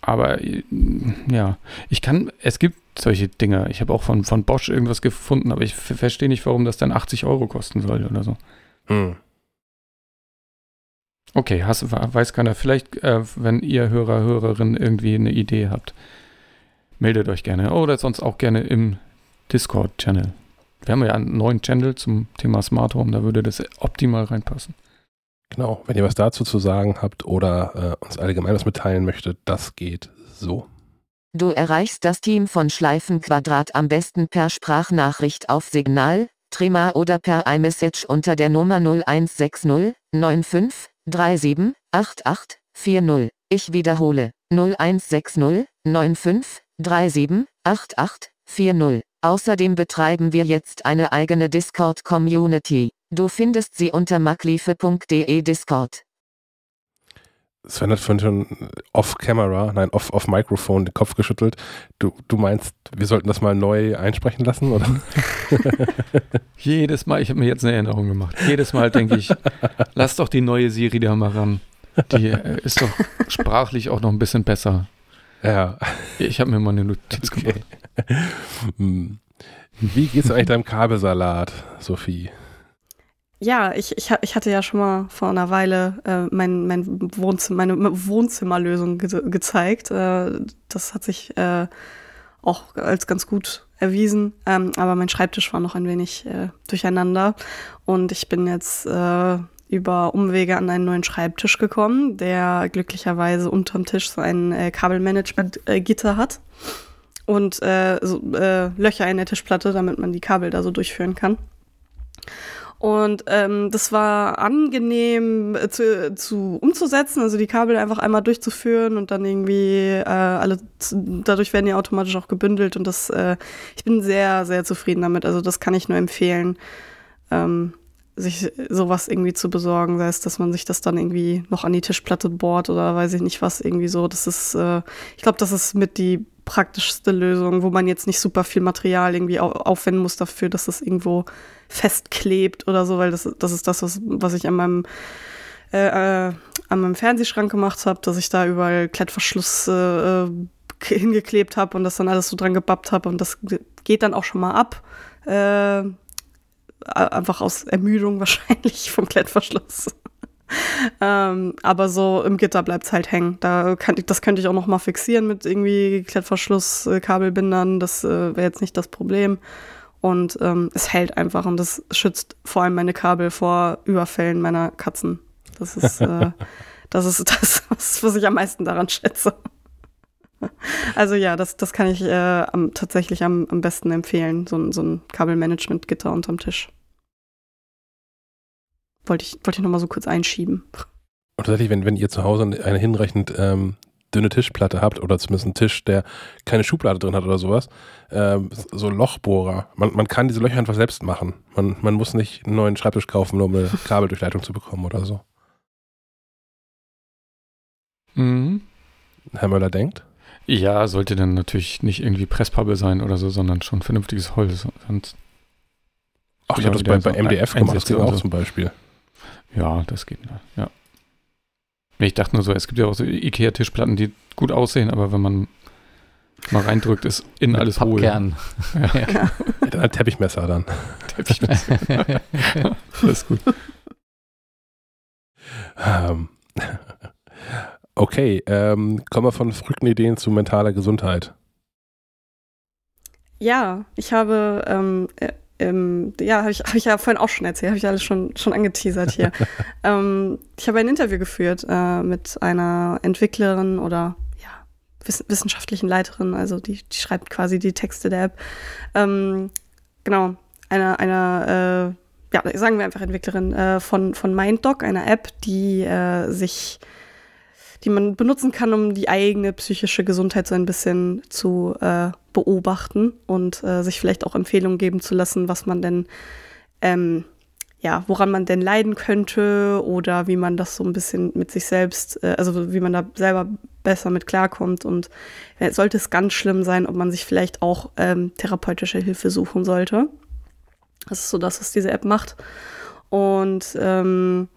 aber äh, ja, ich kann, es gibt solche Dinger. Ich habe auch von, von Bosch irgendwas gefunden, aber ich verstehe nicht, warum das dann 80 Euro kosten soll oder so. Hm. Okay, hast, weiß keiner. Vielleicht, äh, wenn ihr Hörer, Hörerin irgendwie eine Idee habt, meldet euch gerne. Oder sonst auch gerne im Discord-Channel. Wir haben ja einen neuen Channel zum Thema Smart Home, da würde das optimal reinpassen. Genau. Wenn ihr was dazu zu sagen habt oder äh, uns allgemein was mitteilen möchtet, das geht so. Du erreichst das Team von Schleifenquadrat am besten per Sprachnachricht auf Signal, Trima oder per iMessage unter der Nummer 0160 95 37 88 40. Ich wiederhole 0160 95 37 88 40. Außerdem betreiben wir jetzt eine eigene Discord-Community. Du findest sie unter makliefe.de Discord. Sven hat vorhin schon off-camera, nein, off- off-Mikrofon den Kopf geschüttelt. Du, du meinst, wir sollten das mal neu einsprechen lassen, oder? Jedes Mal, ich habe mir jetzt eine Erinnerung gemacht. Jedes Mal denke ich, lass doch die neue Siri da mal ran. Die äh, ist doch sprachlich auch noch ein bisschen besser. ja. Ich habe mir mal eine Notiz Okay. gemacht. Hm. Wie geht's eigentlich deinem Kabelsalat, Sophie? Ja, ich, ich, ich hatte ja schon mal vor einer Weile äh, mein, mein Wohnzimmer, meine Wohnzimmerlösung ge gezeigt. Äh, das hat sich äh, auch als ganz gut erwiesen. Ähm, aber mein Schreibtisch war noch ein wenig äh, durcheinander. Und ich bin jetzt äh, über Umwege an einen neuen Schreibtisch gekommen, der glücklicherweise unterm Tisch so ein äh, Kabelmanagement-Gitter hat. Und äh, so, äh, Löcher in der Tischplatte, damit man die Kabel da so durchführen kann. Und ähm, das war angenehm äh, zu, zu umzusetzen, also die Kabel einfach einmal durchzuführen und dann irgendwie äh, alle, dadurch werden die automatisch auch gebündelt und das, äh, ich bin sehr, sehr zufrieden damit. Also das kann ich nur empfehlen, ähm, sich sowas irgendwie zu besorgen, sei es, dass man sich das dann irgendwie noch an die Tischplatte bohrt oder weiß ich nicht was irgendwie so. Das ist, äh, ich glaube, das ist mit die praktischste Lösung, wo man jetzt nicht super viel Material irgendwie au aufwenden muss dafür, dass das irgendwo festklebt oder so, weil das, das ist das, was, was ich an meinem, äh, äh, an meinem Fernsehschrank gemacht habe, dass ich da überall Klettverschluss äh, hingeklebt habe und das dann alles so dran gebappt habe und das geht dann auch schon mal ab. Äh, einfach aus Ermüdung wahrscheinlich vom Klettverschluss. ähm, aber so im Gitter bleibt es halt hängen. Da kann, das könnte ich auch noch mal fixieren mit irgendwie Klettverschlusskabelbindern. Das äh, wäre jetzt nicht das Problem. Und ähm, es hält einfach und das schützt vor allem meine Kabel vor Überfällen meiner Katzen. Das ist, äh, das, ist das, was ich am meisten daran schätze. Also ja, das, das kann ich äh, am, tatsächlich am, am besten empfehlen, so, so ein Kabelmanagement-Gitter unterm Tisch. Wollte ich, wollte ich nochmal so kurz einschieben. Und tatsächlich, wenn, wenn ihr zu Hause eine hinreichend ähm, dünne Tischplatte habt oder zumindest einen Tisch, der keine Schublade drin hat oder sowas, ähm, so Lochbohrer. Man, man kann diese Löcher einfach selbst machen. Man, man muss nicht einen neuen Schreibtisch kaufen, nur um eine Kabeldurchleitung zu bekommen oder so. Mhm. Herr Möller denkt? Ja, sollte dann natürlich nicht irgendwie Presspappe sein oder so, sondern schon vernünftiges Holz. Sonst Ach, ich habe das bei, bei MDF gemacht, das geht auch so. zum Beispiel. Ja, das geht. Ja. Ich dachte nur so, es gibt ja auch so Ikea-Tischplatten, die gut aussehen, aber wenn man mal reindrückt, ist innen Mit alles hohl. Pappkern. Ja. Dann ein Teppichmesser dann. Teppichmesser. das ist gut. Ähm, okay, ähm, kommen wir von verrückten Ideen zu mentaler Gesundheit. Ja, ich habe, ähm, äh, ähm, ja, habe ich, hab ich ja vorhin auch schon erzählt, habe ich alles schon, schon angeteasert hier. ähm, ich habe ein Interview geführt äh, mit einer Entwicklerin oder ja, wiss wissenschaftlichen Leiterin, also die, die schreibt quasi die Texte der App. Ähm, genau, einer, einer äh, ja, sagen wir einfach Entwicklerin äh, von, von MindDoc, einer App, die äh, sich die man benutzen kann, um die eigene psychische Gesundheit so ein bisschen zu äh, beobachten und äh, sich vielleicht auch Empfehlungen geben zu lassen, was man denn, ähm, ja, woran man denn leiden könnte oder wie man das so ein bisschen mit sich selbst, äh, also wie man da selber besser mit klarkommt und äh, sollte es ganz schlimm sein, ob man sich vielleicht auch ähm, therapeutische Hilfe suchen sollte. Das ist so das, was diese App macht. Und ähm,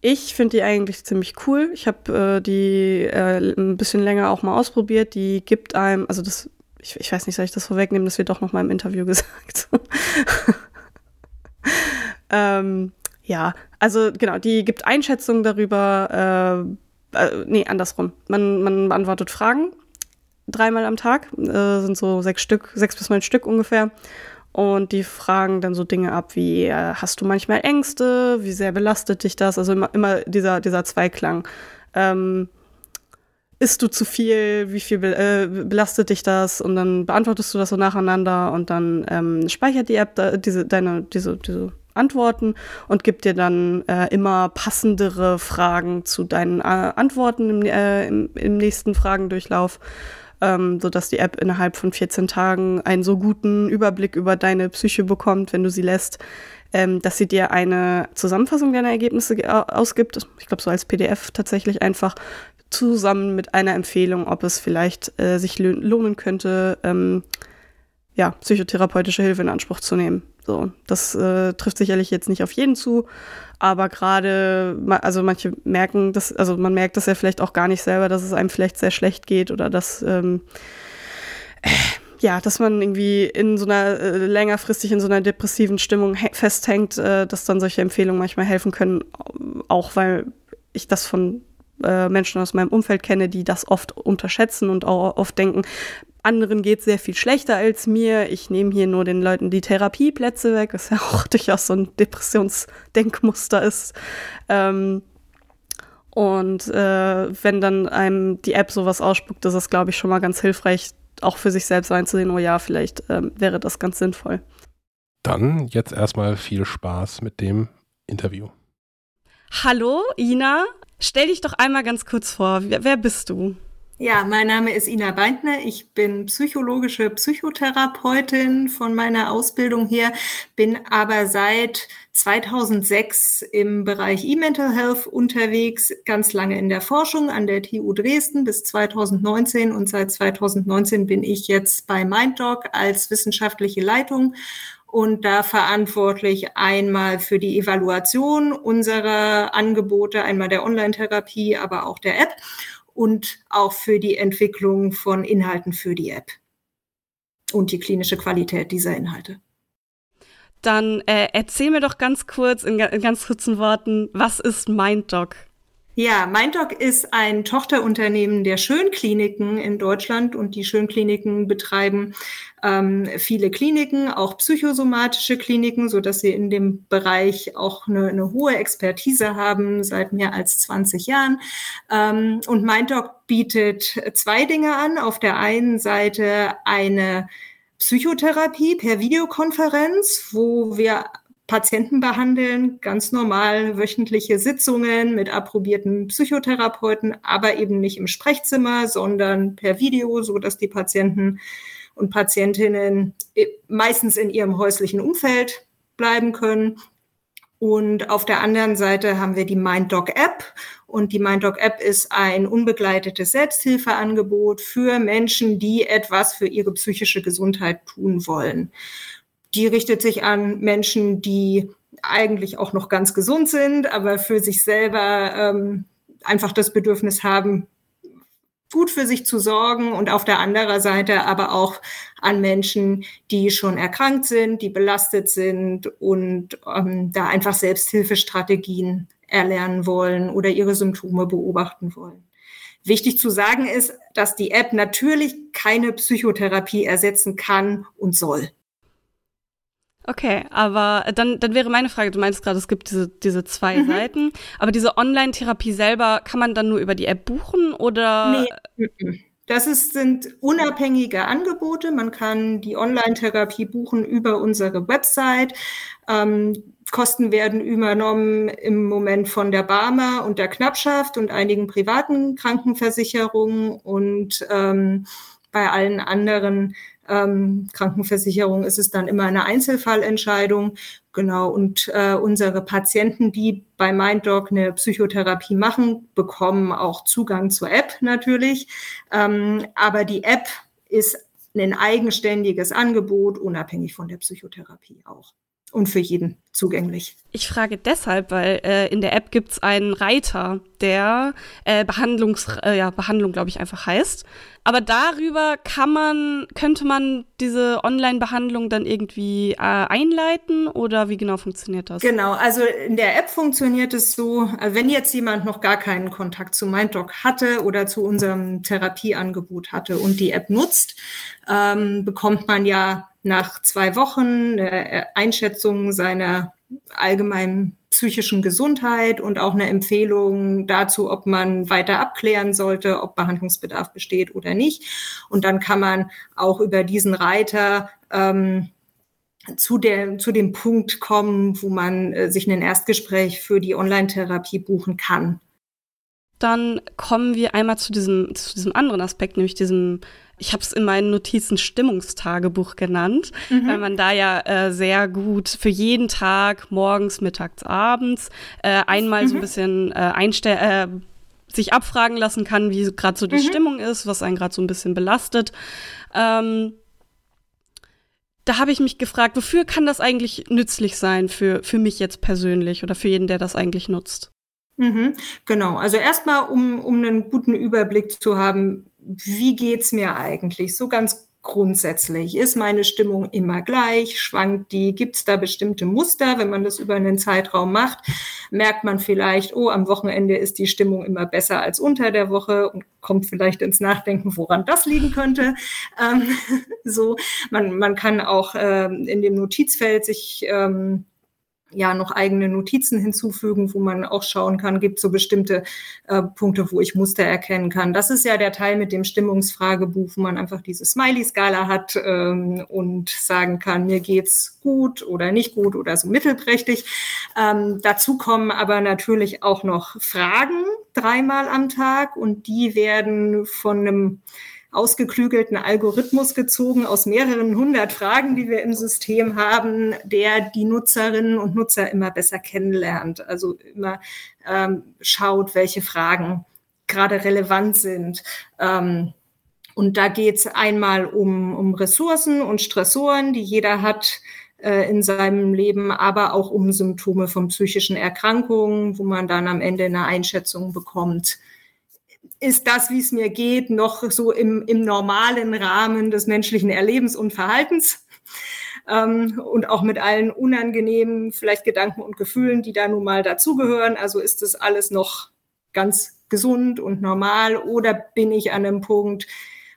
ich finde die eigentlich ziemlich cool. Ich habe äh, die äh, ein bisschen länger auch mal ausprobiert. Die gibt einem, also das, ich, ich weiß nicht, soll ich das vorwegnehmen? Das wird doch noch mal im Interview gesagt. ähm, ja, also genau, die gibt Einschätzungen darüber, äh, äh, nee, andersrum. Man, man beantwortet Fragen dreimal am Tag, äh, sind so sechs Stück, sechs bis neun Stück ungefähr. Und die fragen dann so Dinge ab wie, äh, hast du manchmal Ängste? Wie sehr belastet dich das? Also immer, immer dieser, dieser Zweiklang. Ähm, isst du zu viel? Wie viel be äh, belastet dich das? Und dann beantwortest du das so nacheinander und dann ähm, speichert die App da, diese, deine, diese, diese Antworten und gibt dir dann äh, immer passendere Fragen zu deinen äh, Antworten im, äh, im, im nächsten Fragendurchlauf ähm, sodass die App innerhalb von 14 Tagen einen so guten Überblick über deine Psyche bekommt, wenn du sie lässt, ähm, dass sie dir eine Zusammenfassung deiner Ergebnisse ausgibt. Ich glaube, so als PDF tatsächlich einfach zusammen mit einer Empfehlung, ob es vielleicht äh, sich lohnen könnte, ähm, ja, psychotherapeutische Hilfe in Anspruch zu nehmen. So, das äh, trifft sicherlich jetzt nicht auf jeden zu, aber gerade, also manche merken das, also man merkt das ja vielleicht auch gar nicht selber, dass es einem vielleicht sehr schlecht geht oder dass, ähm, äh, ja, dass man irgendwie in so einer, äh, längerfristig in so einer depressiven Stimmung festhängt, äh, dass dann solche Empfehlungen manchmal helfen können, auch weil ich das von äh, Menschen aus meinem Umfeld kenne, die das oft unterschätzen und auch oft denken, anderen geht sehr viel schlechter als mir. Ich nehme hier nur den Leuten die Therapieplätze weg, was ja auch durchaus so ein Depressionsdenkmuster ist. Ähm, und äh, wenn dann einem die App sowas ausspuckt, ist es, glaube ich, schon mal ganz hilfreich, auch für sich selbst einzusehen, oh ja, vielleicht ähm, wäre das ganz sinnvoll. Dann jetzt erstmal viel Spaß mit dem Interview. Hallo, Ina. Stell dich doch einmal ganz kurz vor. Wer, wer bist du? Ja, mein Name ist Ina Beintner. Ich bin psychologische Psychotherapeutin von meiner Ausbildung her, bin aber seit 2006 im Bereich E-Mental Health unterwegs, ganz lange in der Forschung an der TU Dresden bis 2019 und seit 2019 bin ich jetzt bei MindDoc als wissenschaftliche Leitung und da verantwortlich einmal für die Evaluation unserer Angebote, einmal der Online-Therapie, aber auch der App und auch für die Entwicklung von Inhalten für die App. und die klinische Qualität dieser Inhalte. Dann äh, erzähl mir doch ganz kurz, in, in ganz kurzen Worten, was ist MindDoc? Ja, MindDoc ist ein Tochterunternehmen der Schönkliniken in Deutschland und die Schönkliniken betreiben ähm, viele Kliniken, auch psychosomatische Kliniken, so dass sie in dem Bereich auch eine, eine hohe Expertise haben seit mehr als 20 Jahren. Ähm, und MindDoc bietet zwei Dinge an. Auf der einen Seite eine Psychotherapie per Videokonferenz, wo wir Patienten behandeln, ganz normal wöchentliche Sitzungen mit approbierten Psychotherapeuten, aber eben nicht im Sprechzimmer, sondern per Video, so dass die Patienten und Patientinnen meistens in ihrem häuslichen Umfeld bleiben können. Und auf der anderen Seite haben wir die MindDoc App. Und die MindDoc App ist ein unbegleitetes Selbsthilfeangebot für Menschen, die etwas für ihre psychische Gesundheit tun wollen. Die richtet sich an Menschen, die eigentlich auch noch ganz gesund sind, aber für sich selber ähm, einfach das Bedürfnis haben, gut für sich zu sorgen und auf der anderen Seite aber auch an Menschen, die schon erkrankt sind, die belastet sind und ähm, da einfach Selbsthilfestrategien erlernen wollen oder ihre Symptome beobachten wollen. Wichtig zu sagen ist, dass die App natürlich keine Psychotherapie ersetzen kann und soll. Okay, aber dann, dann wäre meine Frage, du meinst gerade, es gibt diese, diese zwei mhm. Seiten, aber diese Online-Therapie selber, kann man dann nur über die App buchen oder? Nee. Das ist, sind unabhängige Angebote. Man kann die Online-Therapie buchen über unsere Website. Ähm, Kosten werden übernommen im Moment von der Barmer und der Knappschaft und einigen privaten Krankenversicherungen und ähm, bei allen anderen ähm, Krankenversicherung ist es dann immer eine Einzelfallentscheidung. Genau. Und äh, unsere Patienten, die bei MindDoc eine Psychotherapie machen, bekommen auch Zugang zur App natürlich. Ähm, aber die App ist ein eigenständiges Angebot, unabhängig von der Psychotherapie auch und für jeden zugänglich. Ich frage deshalb, weil äh, in der App gibt es einen Reiter, der äh, Behandlungs, äh, ja, Behandlung, glaube ich, einfach heißt. Aber darüber kann man, könnte man diese Online-Behandlung dann irgendwie äh, einleiten oder wie genau funktioniert das? Genau, also in der App funktioniert es so, äh, wenn jetzt jemand noch gar keinen Kontakt zu MindDoc hatte oder zu unserem Therapieangebot hatte und die App nutzt, ähm, bekommt man ja nach zwei Wochen eine Einschätzung seiner allgemeinen psychischen Gesundheit und auch eine Empfehlung dazu, ob man weiter abklären sollte, ob Behandlungsbedarf besteht oder nicht. Und dann kann man auch über diesen Reiter ähm, zu, der, zu dem Punkt kommen, wo man äh, sich ein Erstgespräch für die Online-Therapie buchen kann. Dann kommen wir einmal zu diesem, zu diesem anderen Aspekt, nämlich diesem ich habe es in meinen Notizen Stimmungstagebuch genannt, mhm. weil man da ja äh, sehr gut für jeden Tag, morgens, mittags, abends, äh, einmal mhm. so ein mhm. bisschen äh, einstellen, äh, sich abfragen lassen kann, wie gerade so die mhm. Stimmung ist, was einen gerade so ein bisschen belastet. Ähm, da habe ich mich gefragt, wofür kann das eigentlich nützlich sein für, für mich jetzt persönlich oder für jeden, der das eigentlich nutzt? Mhm, genau, also erstmal, um, um einen guten Überblick zu haben, wie geht's mir eigentlich? So ganz grundsätzlich. Ist meine Stimmung immer gleich? Schwankt die? Gibt es da bestimmte Muster? Wenn man das über einen Zeitraum macht, merkt man vielleicht, oh, am Wochenende ist die Stimmung immer besser als unter der Woche und kommt vielleicht ins Nachdenken, woran das liegen könnte. Ähm, so, man, man kann auch ähm, in dem Notizfeld sich ähm, ja noch eigene Notizen hinzufügen, wo man auch schauen kann, gibt so bestimmte äh, Punkte, wo ich Muster erkennen kann. Das ist ja der Teil mit dem Stimmungsfragebuch, wo man einfach diese Smiley-Skala hat ähm, und sagen kann, mir geht's gut oder nicht gut oder so mittelprächtig. Ähm, dazu kommen aber natürlich auch noch Fragen dreimal am Tag und die werden von einem ausgeklügelten Algorithmus gezogen aus mehreren hundert Fragen, die wir im System haben, der die Nutzerinnen und Nutzer immer besser kennenlernt. Also immer ähm, schaut, welche Fragen gerade relevant sind. Ähm, und da geht es einmal um, um Ressourcen und Stressoren, die jeder hat äh, in seinem Leben, aber auch um Symptome von psychischen Erkrankungen, wo man dann am Ende eine Einschätzung bekommt, ist das, wie es mir geht, noch so im, im normalen Rahmen des menschlichen Erlebens und Verhaltens. Ähm, und auch mit allen unangenehmen vielleicht Gedanken und Gefühlen, die da nun mal dazugehören. Also ist das alles noch ganz gesund und normal? Oder bin ich an einem Punkt,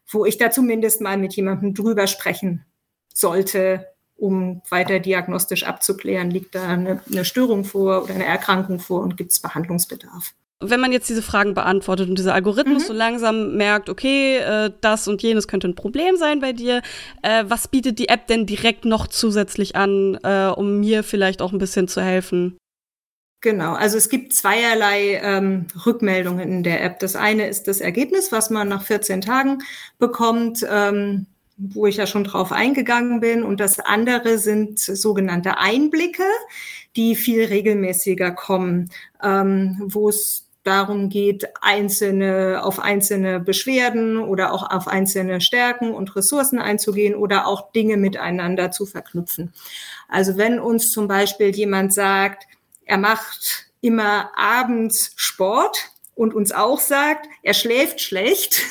wo ich da zumindest mal mit jemandem drüber sprechen sollte, um weiter diagnostisch abzuklären, liegt da eine, eine Störung vor oder eine Erkrankung vor und gibt es Behandlungsbedarf wenn man jetzt diese Fragen beantwortet und dieser Algorithmus mhm. so langsam merkt, okay, äh, das und jenes könnte ein Problem sein bei dir, äh, was bietet die App denn direkt noch zusätzlich an, äh, um mir vielleicht auch ein bisschen zu helfen? Genau, also es gibt zweierlei ähm, Rückmeldungen in der App. Das eine ist das Ergebnis, was man nach 14 Tagen bekommt. Ähm, wo ich ja schon drauf eingegangen bin. Und das andere sind sogenannte Einblicke, die viel regelmäßiger kommen, ähm, wo es darum geht, einzelne, auf einzelne Beschwerden oder auch auf einzelne Stärken und Ressourcen einzugehen oder auch Dinge miteinander zu verknüpfen. Also wenn uns zum Beispiel jemand sagt, er macht immer abends Sport und uns auch sagt, er schläft schlecht,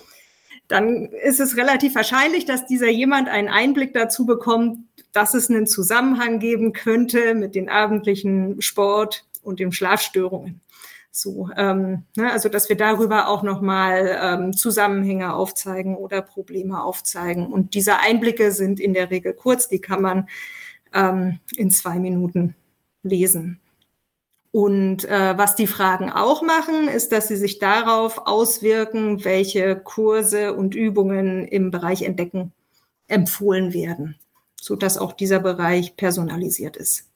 dann ist es relativ wahrscheinlich, dass dieser jemand einen Einblick dazu bekommt, dass es einen Zusammenhang geben könnte mit den abendlichen Sport und den Schlafstörungen. So, ähm, ne, also dass wir darüber auch nochmal ähm, Zusammenhänge aufzeigen oder Probleme aufzeigen. Und diese Einblicke sind in der Regel kurz, die kann man ähm, in zwei Minuten lesen. Und äh, was die Fragen auch machen, ist, dass sie sich darauf auswirken, welche Kurse und Übungen im Bereich Entdecken empfohlen werden, so dass auch dieser Bereich personalisiert ist.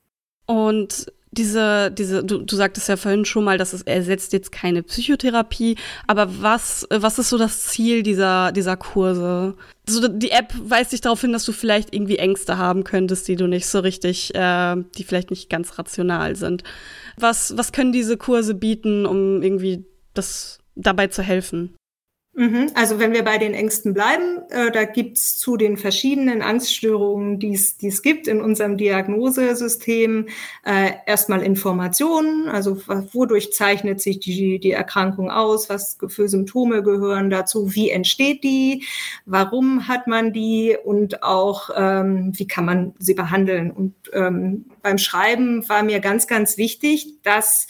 Und diese, diese, du, du sagtest ja vorhin schon mal, dass es ersetzt jetzt keine Psychotherapie, aber was, was ist so das Ziel dieser, dieser Kurse? So, die App weist dich darauf hin, dass du vielleicht irgendwie Ängste haben könntest, die du nicht so richtig, äh, die vielleicht nicht ganz rational sind. Was, was können diese Kurse bieten, um irgendwie das dabei zu helfen? Mhm. Also wenn wir bei den Ängsten bleiben, äh, da gibt's zu den verschiedenen Angststörungen, die es gibt in unserem Diagnosesystem, äh, erstmal Informationen, also wodurch zeichnet sich die, die Erkrankung aus, was für Symptome gehören dazu, wie entsteht die, warum hat man die? Und auch ähm, wie kann man sie behandeln. Und ähm, beim Schreiben war mir ganz, ganz wichtig, dass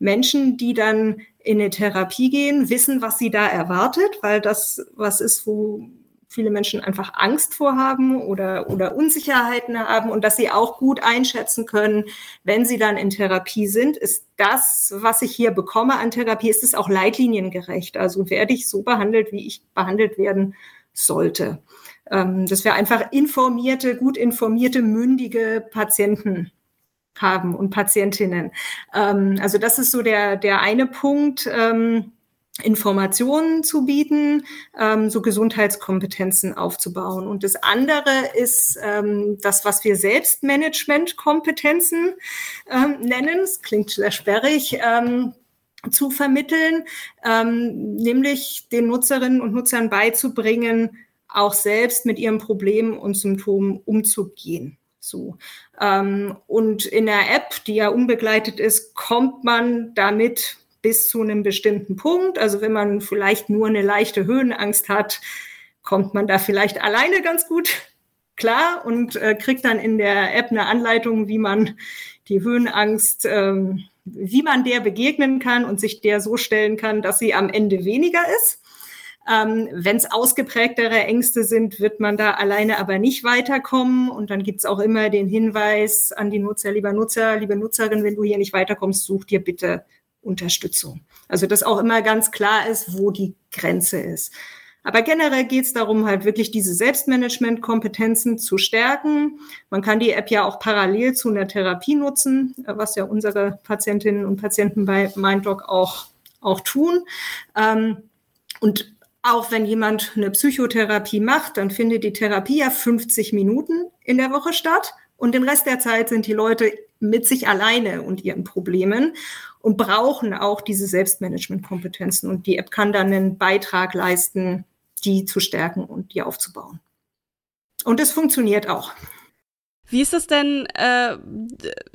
Menschen, die dann in eine Therapie gehen, wissen, was sie da erwartet, weil das was ist, wo viele Menschen einfach Angst vorhaben oder, oder Unsicherheiten haben und dass sie auch gut einschätzen können, wenn sie dann in Therapie sind, ist das, was ich hier bekomme an Therapie, ist es auch leitliniengerecht. Also werde ich so behandelt, wie ich behandelt werden sollte. Ähm, dass wir einfach informierte, gut informierte, mündige Patienten haben und Patientinnen. Ähm, also das ist so der, der eine Punkt. Ähm, Informationen zu bieten, ähm, so Gesundheitskompetenzen aufzubauen. Und das andere ist ähm, das, was wir Selbstmanagementkompetenzen ähm, nennen. Es klingt sehr sperrig. Ähm, zu vermitteln, ähm, nämlich den Nutzerinnen und Nutzern beizubringen, auch selbst mit ihren Problemen und Symptomen umzugehen. So. Ähm, und in der App, die ja unbegleitet ist, kommt man damit bis zu einem bestimmten Punkt. Also wenn man vielleicht nur eine leichte Höhenangst hat, kommt man da vielleicht alleine ganz gut klar und äh, kriegt dann in der App eine Anleitung, wie man die Höhenangst, ähm, wie man der begegnen kann und sich der so stellen kann, dass sie am Ende weniger ist. Ähm, Wenn es ausgeprägtere Ängste sind, wird man da alleine aber nicht weiterkommen. Und dann gibt es auch immer den Hinweis an die Nutzer, lieber Nutzer, liebe Nutzerin, wenn du hier nicht weiterkommst, such dir bitte Unterstützung. Also dass auch immer ganz klar ist, wo die Grenze ist. Aber generell geht es darum, halt wirklich diese Selbstmanagement-Kompetenzen zu stärken. Man kann die App ja auch parallel zu einer Therapie nutzen, was ja unsere Patientinnen und Patienten bei MindDoc auch, auch tun. Ähm, und auch wenn jemand eine Psychotherapie macht, dann findet die Therapie ja 50 Minuten in der Woche statt. Und den Rest der Zeit sind die Leute mit sich alleine und ihren Problemen und brauchen auch diese Selbstmanagement-Kompetenzen. Und die App kann dann einen Beitrag leisten, die zu stärken und die aufzubauen. Und es funktioniert auch. Wie ist das denn, äh,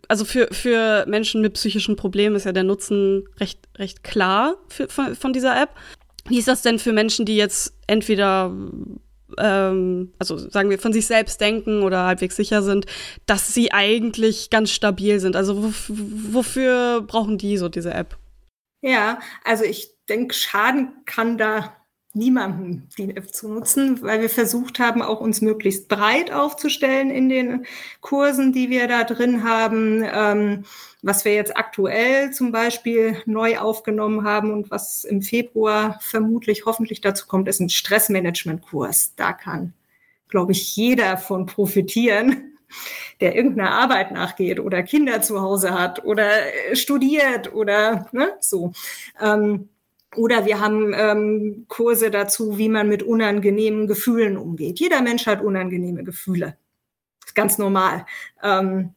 also für, für Menschen mit psychischen Problemen ist ja der Nutzen recht, recht klar für, von, von dieser App. Wie ist das denn für Menschen, die jetzt entweder ähm, also sagen wir, von sich selbst denken oder halbwegs sicher sind, dass sie eigentlich ganz stabil sind. Also wofür brauchen die so diese App? Ja, also ich denke, schaden kann da niemandem die App zu nutzen, weil wir versucht haben, auch uns möglichst breit aufzustellen in den Kursen, die wir da drin haben. Ähm, was wir jetzt aktuell zum Beispiel neu aufgenommen haben und was im Februar vermutlich hoffentlich dazu kommt, ist ein Stressmanagement-Kurs. Da kann, glaube ich, jeder von profitieren, der irgendeiner Arbeit nachgeht oder Kinder zu Hause hat oder studiert oder ne, so. Ähm, oder wir haben ähm, Kurse dazu, wie man mit unangenehmen Gefühlen umgeht. Jeder Mensch hat unangenehme Gefühle. Ist ganz normal. Ähm,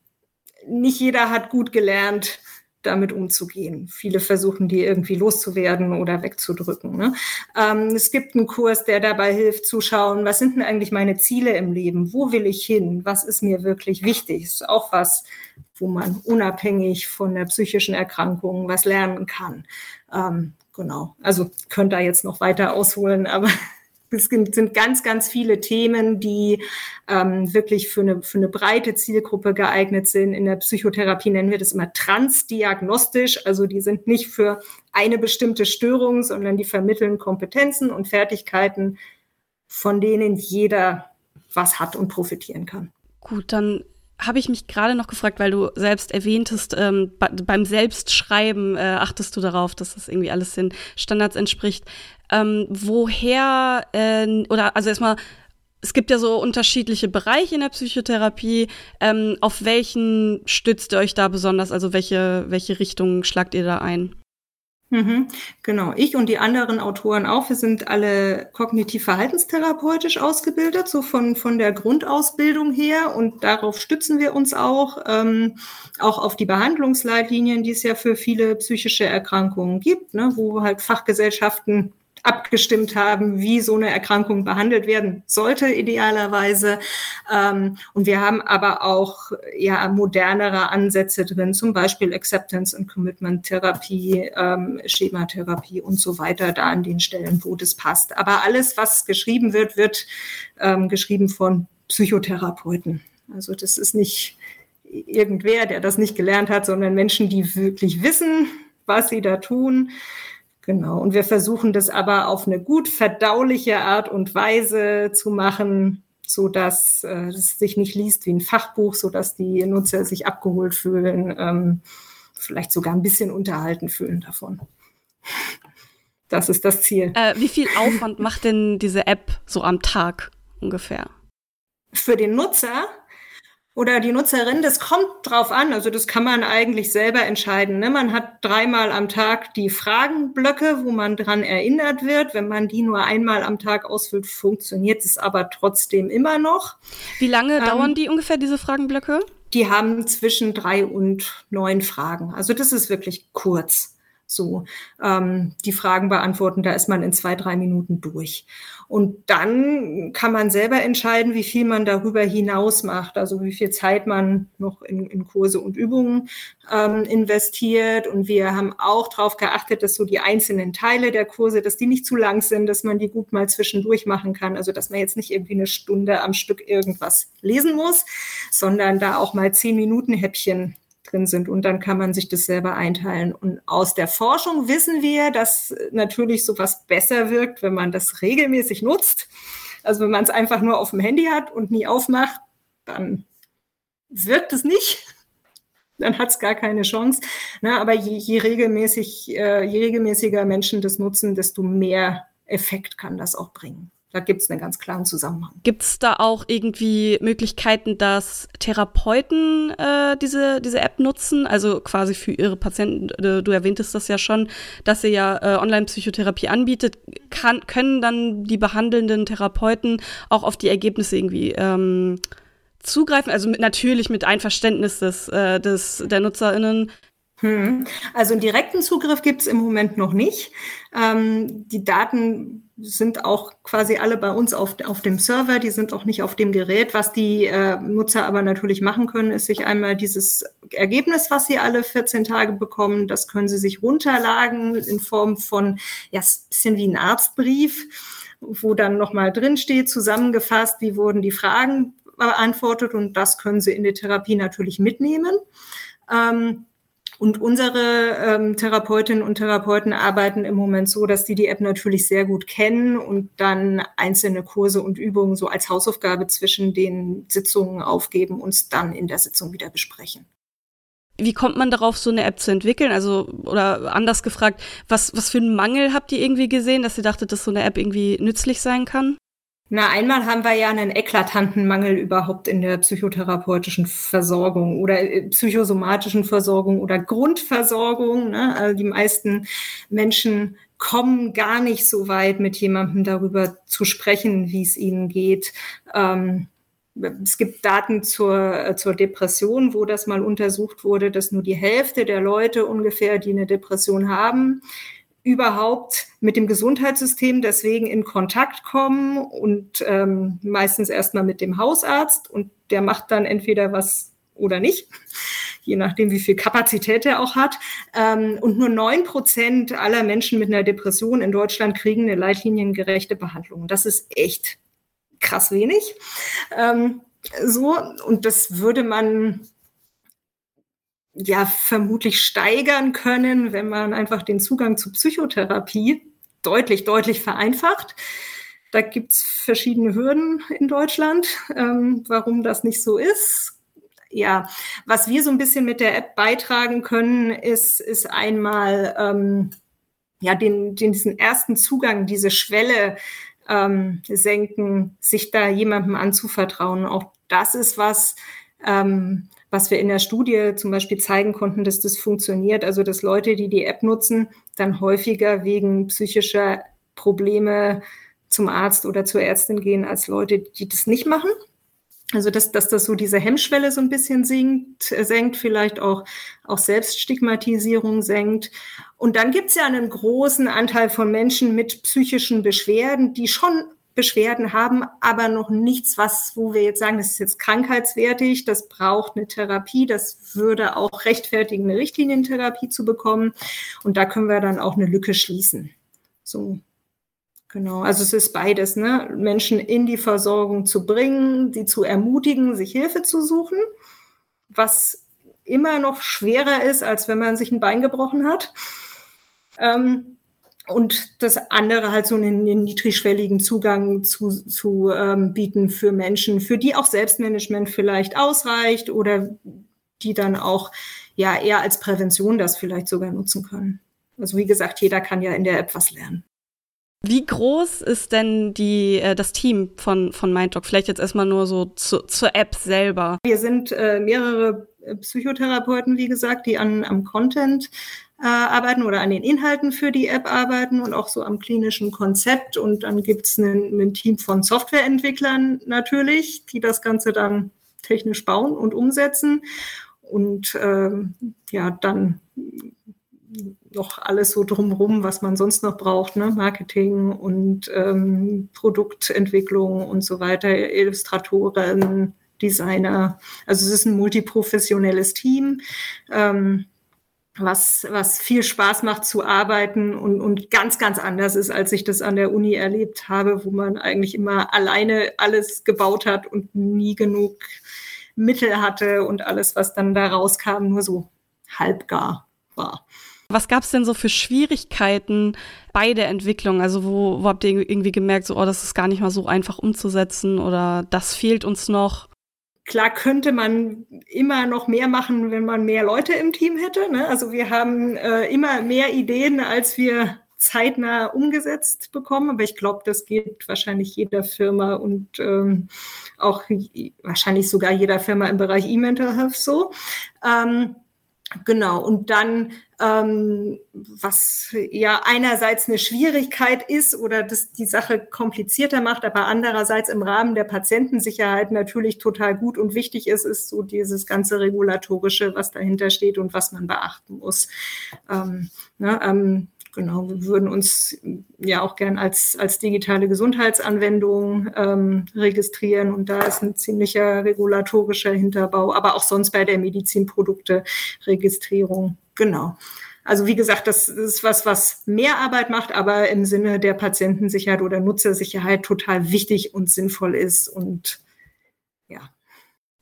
nicht jeder hat gut gelernt, damit umzugehen. Viele versuchen, die irgendwie loszuwerden oder wegzudrücken. Ne? Ähm, es gibt einen Kurs, der dabei hilft zu schauen, was sind denn eigentlich meine Ziele im Leben? Wo will ich hin? Was ist mir wirklich wichtig? Ist auch was, wo man unabhängig von der psychischen Erkrankung was lernen kann. Ähm, genau. Also könnt da jetzt noch weiter ausholen, aber es sind ganz, ganz viele Themen, die ähm, wirklich für eine, für eine breite Zielgruppe geeignet sind. In der Psychotherapie nennen wir das immer transdiagnostisch. Also die sind nicht für eine bestimmte Störung, sondern die vermitteln Kompetenzen und Fertigkeiten, von denen jeder was hat und profitieren kann. Gut, dann habe ich mich gerade noch gefragt, weil du selbst erwähntest, ähm, beim Selbstschreiben äh, achtest du darauf, dass das irgendwie alles den Standards entspricht. Ähm, woher, äh, oder also erstmal, es gibt ja so unterschiedliche Bereiche in der Psychotherapie. Ähm, auf welchen stützt ihr euch da besonders? Also welche, welche Richtung schlagt ihr da ein? Mhm, genau, ich und die anderen Autoren auch. Wir sind alle kognitiv-verhaltenstherapeutisch ausgebildet, so von, von der Grundausbildung her. Und darauf stützen wir uns auch, ähm, auch auf die Behandlungsleitlinien, die es ja für viele psychische Erkrankungen gibt, ne, wo halt Fachgesellschaften abgestimmt haben, wie so eine Erkrankung behandelt werden sollte, idealerweise. Ähm, und wir haben aber auch ja modernere Ansätze drin, zum Beispiel Acceptance and Commitment Therapie, ähm, Schematherapie und so weiter, da an den Stellen, wo das passt. Aber alles, was geschrieben wird, wird ähm, geschrieben von Psychotherapeuten. Also das ist nicht irgendwer, der das nicht gelernt hat, sondern Menschen, die wirklich wissen, was sie da tun. Genau. Und wir versuchen das aber auf eine gut verdauliche Art und Weise zu machen, so dass äh, es sich nicht liest wie ein Fachbuch, so dass die Nutzer sich abgeholt fühlen, ähm, vielleicht sogar ein bisschen unterhalten fühlen davon. Das ist das Ziel. Äh, wie viel Aufwand macht denn diese App so am Tag ungefähr? Für den Nutzer oder die Nutzerin, das kommt drauf an. Also das kann man eigentlich selber entscheiden. Ne? Man hat dreimal am Tag die Fragenblöcke, wo man dran erinnert wird. Wenn man die nur einmal am Tag ausfüllt, funktioniert es aber trotzdem immer noch. Wie lange ähm, dauern die ungefähr, diese Fragenblöcke? Die haben zwischen drei und neun Fragen. Also das ist wirklich kurz so ähm, die Fragen beantworten. Da ist man in zwei, drei Minuten durch. Und dann kann man selber entscheiden, wie viel man darüber hinaus macht, also wie viel Zeit man noch in, in Kurse und Übungen ähm, investiert. Und wir haben auch darauf geachtet, dass so die einzelnen Teile der Kurse, dass die nicht zu lang sind, dass man die gut mal zwischendurch machen kann. Also dass man jetzt nicht irgendwie eine Stunde am Stück irgendwas lesen muss, sondern da auch mal zehn Minuten Häppchen drin sind und dann kann man sich das selber einteilen. Und aus der Forschung wissen wir, dass natürlich sowas besser wirkt, wenn man das regelmäßig nutzt. Also wenn man es einfach nur auf dem Handy hat und nie aufmacht, dann wirkt es nicht. Dann hat es gar keine Chance. Na, aber je, je regelmäßig, äh, je regelmäßiger Menschen das nutzen, desto mehr Effekt kann das auch bringen. Da gibt es einen ganz klaren Zusammenhang. Gibt es da auch irgendwie Möglichkeiten, dass Therapeuten äh, diese, diese App nutzen? Also quasi für ihre Patienten, du erwähntest das ja schon, dass ihr ja äh, Online-Psychotherapie anbietet. Kann, können dann die behandelnden Therapeuten auch auf die Ergebnisse irgendwie ähm, zugreifen? Also mit, natürlich mit Einverständnis des, äh, des, der NutzerInnen. Hm. Also einen direkten Zugriff gibt es im Moment noch nicht. Ähm, die Daten sind auch quasi alle bei uns auf, auf dem Server, die sind auch nicht auf dem Gerät. Was die äh, Nutzer aber natürlich machen können, ist sich einmal dieses Ergebnis, was sie alle 14 Tage bekommen, das können sie sich runterladen in Form von, ja, ein bisschen wie ein Arztbrief, wo dann nochmal drin steht, zusammengefasst, wie wurden die Fragen beantwortet und das können sie in die Therapie natürlich mitnehmen. Ähm, und unsere ähm, Therapeutinnen und Therapeuten arbeiten im Moment so, dass die die App natürlich sehr gut kennen und dann einzelne Kurse und Übungen so als Hausaufgabe zwischen den Sitzungen aufgeben und dann in der Sitzung wieder besprechen. Wie kommt man darauf, so eine App zu entwickeln? Also, oder anders gefragt, was, was für einen Mangel habt ihr irgendwie gesehen, dass ihr dachtet, dass so eine App irgendwie nützlich sein kann? Na, einmal haben wir ja einen eklatanten Mangel überhaupt in der psychotherapeutischen Versorgung oder äh, psychosomatischen Versorgung oder Grundversorgung. Ne? Also die meisten Menschen kommen gar nicht so weit, mit jemandem darüber zu sprechen, wie es ihnen geht. Ähm, es gibt Daten zur, äh, zur Depression, wo das mal untersucht wurde, dass nur die Hälfte der Leute ungefähr, die eine Depression haben, überhaupt mit dem Gesundheitssystem deswegen in Kontakt kommen und ähm, meistens erstmal mit dem Hausarzt und der macht dann entweder was oder nicht, je nachdem, wie viel Kapazität er auch hat. Ähm, und nur neun Prozent aller Menschen mit einer Depression in Deutschland kriegen eine leitliniengerechte Behandlung. Das ist echt krass wenig. Ähm, so, und das würde man ja vermutlich steigern können, wenn man einfach den Zugang zu Psychotherapie deutlich, deutlich vereinfacht. Da gibt's verschiedene Hürden in Deutschland, ähm, warum das nicht so ist. Ja, was wir so ein bisschen mit der App beitragen können, ist, ist einmal ähm, ja, den, den, diesen ersten Zugang, diese Schwelle ähm, senken, sich da jemandem anzuvertrauen. Auch das ist was, ähm, was wir in der Studie zum Beispiel zeigen konnten, dass das funktioniert. Also dass Leute, die die App nutzen, dann häufiger wegen psychischer Probleme zum Arzt oder zur Ärztin gehen, als Leute, die das nicht machen. Also dass, dass das so diese Hemmschwelle so ein bisschen sinkt, senkt, vielleicht auch, auch Selbststigmatisierung senkt. Und dann gibt es ja einen großen Anteil von Menschen mit psychischen Beschwerden, die schon Beschwerden haben, aber noch nichts, was, wo wir jetzt sagen, das ist jetzt krankheitswertig, das braucht eine Therapie, das würde auch rechtfertigen, eine Richtlinientherapie zu bekommen. Und da können wir dann auch eine Lücke schließen. So. Genau, also es ist beides, ne? Menschen in die Versorgung zu bringen, sie zu ermutigen, sich Hilfe zu suchen, was immer noch schwerer ist, als wenn man sich ein Bein gebrochen hat. Ähm, und das andere halt so einen, einen niedrigschwelligen Zugang zu, zu ähm, bieten für Menschen, für die auch Selbstmanagement vielleicht ausreicht oder die dann auch ja eher als Prävention das vielleicht sogar nutzen können. Also wie gesagt, jeder kann ja in der App was lernen. Wie groß ist denn die, äh, das Team von, von MindDoc? Vielleicht jetzt erstmal nur so zu, zur App selber. Wir sind äh, mehrere Psychotherapeuten, wie gesagt, die an, am Content äh, arbeiten oder an den Inhalten für die App arbeiten und auch so am klinischen Konzept. Und dann gibt es ein Team von Softwareentwicklern natürlich, die das Ganze dann technisch bauen und umsetzen. Und äh, ja, dann noch alles so drumherum, was man sonst noch braucht, ne? Marketing und ähm, Produktentwicklung und so weiter, Illustratoren, Designer. Also es ist ein multiprofessionelles Team. Ähm, was, was viel Spaß macht zu arbeiten und, und ganz, ganz anders ist, als ich das an der Uni erlebt habe, wo man eigentlich immer alleine alles gebaut hat und nie genug Mittel hatte und alles, was dann da rauskam, nur so halbgar war. Was gab es denn so für Schwierigkeiten bei der Entwicklung? Also wo, wo habt ihr irgendwie gemerkt, so, oh, das ist gar nicht mal so einfach umzusetzen oder das fehlt uns noch? Klar könnte man immer noch mehr machen, wenn man mehr Leute im Team hätte. Ne? Also wir haben äh, immer mehr Ideen, als wir zeitnah umgesetzt bekommen. Aber ich glaube, das geht wahrscheinlich jeder Firma und ähm, auch wahrscheinlich sogar jeder Firma im Bereich E-Mental Health so. Ähm, Genau, und dann, ähm, was ja einerseits eine Schwierigkeit ist oder das die Sache komplizierter macht, aber andererseits im Rahmen der Patientensicherheit natürlich total gut und wichtig ist, ist so dieses ganze Regulatorische, was dahinter steht und was man beachten muss. Ähm, ne, ähm, Genau, wir würden uns ja auch gern als, als digitale Gesundheitsanwendung ähm, registrieren und da ist ein ziemlicher regulatorischer Hinterbau, aber auch sonst bei der Medizinprodukte-Registrierung. Genau. Also wie gesagt, das ist was, was mehr Arbeit macht, aber im Sinne der Patientensicherheit oder Nutzersicherheit total wichtig und sinnvoll ist und.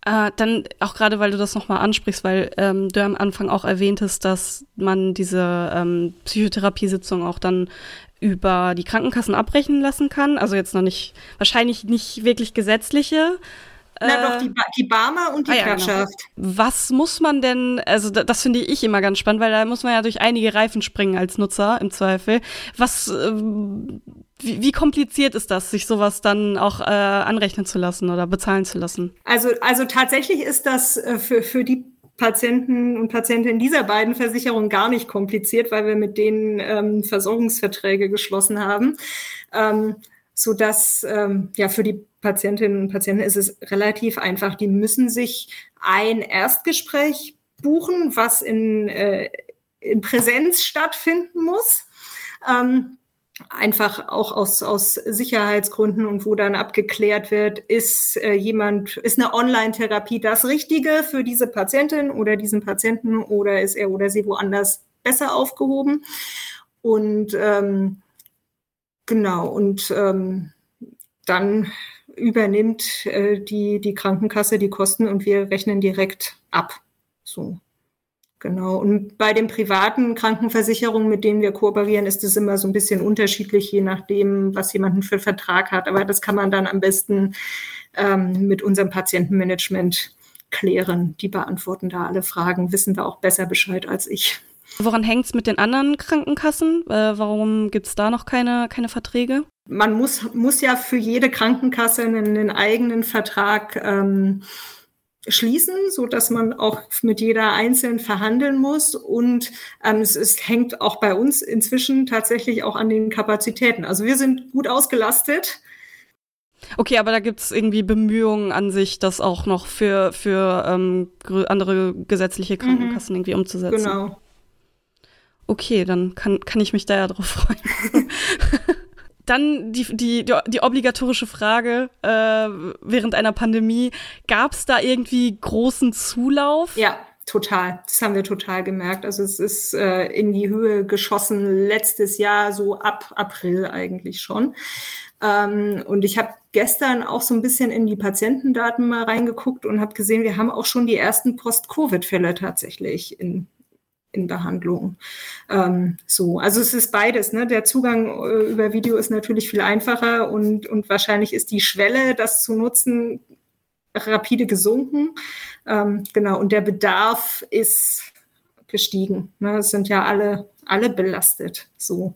Äh, dann auch gerade, weil du das nochmal ansprichst, weil ähm, du am Anfang auch erwähntest, dass man diese ähm, Psychotherapiesitzung auch dann über die Krankenkassen abbrechen lassen kann. Also jetzt noch nicht, wahrscheinlich nicht wirklich gesetzliche. Na doch, die, ba die Barmer und die ah, ja, Genau. Was muss man denn, also das, das finde ich immer ganz spannend, weil da muss man ja durch einige Reifen springen als Nutzer im Zweifel. Was, ähm, wie, wie, kompliziert ist das, sich sowas dann auch äh, anrechnen zu lassen oder bezahlen zu lassen? Also, also tatsächlich ist das äh, für, für die Patienten und Patientinnen dieser beiden Versicherungen gar nicht kompliziert, weil wir mit denen ähm, Versorgungsverträge geschlossen haben, ähm, so dass ähm, ja für die Patientinnen und Patienten ist es relativ einfach. Die müssen sich ein Erstgespräch buchen, was in, äh, in Präsenz stattfinden muss. Ähm, einfach auch aus, aus Sicherheitsgründen und wo dann abgeklärt wird, ist äh, jemand, ist eine Online-Therapie das Richtige für diese Patientin oder diesen Patienten oder ist er oder sie woanders besser aufgehoben? Und ähm, genau, und ähm, dann übernimmt äh, die, die Krankenkasse die Kosten und wir rechnen direkt ab. So. Genau. Und bei den privaten Krankenversicherungen, mit denen wir kooperieren, ist es immer so ein bisschen unterschiedlich, je nachdem, was jemand für Vertrag hat. Aber das kann man dann am besten ähm, mit unserem Patientenmanagement klären. Die beantworten da alle Fragen, wissen da auch besser Bescheid als ich. Woran hängt es mit den anderen Krankenkassen? Äh, warum gibt es da noch keine, keine Verträge? Man muss, muss ja für jede Krankenkasse einen, einen eigenen Vertrag ähm, schließen, so dass man auch mit jeder einzeln verhandeln muss. Und ähm, es, es hängt auch bei uns inzwischen tatsächlich auch an den Kapazitäten. Also wir sind gut ausgelastet. Okay, aber da gibt es irgendwie Bemühungen an sich, das auch noch für, für ähm, andere gesetzliche Krankenkassen mhm. irgendwie umzusetzen. Genau. Okay, dann kann, kann ich mich da ja drauf freuen. Dann die, die, die obligatorische Frage äh, während einer Pandemie, gab es da irgendwie großen Zulauf? Ja, total. Das haben wir total gemerkt. Also es ist äh, in die Höhe geschossen letztes Jahr, so ab April eigentlich schon. Ähm, und ich habe gestern auch so ein bisschen in die Patientendaten mal reingeguckt und habe gesehen, wir haben auch schon die ersten Post-Covid-Fälle tatsächlich in in Behandlung. Ähm, so, also es ist beides. Ne? Der Zugang äh, über Video ist natürlich viel einfacher und, und wahrscheinlich ist die Schwelle, das zu nutzen, rapide gesunken. Ähm, genau, und der Bedarf ist gestiegen. Ne? Es sind ja alle, alle belastet. So.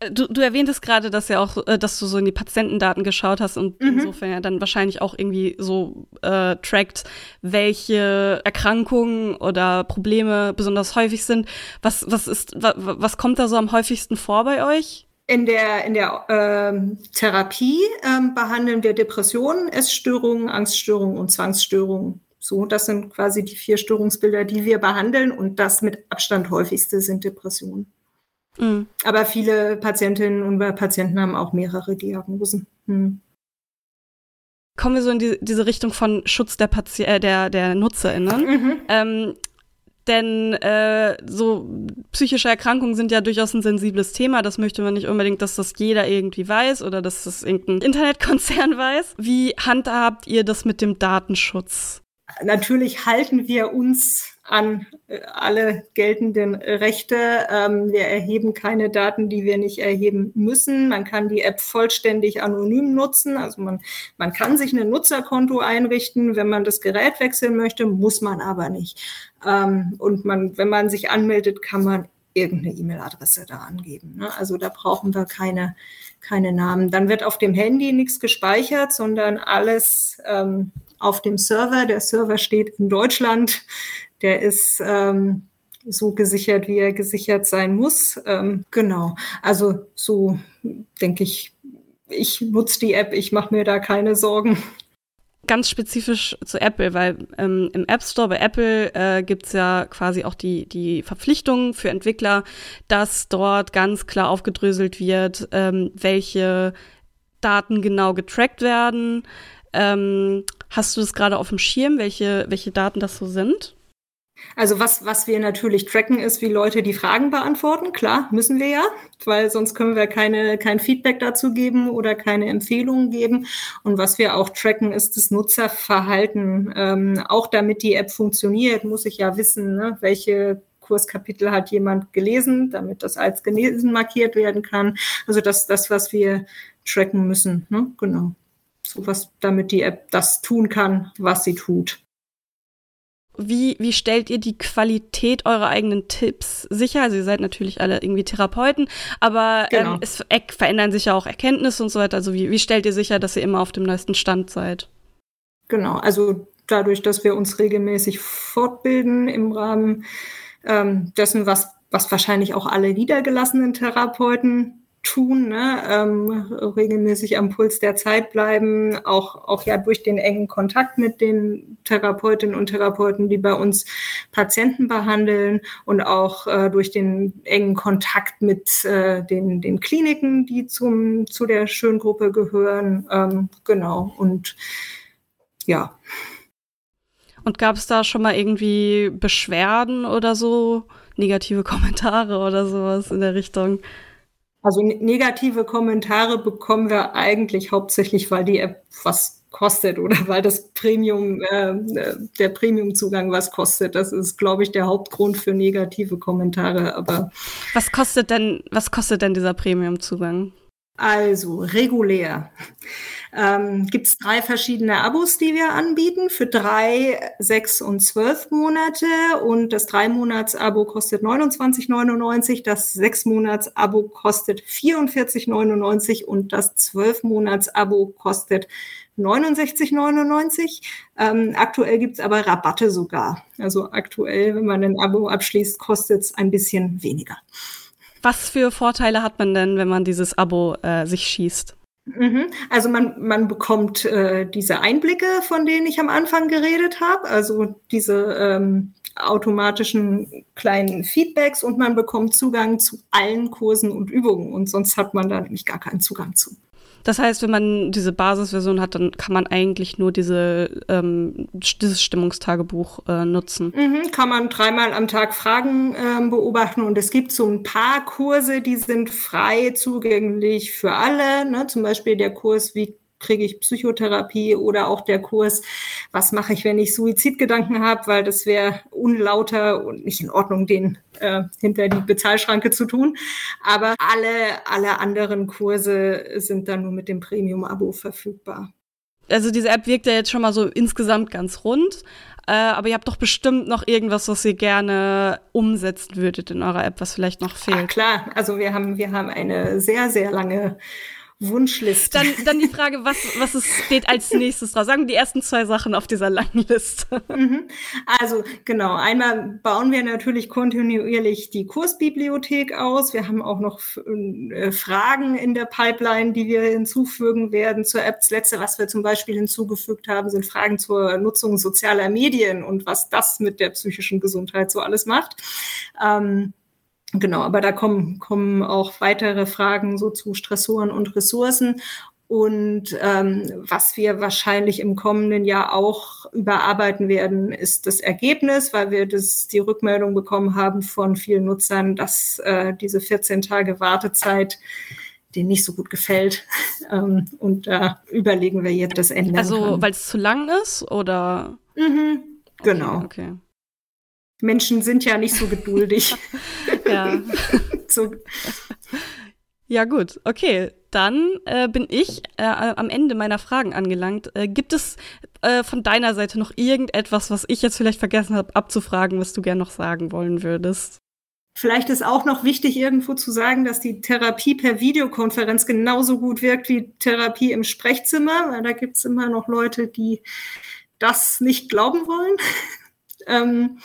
Äh, du, du erwähntest gerade, dass ja auch, äh, dass du so in die Patientendaten geschaut hast und mhm. insofern ja dann wahrscheinlich auch irgendwie so äh, trackt, welche Erkrankungen oder Probleme besonders häufig sind. Was, was ist, was, was kommt da so am häufigsten vor bei euch? In der, in der ähm, Therapie ähm, behandeln wir Depressionen, Essstörungen, Angststörungen und Zwangsstörungen. So, das sind quasi die vier Störungsbilder, die wir behandeln und das mit Abstand häufigste sind Depressionen. Mhm. Aber viele Patientinnen und Patienten haben auch mehrere Diagnosen. Mhm. Kommen wir so in die, diese Richtung von Schutz der, Pati äh, der, der NutzerInnen. Mhm. Ähm, denn äh, so psychische Erkrankungen sind ja durchaus ein sensibles Thema. Das möchte man nicht unbedingt, dass das jeder irgendwie weiß oder dass das irgendein Internetkonzern weiß. Wie handhabt ihr das mit dem Datenschutz? Natürlich halten wir uns an äh, alle geltenden Rechte. Ähm, wir erheben keine Daten, die wir nicht erheben müssen. Man kann die App vollständig anonym nutzen. Also man, man kann sich ein Nutzerkonto einrichten, wenn man das Gerät wechseln möchte, muss man aber nicht. Ähm, und man, wenn man sich anmeldet, kann man irgendeine E-Mail-Adresse da angeben. Ne? Also da brauchen wir keine, keine Namen. Dann wird auf dem Handy nichts gespeichert, sondern alles ähm, auf dem Server. Der Server steht in Deutschland. Der ist ähm, so gesichert, wie er gesichert sein muss. Ähm, genau. Also so denke ich, ich nutze die App, ich mache mir da keine Sorgen ganz spezifisch zu Apple, weil ähm, im App Store bei Apple äh, gibt ja quasi auch die, die Verpflichtung für Entwickler, dass dort ganz klar aufgedröselt wird, ähm, welche Daten genau getrackt werden. Ähm, hast du das gerade auf dem Schirm, welche, welche Daten das so sind? Also was, was wir natürlich tracken, ist, wie Leute die Fragen beantworten. Klar, müssen wir ja, weil sonst können wir keine, kein Feedback dazu geben oder keine Empfehlungen geben. Und was wir auch tracken, ist das Nutzerverhalten. Ähm, auch damit die App funktioniert, muss ich ja wissen, ne, welche Kurskapitel hat jemand gelesen, damit das als gelesen markiert werden kann. Also das, das was wir tracken müssen. Ne? Genau. So was, damit die App das tun kann, was sie tut. Wie, wie stellt ihr die Qualität eurer eigenen Tipps sicher? Also ihr seid natürlich alle irgendwie Therapeuten, aber ähm, genau. ähm, es verändern sich ja auch Erkenntnisse und so weiter. Also wie, wie stellt ihr sicher, dass ihr immer auf dem neuesten Stand seid? Genau, also dadurch, dass wir uns regelmäßig fortbilden im Rahmen ähm, dessen, was, was wahrscheinlich auch alle niedergelassenen Therapeuten tun, ne? ähm, regelmäßig am Puls der Zeit bleiben, auch, auch ja durch den engen Kontakt mit den Therapeutinnen und Therapeuten, die bei uns Patienten behandeln und auch äh, durch den engen Kontakt mit äh, den, den Kliniken, die zum, zu der Schöngruppe gehören. Ähm, genau, und ja. Und gab es da schon mal irgendwie Beschwerden oder so, negative Kommentare oder sowas in der Richtung? Also negative Kommentare bekommen wir eigentlich hauptsächlich, weil die App was kostet oder weil das Premium, äh, der Premium-Zugang was kostet. Das ist, glaube ich, der Hauptgrund für negative Kommentare. Aber was kostet denn, was kostet denn dieser Premium-Zugang? Also regulär ähm, gibt es drei verschiedene Abos, die wir anbieten für drei, sechs und zwölf Monate. Und das drei Monats Abo kostet 29,99, das sechs Monats Abo kostet 44,99 und das zwölf Monats Abo kostet 69,99. Ähm, aktuell gibt's aber Rabatte sogar. Also aktuell, wenn man ein Abo abschließt, kostet es ein bisschen weniger. Was für Vorteile hat man denn, wenn man dieses Abo äh, sich schießt? Mhm. Also man, man bekommt äh, diese Einblicke, von denen ich am Anfang geredet habe, also diese ähm, automatischen kleinen Feedbacks und man bekommt Zugang zu allen Kursen und Übungen und sonst hat man da nämlich gar keinen Zugang zu. Das heißt, wenn man diese Basisversion hat, dann kann man eigentlich nur diese, ähm, dieses Stimmungstagebuch äh, nutzen. Mhm, kann man dreimal am Tag Fragen äh, beobachten und es gibt so ein paar Kurse, die sind frei zugänglich für alle. Ne? Zum Beispiel der Kurs, wie kriege ich Psychotherapie oder auch der Kurs, was mache ich, wenn ich Suizidgedanken habe, weil das wäre unlauter und nicht in Ordnung, den äh, hinter die Bezahlschranke zu tun. Aber alle, alle anderen Kurse sind dann nur mit dem Premium-Abo verfügbar. Also diese App wirkt ja jetzt schon mal so insgesamt ganz rund, äh, aber ihr habt doch bestimmt noch irgendwas, was ihr gerne umsetzen würdet in eurer App, was vielleicht noch fehlt. Ach klar, also wir haben, wir haben eine sehr, sehr lange Wunschliste. Dann, dann die Frage, was, was ist, steht als nächstes drauf? Sagen wir die ersten zwei Sachen auf dieser langen Liste. Mhm. Also genau, einmal bauen wir natürlich kontinuierlich die Kursbibliothek aus. Wir haben auch noch äh, Fragen in der Pipeline, die wir hinzufügen werden zur App. Das letzte, was wir zum Beispiel hinzugefügt haben, sind Fragen zur Nutzung sozialer Medien und was das mit der psychischen Gesundheit so alles macht. Ähm, Genau, aber da kommen, kommen auch weitere Fragen so zu Stressoren und Ressourcen. Und ähm, was wir wahrscheinlich im kommenden Jahr auch überarbeiten werden, ist das Ergebnis, weil wir das, die Rückmeldung bekommen haben von vielen Nutzern, dass äh, diese 14 Tage Wartezeit denen nicht so gut gefällt. Ähm, und da überlegen wir jetzt das Ende. Also, weil es zu lang ist oder? Mhm, genau. Okay. okay. Menschen sind ja nicht so geduldig. ja. so. Ja, gut, okay. Dann äh, bin ich äh, am Ende meiner Fragen angelangt. Äh, gibt es äh, von deiner Seite noch irgendetwas, was ich jetzt vielleicht vergessen habe abzufragen, was du gerne noch sagen wollen würdest? Vielleicht ist auch noch wichtig, irgendwo zu sagen, dass die Therapie per Videokonferenz genauso gut wirkt wie Therapie im Sprechzimmer, weil da gibt es immer noch Leute, die das nicht glauben wollen. ähm,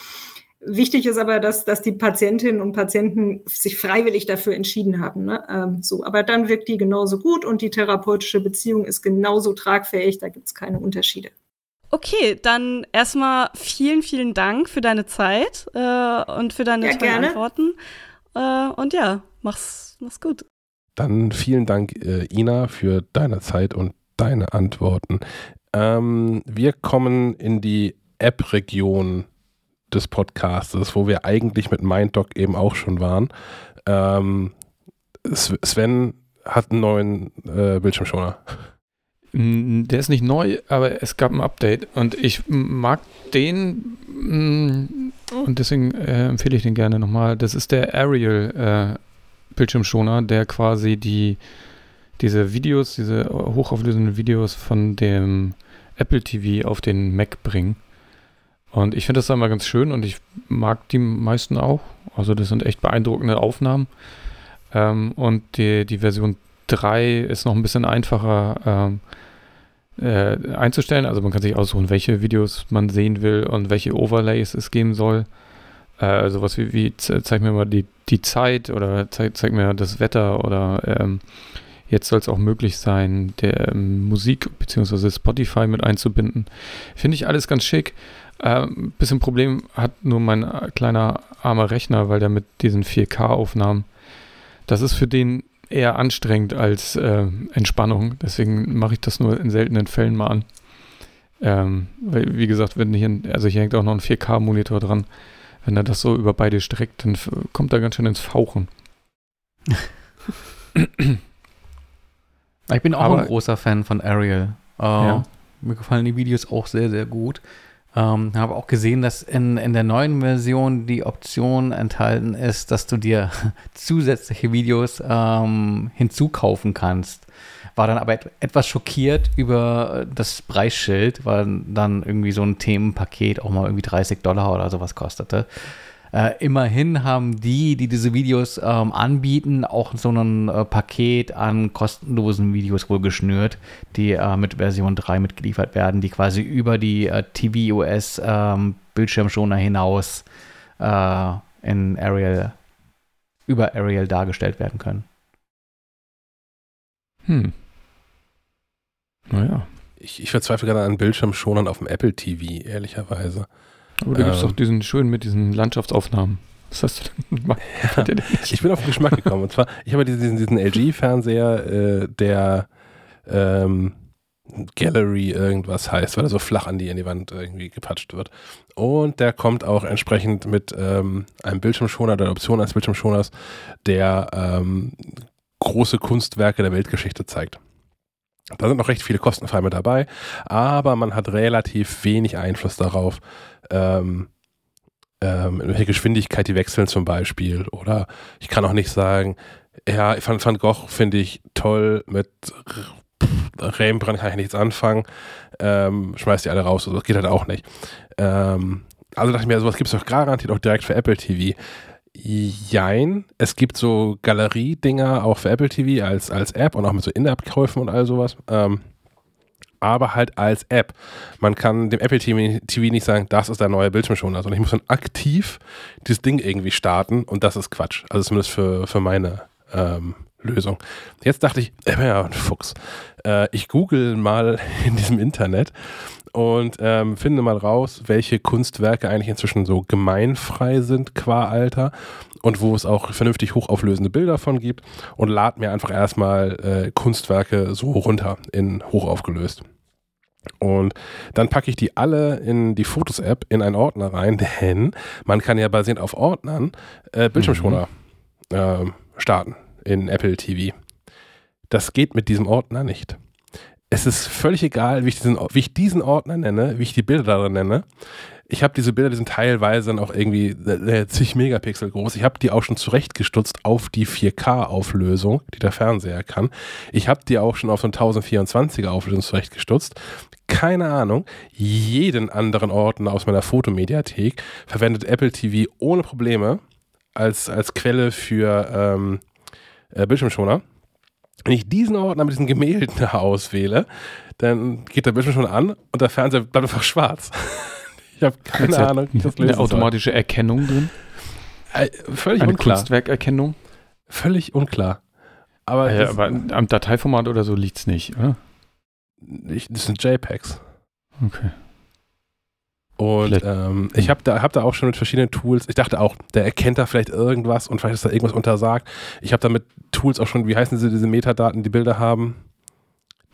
wichtig ist aber, dass, dass die Patientinnen und Patienten sich freiwillig dafür entschieden haben. Ne? Ähm, so, aber dann wirkt die genauso gut und die therapeutische Beziehung ist genauso tragfähig, da gibt es keine Unterschiede. Okay, dann erstmal vielen, vielen Dank für deine Zeit äh, und für deine ja, tollen gerne. Antworten. Äh, und ja, mach's, mach's gut. Dann vielen Dank, äh, Ina, für deine Zeit und deine Antworten. Ähm, wir kommen in die App-Region des Podcastes, wo wir eigentlich mit MindDoc eben auch schon waren. Ähm, Sven hat einen neuen äh, Bildschirmschoner. Der ist nicht neu, aber es gab ein Update und ich mag den mm, und deswegen äh, empfehle ich den gerne nochmal. Das ist der Arial äh, Bildschirmschoner, der quasi die diese Videos, diese hochauflösenden Videos von dem Apple TV auf den Mac bringen. Und ich finde das immer ganz schön und ich mag die meisten auch. Also das sind echt beeindruckende Aufnahmen. Ähm, und die, die Version 3 ist noch ein bisschen einfacher ähm, äh, einzustellen. Also man kann sich aussuchen, welche Videos man sehen will und welche Overlays es geben soll. Äh, sowas wie, wie ze- zeig mir mal die, die Zeit oder zeig, zeig mir das Wetter oder ähm, jetzt soll es auch möglich sein, der ähm, Musik bzw. Spotify mit einzubinden. Finde ich alles ganz schick. Ähm, bisschen Problem hat nur mein äh, kleiner armer Rechner, weil der mit diesen 4K-Aufnahmen, das ist für den eher anstrengend als äh, Entspannung. Deswegen mache ich das nur in seltenen Fällen mal an. Ähm, weil, wie gesagt, wenn hier, also hier hängt auch noch ein 4K-Monitor dran. Wenn er das so über beide streckt, dann kommt er ganz schön ins Fauchen. Ich bin auch Aber- ein großer Fan von Ariel. Äh, Ja. Mir gefallen die Videos auch sehr, sehr gut. Ähm, habe auch gesehen, dass in, in der neuen Version die Option enthalten ist, dass du dir zusätzliche Videos ähm, hinzukaufen kannst. War dann aber et etwas schockiert über das Preisschild, weil dann irgendwie so ein Themenpaket auch mal irgendwie 30 Dollar oder sowas kostete. Äh, immerhin haben die, die diese Videos ähm, anbieten, auch so ein äh, Paket an kostenlosen Videos wohl geschnürt, die äh, mit Version 3 mitgeliefert werden, die quasi über die äh, tvOS ähm, Bildschirmschoner hinaus äh, in Arial, über Arial dargestellt werden können. Hm. Naja. Ich, ich verzweifle gerade an Bildschirmschonern auf dem Apple TV, ehrlicherweise. Aber da gibt es Ähm. doch diesen schön mit diesen Landschaftsaufnahmen. Was hast du denn? Denn nicht? Ich bin auf den Geschmack gekommen. Und zwar, ich habe diesen, diesen LG-Fernseher, äh, der ähm, Gallery irgendwas heißt, weil er so flach an die, an die Wand irgendwie gepatscht wird. Und der kommt auch entsprechend mit ähm, einem Bildschirmschoner, der Option eines Bildschirmschoners, der ähm, große Kunstwerke der Weltgeschichte zeigt. Da sind noch recht viele kostenfrei mit dabei, aber man hat relativ wenig Einfluss darauf, ähm, ähm, in welche Geschwindigkeit die wechseln zum Beispiel. Oder ich kann auch nicht sagen, ja, Van, Van Gogh finde ich toll, mit Rembrandt kann ich nichts anfangen, ähm, schmeißt die alle raus, also das geht halt auch nicht. Ähm, also dachte ich mir, sowas gibt es doch garantiert auch direkt für Apple TV. Jein, es gibt so Galerie-Dinger auch für Apple TV als, als App und auch mit so In-App-Käufen und all sowas. Ähm, aber halt als App. Man kann dem Apple TV, nicht sagen, das ist der neue Bildschirmschoner, sondern ich muss dann aktiv dieses Ding irgendwie starten und das ist Quatsch. Also zumindest für, für meine ähm, Lösung. Jetzt dachte ich, äh, ja, Fuchs. Äh, ich google mal in diesem Internet und ähm, finde mal raus, welche Kunstwerke eigentlich inzwischen so gemeinfrei sind qua Alter und wo es auch vernünftig hochauflösende Bilder von gibt und lad mir einfach erstmal äh, Kunstwerke so runter in hochaufgelöst. Und dann packe ich die alle in die Fotos-App in einen Ordner rein, denn man kann ja basierend auf Ordnern äh, Bildschirmschoner ähm, starten in Apple TV. Das geht mit diesem Ordner nicht. Es ist völlig egal, wie ich diesen, wie ich diesen Ordner nenne, wie ich die Bilder darin nenne. Ich habe diese Bilder, die sind teilweise dann auch irgendwie äh, zig Megapixel groß. Ich habe die auch schon zurechtgestutzt auf die 4K-Auflösung, die der Fernseher kann. Ich habe die auch schon auf so eine 1024er Auflösung zurechtgestutzt. Keine Ahnung. Jeden anderen Ordner aus meiner Fotomediathek verwendet Apple TV ohne Probleme als, als Quelle für ähm, äh, Bildschirmschoner. Wenn ich diesen Ordner mit diesen Gemälden auswähle, dann geht der Bildschirm schon an und der Fernseher bleibt einfach schwarz. ich habe keine da Ahnung, wie das Eine lösen soll. automatische Erkennung drin? Äh, völlig Eine unklar. Kunstwerkerkennung? Völlig unklar. Aber, ja, aber am Dateiformat oder so liegt es nicht, oder? ich, das sind JPEGs. Okay. Und ähm, ich habe da, hab da auch schon mit verschiedenen Tools, ich dachte auch, der erkennt da vielleicht irgendwas und vielleicht ist da irgendwas untersagt. Ich habe da mit Tools auch schon, wie heißen sie, diese Metadaten, die Bilder haben.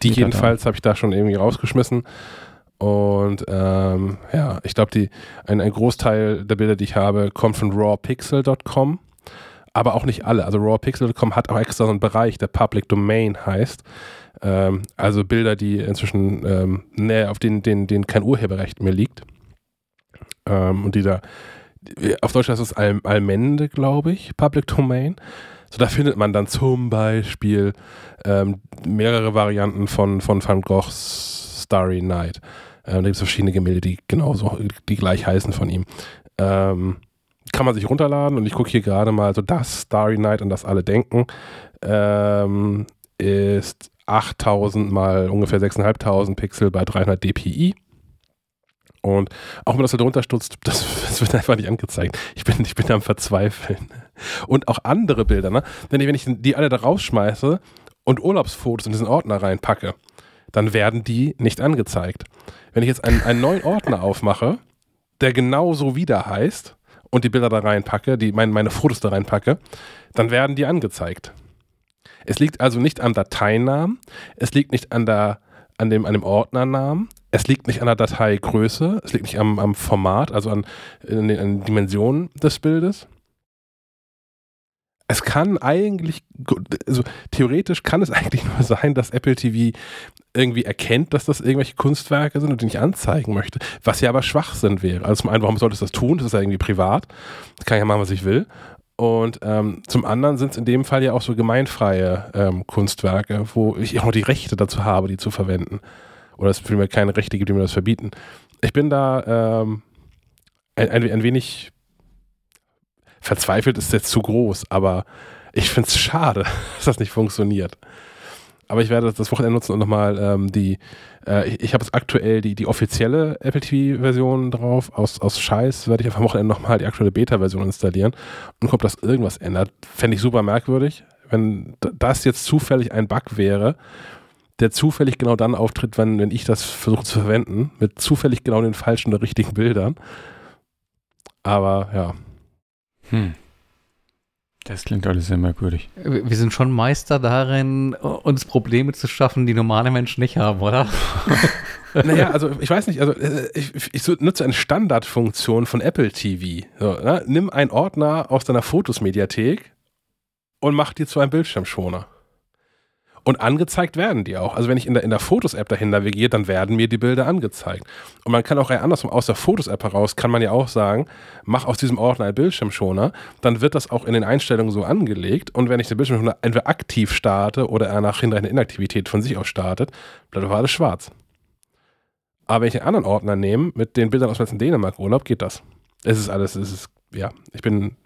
Die Metadaten. jedenfalls habe ich da schon irgendwie rausgeschmissen. Und ähm, ja, ich glaube, ein, ein Großteil der Bilder, die ich habe, kommt von rawpixel.com. Aber auch nicht alle. Also rawpixel.com hat auch extra so einen Bereich, der Public Domain heißt. Ähm, also Bilder, die inzwischen ähm, nee, auf denen, denen, denen kein Urheberrecht mehr liegt. Ähm, und die da, auf Deutsch heißt es Al Almende, glaube ich, Public Domain. So, da findet man dann zum Beispiel ähm, mehrere Varianten von, von Van Goghs Starry Night. Ähm, da gibt es verschiedene Gemälde, die genauso, die gleich heißen von ihm. Ähm, kann man sich runterladen und ich gucke hier gerade mal so das Starry Night, an das alle denken, ähm, ist 8000 mal ungefähr 6500 Pixel bei 300 dpi. Und auch wenn das da drunter stutzt, das, das wird einfach nicht angezeigt. Ich bin, ich bin am Verzweifeln. Und auch andere Bilder, ne? Ich, wenn ich die alle da rausschmeiße und Urlaubsfotos in diesen Ordner reinpacke, dann werden die nicht angezeigt. Wenn ich jetzt einen, einen neuen Ordner aufmache, der genauso wieder heißt und die Bilder da reinpacke, die mein, meine Fotos da reinpacke, dann werden die angezeigt. Es liegt also nicht am Dateinamen, es liegt nicht an, der, an, dem, an dem Ordnernamen, es liegt nicht an der Dateigröße, es liegt nicht am, am Format, also an, an den Dimensionen des Bildes. Es kann eigentlich, also theoretisch kann es eigentlich nur sein, dass Apple TV irgendwie erkennt, dass das irgendwelche Kunstwerke sind und die nicht anzeigen möchte, was ja aber Schwachsinn wäre. Also zum einen, warum sollte es das tun? Das ist ja irgendwie privat. Das kann ich ja machen, was ich will. Und ähm, zum anderen sind es in dem Fall ja auch so gemeinfreie ähm, Kunstwerke, wo ich auch noch die Rechte dazu habe, die zu verwenden. Oder es vielmehr keine Rechte gibt, die mir das verbieten. Ich bin da ähm, ein, ein, ein wenig verzweifelt, ist jetzt zu groß, aber ich finde es schade, dass das nicht funktioniert. Aber ich werde das Wochenende nutzen und nochmal ähm, die, äh, ich, habe jetzt aktuell die, die offizielle Apple TV-Version drauf. Aus, aus Scheiß werde ich am Wochenende nochmal die aktuelle Beta-Version installieren und ob das irgendwas ändert. Fände ich super merkwürdig, wenn das jetzt zufällig ein Bug wäre, der zufällig genau dann auftritt, wenn, wenn ich das versuche zu verwenden, mit zufällig genau den falschen oder richtigen Bildern. Aber ja, Hm. Das klingt alles sehr merkwürdig. Wir sind schon Meister darin, uns Probleme zu schaffen, die normale Menschen nicht haben, oder? Naja, also ich weiß nicht, also äh, ich, ich nutze eine Standardfunktion von Apple TV. So, ne? Nimm einen Ordner aus deiner Fotos-Mediathek und mach dir zu einem Bildschirmschoner. Und angezeigt werden die auch. Also wenn ich in der, in der Fotos-App dahin navigiere, dann werden mir die Bilder angezeigt. Und man kann auch rein andersrum, aus der Fotos-App heraus kann man ja auch sagen, mach aus diesem Ordner einen Bildschirmschoner, dann wird das auch in den Einstellungen so angelegt. Und wenn ich den Bildschirmschoner entweder aktiv starte oder er nach hinterher eine Inaktivität von sich aus startet, bleibt aber alles schwarz. Aber wenn ich einen anderen Ordner nehme, mit den Bildern aus dem letzten Dänemark-Urlaub, geht das. Es ist alles, es ist, ja, ich bin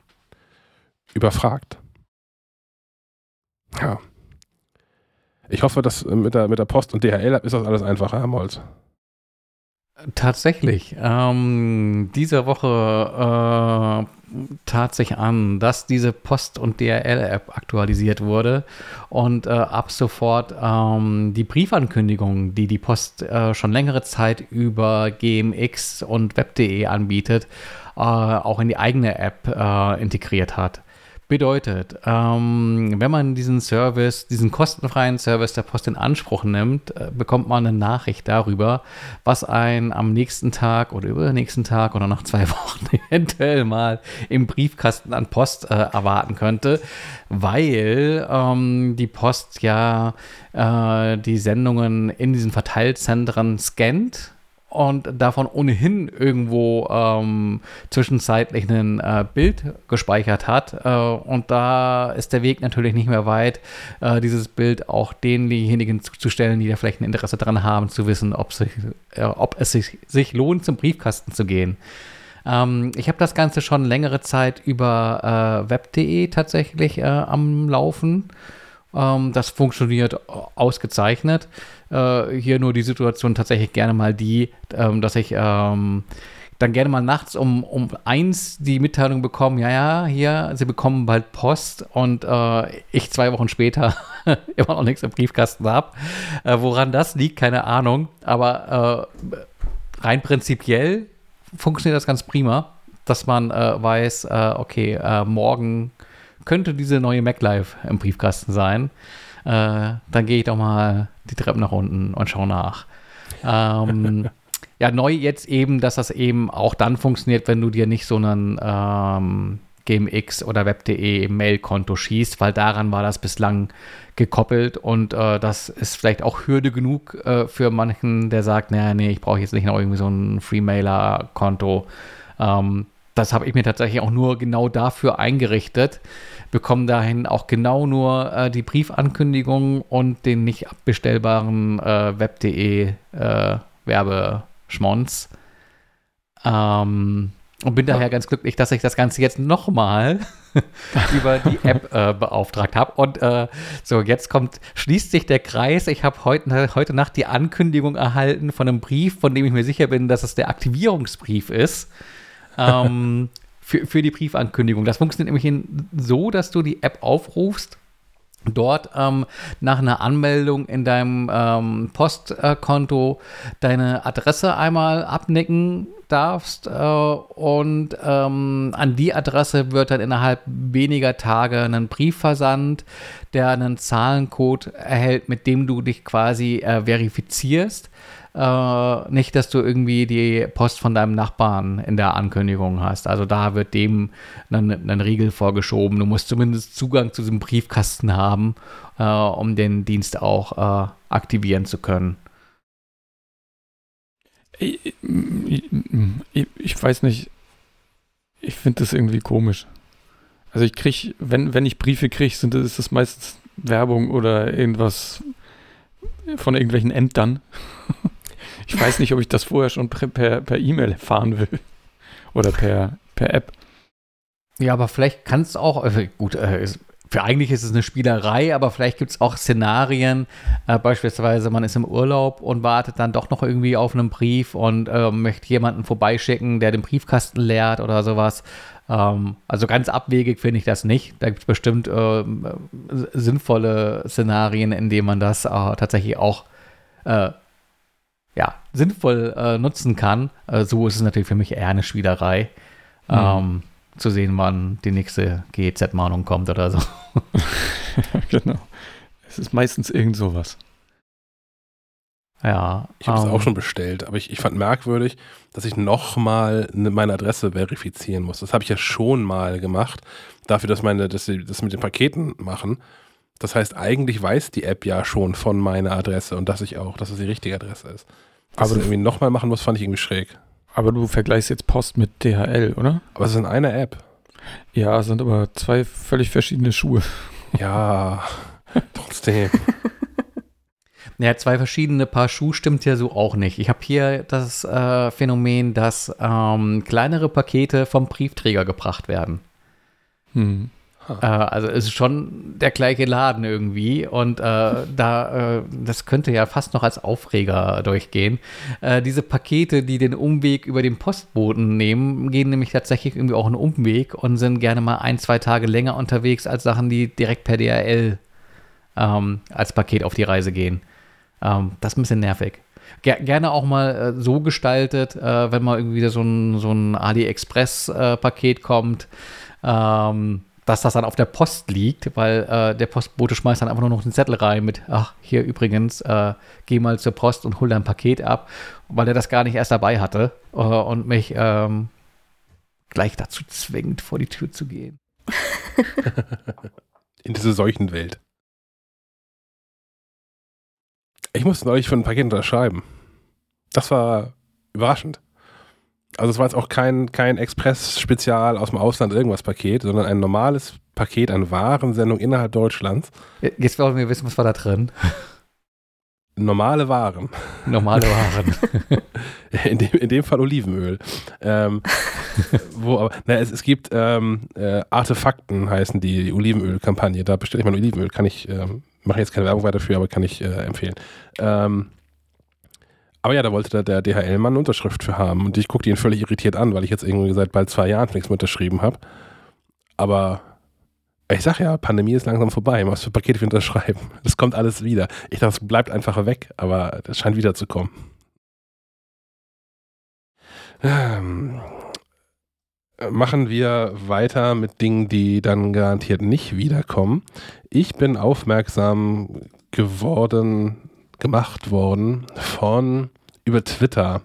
überfragt. Ja. Ich hoffe, dass äh, mit der, mit der Post und DHL ist das alles einfacher, Herr Molz. Tatsächlich. Ähm, diese Woche äh, tat sich an, dass diese Post- und DRL-App aktualisiert wurde und äh, ab sofort ähm, die Briefankündigungen, die die Post äh, schon längere Zeit über GMX und Web.de anbietet, äh, auch in die eigene App äh, integriert hat. Bedeutet, ähm, wenn man diesen Service, diesen kostenfreien Service der Post in Anspruch nimmt, äh, bekommt man eine Nachricht darüber, was einen am nächsten Tag oder übernächsten Tag oder nach zwei Wochen eventuell mal im Briefkasten an Post äh, erwarten könnte, weil ähm, die Post ja äh, die Sendungen in diesen Verteilzentren scannt und davon ohnehin irgendwo ähm, zwischenzeitlich ein äh, Bild gespeichert hat. Äh, und da ist der Weg natürlich nicht mehr weit, äh, dieses Bild auch denjenigen zuzustellen, die da vielleicht ein Interesse daran haben, zu wissen, ob, sich, äh, ob es sich, sich lohnt, zum Briefkasten zu gehen. Ähm, ich habe das Ganze schon längere Zeit über äh, web.de tatsächlich äh, am Laufen Ähm, das funktioniert ausgezeichnet. Äh, hier nur die Situation tatsächlich gerne mal die, ähm, dass ich ähm, dann gerne mal nachts um, um eins die Mitteilung bekommen, ja, ja, hier, Sie bekommen bald Post und äh, ich zwei Wochen später immer noch nichts im Briefkasten habe. Äh, woran das liegt, keine Ahnung. Aber äh, rein prinzipiell funktioniert das ganz prima, dass man äh, weiß, äh, okay, äh, morgen könnte diese neue MacLife im Briefkasten sein. dann gehe ich doch mal die Treppe nach unten und schaue nach. Ähm, ja, neu jetzt eben, dass das eben auch dann funktioniert, wenn du dir nicht so einen ähm, GMX oder Web.de Mailkonto schießt, weil daran war das bislang gekoppelt und äh, das ist vielleicht auch Hürde genug äh, für manchen, der sagt, naja, nee, ich brauche jetzt nicht noch irgendwie so ein Freemailer-Konto. Ähm, das habe ich mir tatsächlich auch nur genau dafür eingerichtet. Bekomme dahin auch genau nur äh, die Briefankündigung und den nicht abbestellbaren äh, Web.de äh, Werbe Schmonz. Ähm, und bin daher ganz glücklich, dass ich das Ganze jetzt nochmal über die App äh, beauftragt habe. Und äh, so, jetzt kommt, schließt sich der Kreis. Ich habe heute, heute Nacht die Ankündigung erhalten von einem Brief, von dem ich mir sicher bin, dass es der Aktivierungsbrief ist. Ähm, für, für die Briefankündigung. Das funktioniert nämlich so, dass du die App aufrufst dort ähm, nach einer Anmeldung in deinem ähm, Postkonto deine Adresse einmal abnicken darfst äh, und ähm, an die Adresse wird dann innerhalb weniger Tage ein Brief versandt, der einen Zahlencode erhält, mit dem du dich quasi äh, verifizierst. Äh, nicht, dass du irgendwie die Post von deinem Nachbarn in der Ankündigung hast. Also da wird dem ein Riegel vorgeschoben. Du musst zumindest Zugang zu diesem Briefkasten haben, äh, um den Dienst auch äh, aktivieren zu können. Ich, ich, ich weiß nicht. Ich finde das irgendwie komisch. Also ich kriege, wenn, wenn ich Briefe kriege, sind ist das meistens Werbung oder irgendwas von irgendwelchen Ämtern. Ich weiß nicht, ob ich das vorher schon per, E-Mail erfahren will. Oder per, per App. Ja, aber vielleicht kann es auch, gut, äh, für eigentlich ist es eine Spielerei, aber vielleicht gibt es auch Szenarien, äh, beispielsweise man ist im Urlaub und wartet dann doch noch irgendwie auf einen Brief und äh, möchte jemanden vorbeischicken, der den Briefkasten leert oder sowas. Ähm, also ganz abwegig finde ich das nicht. Da gibt es bestimmt äh, sinnvolle Szenarien, in denen man das äh, tatsächlich auch äh, ja, sinnvoll äh, nutzen kann. Äh, so ist es natürlich für mich eher eine Schwiegerei. Mhm. Ähm, zu sehen, wann die nächste GEZ-Mahnung kommt oder so. genau. Es ist meistens irgend sowas. Ja. Ich habe es um, auch ähm, schon bestellt, aber ich, ich fand merkwürdig, dass ich nochmal ne, meine Adresse verifizieren muss. Das habe ich ja schon mal gemacht, dafür, dass meine, dass sie das mit den Paketen machen. Das heißt, eigentlich weiß die App ja schon von meiner Adresse und dass ich auch, dass es die richtige Adresse ist. Dass aber du irgendwie nochmal machen muss, fand ich irgendwie schräg. Aber du vergleichst jetzt Post mit DHL, oder? Aber es ist in einer App. Ja, es sind aber zwei völlig verschiedene Schuhe. Ja, trotzdem. Ja, zwei verschiedene Paar Schuhe stimmt ja so auch nicht. Ich habe hier das äh, Phänomen, dass ähm, kleinere Pakete vom Briefträger gebracht werden. Hm. Äh, also es ist schon der gleiche Laden irgendwie und äh, da, äh, das könnte ja fast noch als Aufreger durchgehen. Äh, diese Pakete, die den Umweg über den Postboten nehmen, gehen nämlich tatsächlich irgendwie auch einen Umweg und sind gerne mal ein, zwei Tage länger unterwegs als Sachen, die direkt per DRL ähm, als Paket auf die Reise gehen. Ähm, das ist ein bisschen nervig. Ger gerne auch mal äh, so gestaltet, äh, wenn mal irgendwie so ein, so ein AliExpress-Paket kommt. Ähm, dass das dann auf der Post liegt, weil äh, der Postbote schmeißt dann einfach nur noch einen Zettel rein mit, ach, hier übrigens, äh, geh mal zur Post und hol dein Paket ab, weil er das gar nicht erst dabei hatte äh, und mich ähm, gleich dazu zwingt, vor die Tür zu gehen. In diese Seuchenwelt. Ich musste neulich für ein Paket unterschreiben. Das war überraschend. Also es war jetzt auch kein, kein Express-Spezial aus dem Ausland irgendwas Paket, sondern ein normales Paket, eine Warensendung innerhalb Deutschlands. Jetzt wollen wir wissen, was war da drin? normale Waren. Normale Waren. in, dem, in dem Fall Olivenöl. Ähm, wo aber, na, es, es gibt ähm, äh, Artefakten, heißen die, die Olivenöl-Kampagne. Da bestelle ich mein Olivenöl. Kann ich, ähm, mache jetzt keine Werbung weiter für, aber kann ich äh, empfehlen. Ähm, aber ja, da wollte der, DHL-Mann Unterschrift für haben. Und ich guckte ihn völlig irritiert an, weil ich jetzt irgendwie seit bald zwei Jahren nichts mehr unterschrieben habe. Aber ich sag ja, Pandemie ist langsam vorbei. Was für Pakete wir unterschreiben. Das kommt alles wieder. Ich dachte, es bleibt einfach weg, aber das scheint wieder zu kommen. Ähm, machen wir weiter mit Dingen, die dann garantiert nicht wiederkommen. Ich bin aufmerksam geworden, gemacht worden von über Twitter.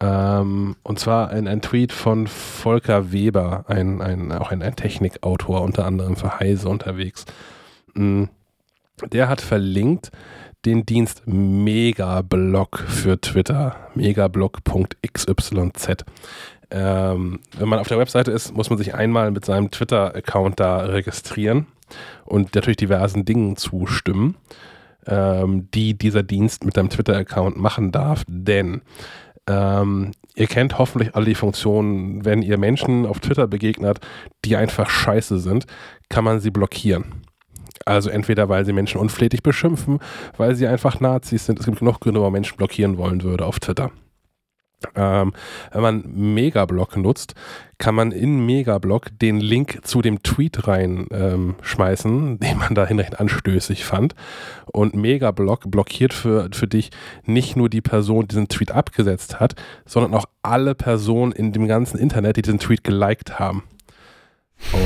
Ähm, und zwar ein, ein Tweet von Volker Weber, ein, ein, auch ein, ein Technikautor, unter anderem für Heise unterwegs. Mm, der hat verlinkt den Dienst Megablog für Twitter, megablog.xyz. Ähm, wenn man auf der Webseite ist, muss man sich einmal mit seinem Twitter-Account da registrieren und natürlich diversen Dingen zustimmen, ähm, die dieser Dienst mit seinem Twitter-Account machen darf. Denn ähm, ihr kennt hoffentlich alle die Funktionen, wenn ihr Menschen auf Twitter begegnet, die einfach scheiße sind, kann man sie blockieren. Also entweder, weil sie Menschen unflätig beschimpfen, weil sie einfach Nazis sind. Es gibt genug Gründe, warum Menschen blockieren wollen würde auf Twitter. Ähm, wenn man Megablock nutzt, kann man in Megablock den Link zu dem Tweet reinschmeißen, ähm, den man da hinreichend anstößig fand. Und Megablock blockiert für, für dich nicht nur die Person, die diesen Tweet abgesetzt hat, sondern auch alle Personen in dem ganzen Internet, die diesen Tweet geliked haben.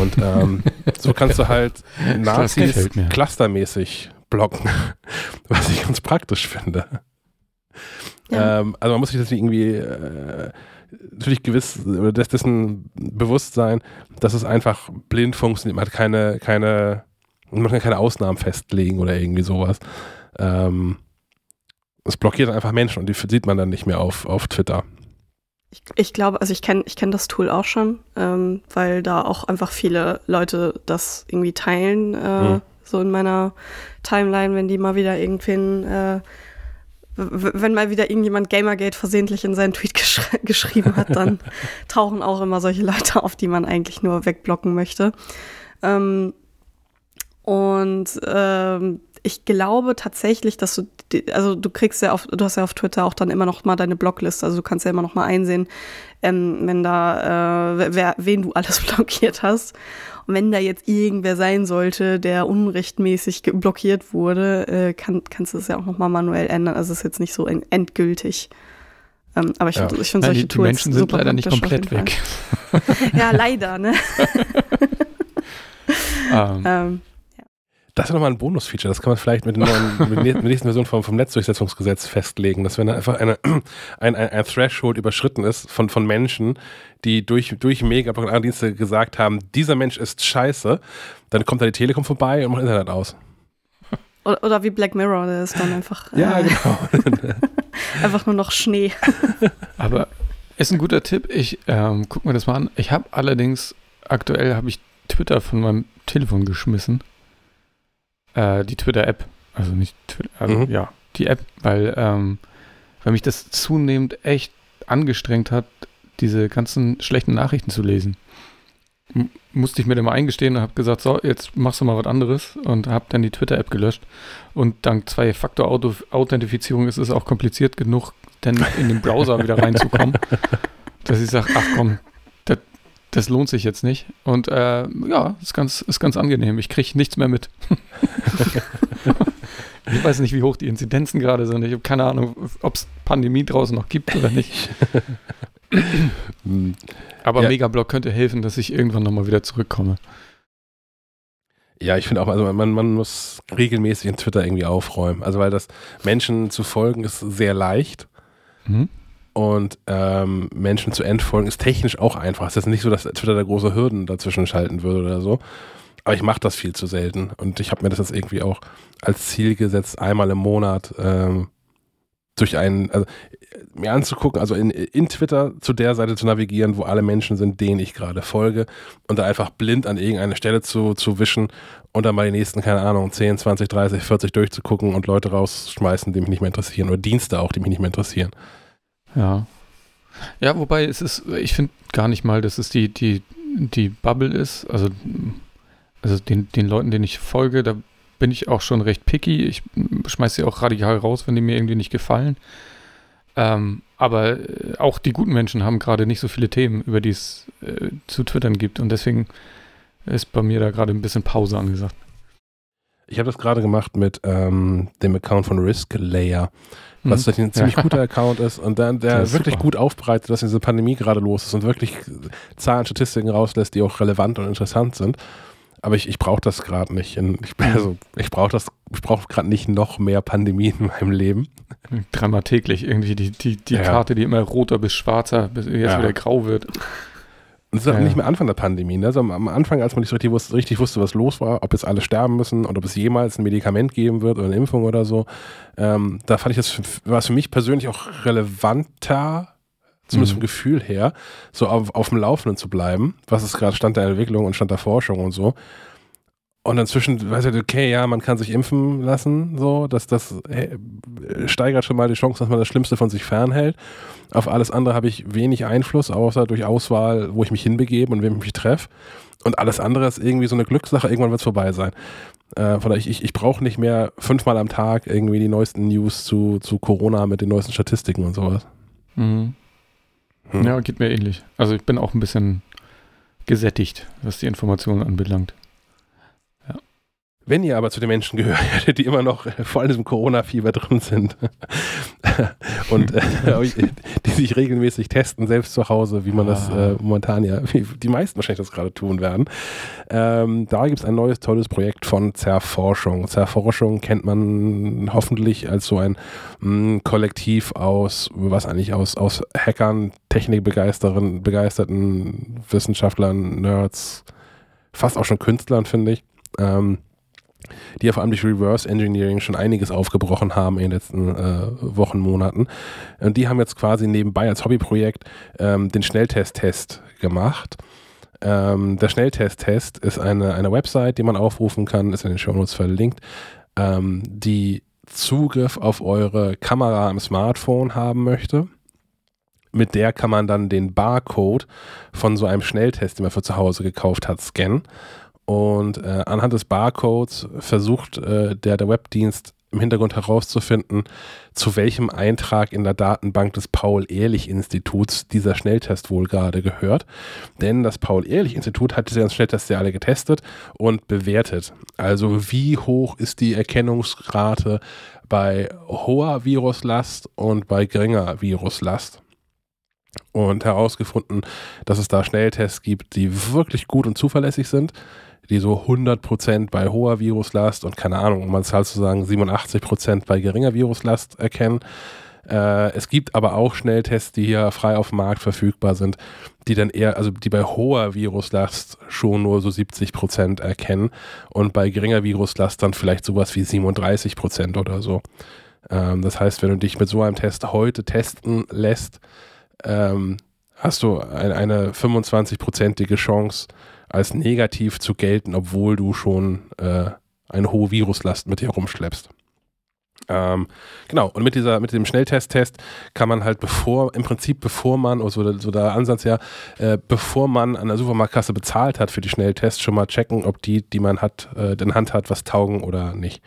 Und ähm, so kannst du halt Nazis clustermäßig blocken, was ich ganz praktisch finde. Ja. Ähm, also man muss sich das irgendwie äh, natürlich gewiss oder dessen bewusst sein, dass es einfach blind funktioniert. Man hat keine, keine, man kann keine Ausnahmen festlegen oder irgendwie sowas. Ähm, es blockiert einfach Menschen und die sieht man dann nicht mehr auf, auf Twitter. Ich, ich glaube, also ich kenne ich kenn das Tool auch schon, ähm, weil da auch einfach viele Leute das irgendwie teilen, äh, mhm. so in meiner Timeline, wenn die mal wieder irgendwen, äh, wenn mal wieder irgendjemand Gamergate versehentlich in seinen Tweet gesch geschrieben hat, dann tauchen auch immer solche Leute auf, die man eigentlich nur wegblocken möchte. Ähm, und ähm, ich glaube tatsächlich, dass du, also du kriegst ja auf, du hast ja auf Twitter auch dann immer noch mal deine Blockliste, also du kannst ja immer noch mal einsehen, ähm, wenn da, äh, wer, wen du alles blockiert hast. Und wenn da jetzt irgendwer sein sollte, der unrechtmäßig blockiert wurde, äh, kann, kannst du es ja auch noch mal manuell ändern. Also es ist jetzt nicht so endgültig. Ähm, aber ich ja. finde find solche die, die Menschen sind leider nicht komplett weg. ja, leider, ne? um. Ähm. Das ist nochmal ein Bonus-Feature. Das kann man vielleicht mit, neuen, mit der nächsten Version vom, vom Netzdurchsetzungsgesetz festlegen, dass wenn da einfach eine, ein, ein, ein Threshold überschritten ist von, von Menschen, die durch, durch Megablock und andere Dienste gesagt haben, dieser Mensch ist scheiße, dann kommt da die Telekom vorbei und macht Internet aus. Oder, oder wie Black Mirror, der ist dann einfach. Ja, äh, genau. einfach nur noch Schnee. Aber ist ein guter Tipp. Ich ähm, guck mir das mal an. Ich habe allerdings, aktuell habe ich Twitter von meinem Telefon geschmissen. Äh, die Twitter-App. Also nicht Twitter, also mhm. ja, die App, weil, ähm, weil mich das zunehmend echt angestrengt hat, diese ganzen schlechten Nachrichten zu lesen. M musste ich mir dann mal eingestehen und habe gesagt, so, jetzt machst du mal was anderes und habe dann die Twitter-App gelöscht. Und dank Zwei-Faktor-Authentifizierung ist es auch kompliziert genug, dann in den Browser wieder reinzukommen, dass ich sage, ach komm, das, lohnt sich jetzt nicht. Und äh, ja, ist ganz, ist ganz angenehm. Ich kriege nichts mehr mit. ich weiß nicht, wie hoch die Inzidenzen gerade sind. Ich habe keine Ahnung, ob es Pandemie draußen noch gibt oder nicht. Aber ja. Megablock könnte helfen, dass ich irgendwann nochmal wieder zurückkomme. Ja, ich finde auch, also man, man muss regelmäßig in Twitter irgendwie aufräumen. Also weil das Menschen zu folgen ist sehr leicht. Mhm. Und ähm, Menschen zu entfolgen ist technisch auch einfach. Es ist nicht so, dass Twitter da große Hürden dazwischen schalten würde oder so. Aber ich mache das viel zu selten. Und ich habe mir das jetzt irgendwie auch als Ziel gesetzt, einmal im Monat ähm, durch einen, also mir anzugucken, also in, in Twitter zu der Seite zu navigieren, wo alle Menschen sind, denen ich gerade folge und da einfach blind an irgendeine Stelle zu, zu wischen und dann mal die nächsten, keine Ahnung, 10, 20, 30, 40 durchzugucken und Leute rausschmeißen, die mich nicht mehr interessieren oder Dienste auch, die mich nicht mehr interessieren. Ja. Ja, wobei es ist, ich finde gar nicht mal, dass es die, die, die Bubble ist. Also, also den, den Leuten, denen ich folge, da bin ich auch schon recht picky. Ich schmeiße sie auch radikal raus, wenn die mir irgendwie nicht gefallen. Ähm, aber äh, auch die guten Menschen haben gerade nicht so viele Themen, über die es äh, zu twittern gibt. Und deswegen ist bei mir da gerade ein bisschen Pause angesagt. Ich habe das gerade gemacht mit ähm, dem Account von Risk Layer, was mhm. ein ziemlich ja. guter Account ist und der, der wirklich super. gut aufbereitet, dass diese Pandemie gerade los ist und wirklich Zahlen, Statistiken rauslässt, die auch relevant und interessant sind. Aber ich, ich brauche das gerade nicht. Ich, mhm. also, ich brauche das, ich brauche gerade nicht noch mehr Pandemien in meinem Leben. Dreimal täglich irgendwie die, die, die ja. Karte, die immer roter bis schwarzer, bis jetzt ja. wieder grau wird. Und das ist ja. nicht mehr Anfang der Pandemie. Ne? Also am Anfang, als man nicht so richtig wusste, richtig wusste, was los war, ob jetzt alle sterben müssen und ob es jemals ein Medikament geben wird oder eine Impfung oder so, ähm, da fand ich das, war es für mich persönlich auch relevanter, zumindest mhm. vom Gefühl her, so auf, auf dem Laufenden zu bleiben, was ist gerade Stand der Entwicklung und Stand der Forschung und so. Und inzwischen weiß ich, okay, ja, man kann sich impfen lassen, so, dass das hey, steigert schon mal die Chance, dass man das Schlimmste von sich fernhält. Auf alles andere habe ich wenig Einfluss, außer durch Auswahl, wo ich mich hinbegebe und wem ich mich treffe. Und alles andere ist irgendwie so eine Glückssache, irgendwann wird es vorbei sein. Äh, von daher, ich, ich, ich brauche nicht mehr fünfmal am Tag irgendwie die neuesten News zu, zu Corona mit den neuesten Statistiken und sowas. Mhm. Hm. Ja, geht mir ähnlich. Also ich bin auch ein bisschen gesättigt, was die Informationen anbelangt. Wenn ihr aber zu den Menschen gehört, die immer noch vor allem im Corona-Fieber drin sind und äh, die sich regelmäßig testen, selbst zu Hause, wie man das äh, momentan ja, wie die meisten wahrscheinlich das gerade tun werden, ähm, da gibt es ein neues, tolles Projekt von Zerforschung. Zerforschung kennt man hoffentlich als so ein mh, mm, Kollektiv aus, was eigentlich aus, aus Hackern, Technikbegeisterten, begeisterten Wissenschaftlern, Nerds, fast auch schon Künstlern, finde ich. Ähm, die ja vor allem durch Reverse Engineering schon einiges aufgebrochen haben in den letzten äh, Wochen, Monaten. Und die haben jetzt quasi nebenbei als Hobbyprojekt ähm, den Schnelltest-Test gemacht. Ähm, der Schnelltest-Test ist eine, eine Website, die man aufrufen kann, ist in den Shownotes verlinkt, ähm, die Zugriff auf eure Kamera am Smartphone haben möchte. Mit der kann man dann den Barcode von so einem Schnelltest, den man für zu Hause gekauft hat, scannen und äh, anhand des Barcodes versucht äh, der, der Webdienst im Hintergrund herauszufinden, zu welchem Eintrag in der Datenbank des Paul-Ehrlich-Instituts dieser Schnelltest wohl gerade gehört. Denn das Paul-Ehrlich-Institut hat diese Schnelltests ja alle getestet und bewertet. Also wie hoch ist die Erkennungsrate bei hoher Viruslast und bei geringer Viruslast und herausgefunden, dass es da Schnelltests gibt, die wirklich gut und zuverlässig sind die so 100% bei hoher Viruslast und keine Ahnung, um mal Zahl zu sagen, 87% bei geringer Viruslast erkennen. Äh, es gibt aber auch Schnelltests, die hier frei auf dem Markt verfügbar sind, die dann eher, also die bei hoher Viruslast schon nur so 70% erkennen und bei geringer Viruslast dann vielleicht sowas wie 37% oder so. Ähm, das heißt, wenn du dich mit so einem Test heute testen lässt, ähm, hast du ein, eine 25-prozentige Chance, als negativ zu gelten, obwohl du schon äh, eine hohe Viruslast mit dir rumschleppst. Ähm, genau, und mit dieser, mit dem Schnelltest-Test kann man halt bevor, im Prinzip bevor man, also so der Ansatz ja, äh, bevor man an der Supermarktkasse bezahlt hat für die Schnelltests, schon mal checken, ob die, die man hat, äh, in Hand hat, was taugen oder nicht.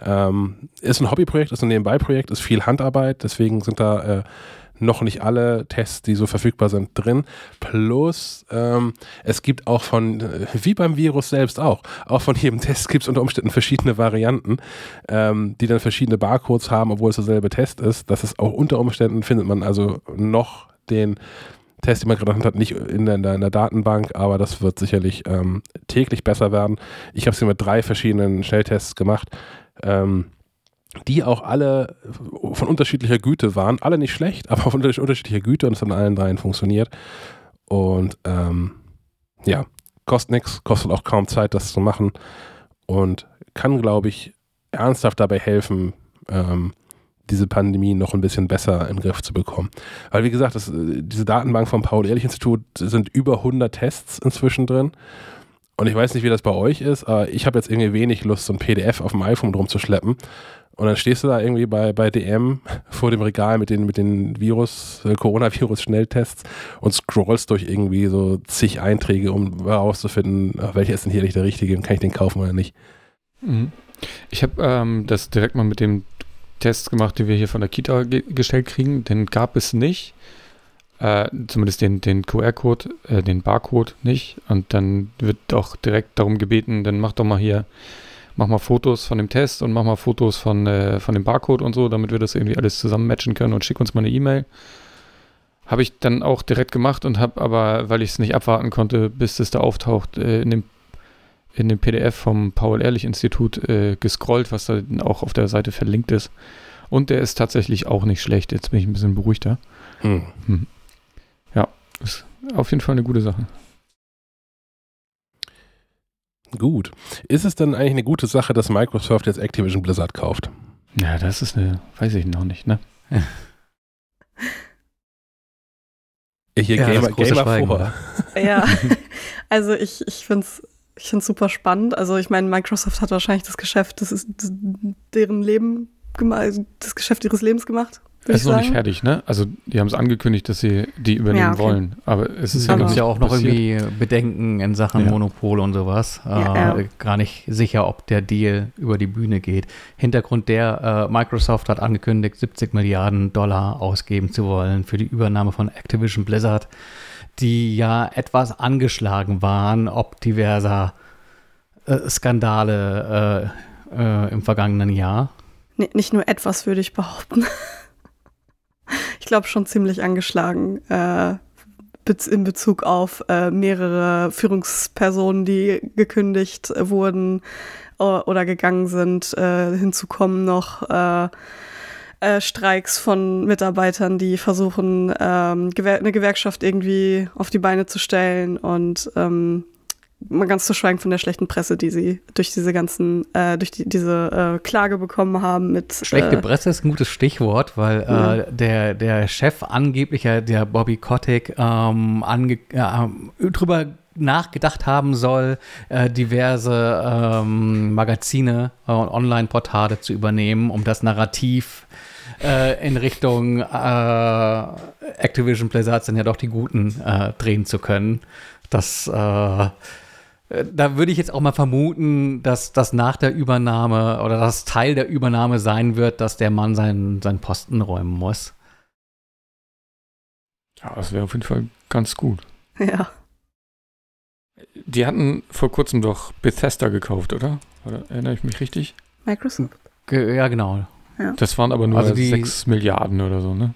Ähm, ist ein Hobbyprojekt, ist ein Nebenbei-Projekt, ist viel Handarbeit, deswegen sind da äh, noch nicht alle Tests, die so verfügbar sind, drin. Plus, ähm, es gibt auch von, äh, wie beim Virus selbst auch, auch von jedem Test gibt es unter Umständen verschiedene Varianten, ähm, die dann verschiedene Barcodes haben, obwohl es derselbe Test ist. Das ist auch unter Umständen, findet man also noch den Test, den man gerade hat, nicht in der, in der, Datenbank, aber das wird sicherlich ähm, täglich besser werden. Ich habe es mit drei verschiedenen Schnelltests gemacht. Ähm, die auch alle von unterschiedlicher Güte waren. Alle nicht schlecht, aber von unterschiedlicher Güte und es hat an allen dreien funktioniert. Und ähm, ja, kostet nichts, kostet auch kaum Zeit, das zu machen und kann, glaube ich, ernsthaft dabei helfen, ähm, diese Pandemie noch ein bisschen besser in den Griff zu bekommen. Weil wie gesagt, das, äh, diese Datenbank vom Paul-Ehrlich-Institut sind über 100 Tests inzwischen drin. Und ich weiß nicht, wie das bei euch ist, aber ich habe jetzt irgendwie wenig Lust, so ein PDF auf dem iPhone rumzuschleppen. Und dann stehst du da irgendwie bei, bei DM vor dem Regal mit den, mit den Virus, äh, Coronavirus-Schnelltests und scrollst durch irgendwie so zig Einträge, um herauszufinden, welcher ist denn hier nicht der richtige und kann ich den kaufen oder nicht. Mhm. Ich habe ähm, das direkt mal mit dem Test gemacht, den wir hier von der Kita ge gestellt kriegen. Den gab es nicht. Äh, zumindest den, den QR-Code, äh, den Barcode nicht. Und dann wird auch direkt darum gebeten, dann mach doch mal hier, mach mal Fotos von dem Test und mach mal Fotos von, äh, von dem Barcode und so, damit wir das irgendwie alles zusammen matchen können und schick uns mal eine E-Mail. Habe ich dann auch direkt gemacht und habe aber, weil ich es nicht abwarten konnte, bis es da auftaucht, äh, in dem in dem PDF vom Paul-Ehrlich-Institut äh, gescrollt, was da auch auf der Seite verlinkt ist. Und der ist tatsächlich auch nicht schlecht. Jetzt bin ich ein bisschen beruhigter. Hm. Hm. Ja, ist auf jeden Fall eine gute Sache. Gut. Ist es dann eigentlich eine gute Sache, dass Microsoft jetzt Activision Blizzard kauft? Ja, das ist eine, weiß ich noch nicht, ne? Hier ja, Gamer, Gamer vor. Ja, also ich, ich finde es ich finde es super spannend. Also ich meine, Microsoft hat wahrscheinlich das Geschäft, das ist deren Leben gemacht, das Geschäft ihres Lebens gemacht. Es ist noch nicht fertig, ne? Also die haben es angekündigt, dass sie die übernehmen ja, okay. wollen. Aber es ist ja, noch ja auch noch passiert. irgendwie Bedenken in Sachen ja. Monopol und sowas. Ja, äh, gar nicht sicher, ob der Deal über die Bühne geht. Hintergrund der, äh, Microsoft hat angekündigt, 70 Milliarden Dollar ausgeben zu wollen für die Übernahme von Activision Blizzard die ja etwas angeschlagen waren, ob diverser äh, Skandale äh, äh, im vergangenen Jahr. Nee, nicht nur etwas, würde ich behaupten. ich glaube schon ziemlich angeschlagen äh, in Bezug auf äh, mehrere Führungspersonen, die gekündigt wurden oder gegangen sind. Äh, hinzukommen noch äh, Streiks von Mitarbeitern, die versuchen, ähm, eine Gewerkschaft irgendwie auf die Beine zu stellen und ähm, mal ganz zu schweigen von der schlechten Presse, die sie durch diese ganzen, äh, durch die, diese äh, Klage bekommen haben mit. Schlechte äh, Presse ist ein gutes Stichwort, weil äh, ja. der, der Chef angeblicher, der Bobby Kotick, ähm, ange, äh, drüber nachgedacht haben soll, äh, diverse ähm, Magazine und Online-Portale zu übernehmen, um das Narrativ äh, in Richtung äh, Activision Blizzard sind ja doch die Guten äh, drehen zu können. Das äh, da würde ich jetzt auch mal vermuten, dass das nach der Übernahme oder das Teil der Übernahme sein wird, dass der Mann seinen, seinen Posten räumen muss. Ja, das wäre auf jeden Fall ganz gut. Ja. Die hatten vor kurzem doch Bethesda gekauft, oder? oder erinnere ich mich richtig? Microsoft? Ja, genau. Ja. Das waren aber nur also die, 6 Milliarden oder so, ne?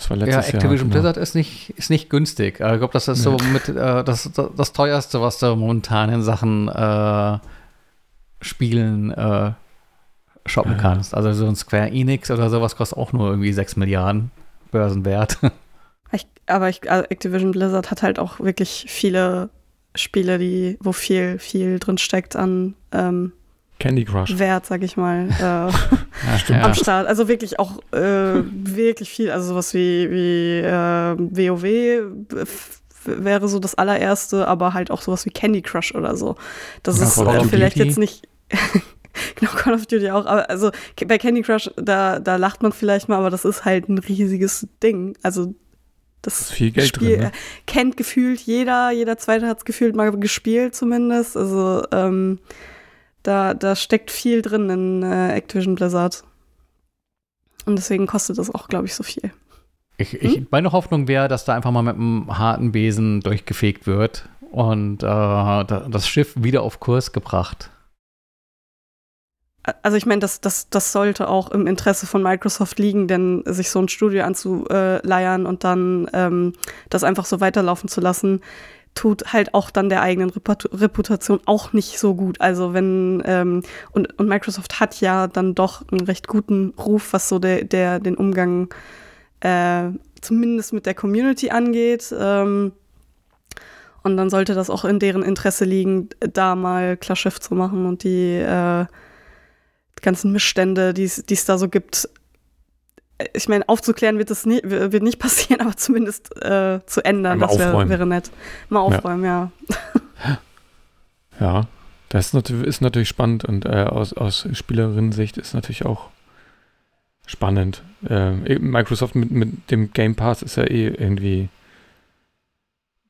Das war letztes ja, Activision Jahr, Blizzard ist nicht, ist nicht günstig. Ich glaube, das ist nee. so mit äh, das, das, das, teuerste, was du momentan in Sachen äh, Spielen äh, shoppen ja, kannst. Also so ein Square Enix oder sowas kostet auch nur irgendwie 6 Milliarden Börsenwert. Ich, aber ich, also Activision Blizzard hat halt auch wirklich viele Spiele, die, wo viel, viel drin steckt an ähm, Candy Crush. Wert, sag ich mal, äh, ja, am Start. Also wirklich auch äh, wirklich viel, also sowas wie, wie äh, WoW wäre so das allererste, aber halt auch sowas wie Candy Crush oder so. Das ja, ist äh, vielleicht jetzt nicht. genau, Call of Duty auch. Aber also bei Candy Crush, da, da lacht man vielleicht mal, aber das ist halt ein riesiges Ding. Also das, das ist viel Geld Spiel drin, ne? kennt gefühlt jeder, jeder zweite hat es gefühlt mal gespielt zumindest. Also ähm, da, da steckt viel drin in äh, Activision Blizzard. Und deswegen kostet das auch, glaube ich, so viel. Ich, ich, hm? Meine Hoffnung wäre, dass da einfach mal mit einem harten Besen durchgefegt wird und äh, das Schiff wieder auf Kurs gebracht. Also ich meine, das, das, das sollte auch im Interesse von Microsoft liegen, denn sich so ein Studio anzuleiern und dann ähm, das einfach so weiterlaufen zu lassen, tut halt auch dann der eigenen Reputation auch nicht so gut. Also wenn ähm, und, und Microsoft hat ja dann doch einen recht guten Ruf, was so der, der den Umgang äh, zumindest mit der Community angeht. Ähm, und dann sollte das auch in deren Interesse liegen, da mal klar Schiff zu machen und die äh, ganzen Missstände, die es da so gibt, ich meine, aufzuklären wird das nie, wird nicht passieren, aber zumindest äh, zu ändern, Mal das wäre wär nett. Mal aufräumen, ja. Ja, das ist natürlich, ist natürlich spannend und äh, aus, aus Spielerinnen-Sicht ist natürlich auch spannend. Äh, Microsoft mit, mit dem Game Pass ist ja eh irgendwie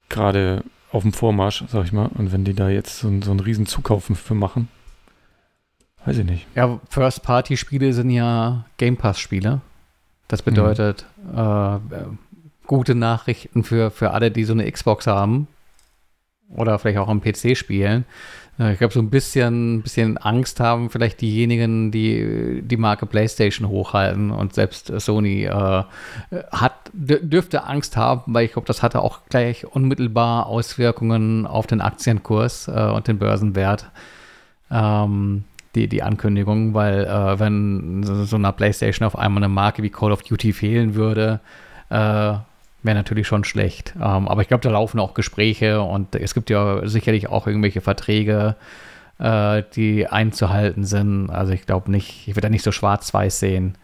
gerade auf dem Vormarsch, sag ich mal. Und wenn die da jetzt so, einen- so einen riesen Zukauf für machen, weiß ich nicht. Ja, First-Party-Spiele sind ja Game Pass-Spiele. Das bedeutet äh, äh, gute Nachrichten für, für alle, die so eine Xbox haben oder vielleicht auch am PC spielen. Äh, ich glaube, so ein bisschen, bisschen Angst haben vielleicht diejenigen, die die Marke PlayStation hochhalten und selbst Sony äh, hat, dür- dürfte Angst haben, weil ich glaube, das hatte auch gleich unmittelbar Auswirkungen auf den Aktienkurs äh, und den Börsenwert. Ähm, die, die Ankündigung, weil äh, wenn so, einer PlayStation auf einmal eine Marke wie Call of Duty fehlen würde, äh, wäre natürlich schon schlecht. Ähm, aber ich glaube, da laufen auch Gespräche und es gibt ja sicherlich auch irgendwelche Verträge, äh, die einzuhalten sind. Also ich glaube nicht, ich würde da nicht so schwarz-weiß sehen,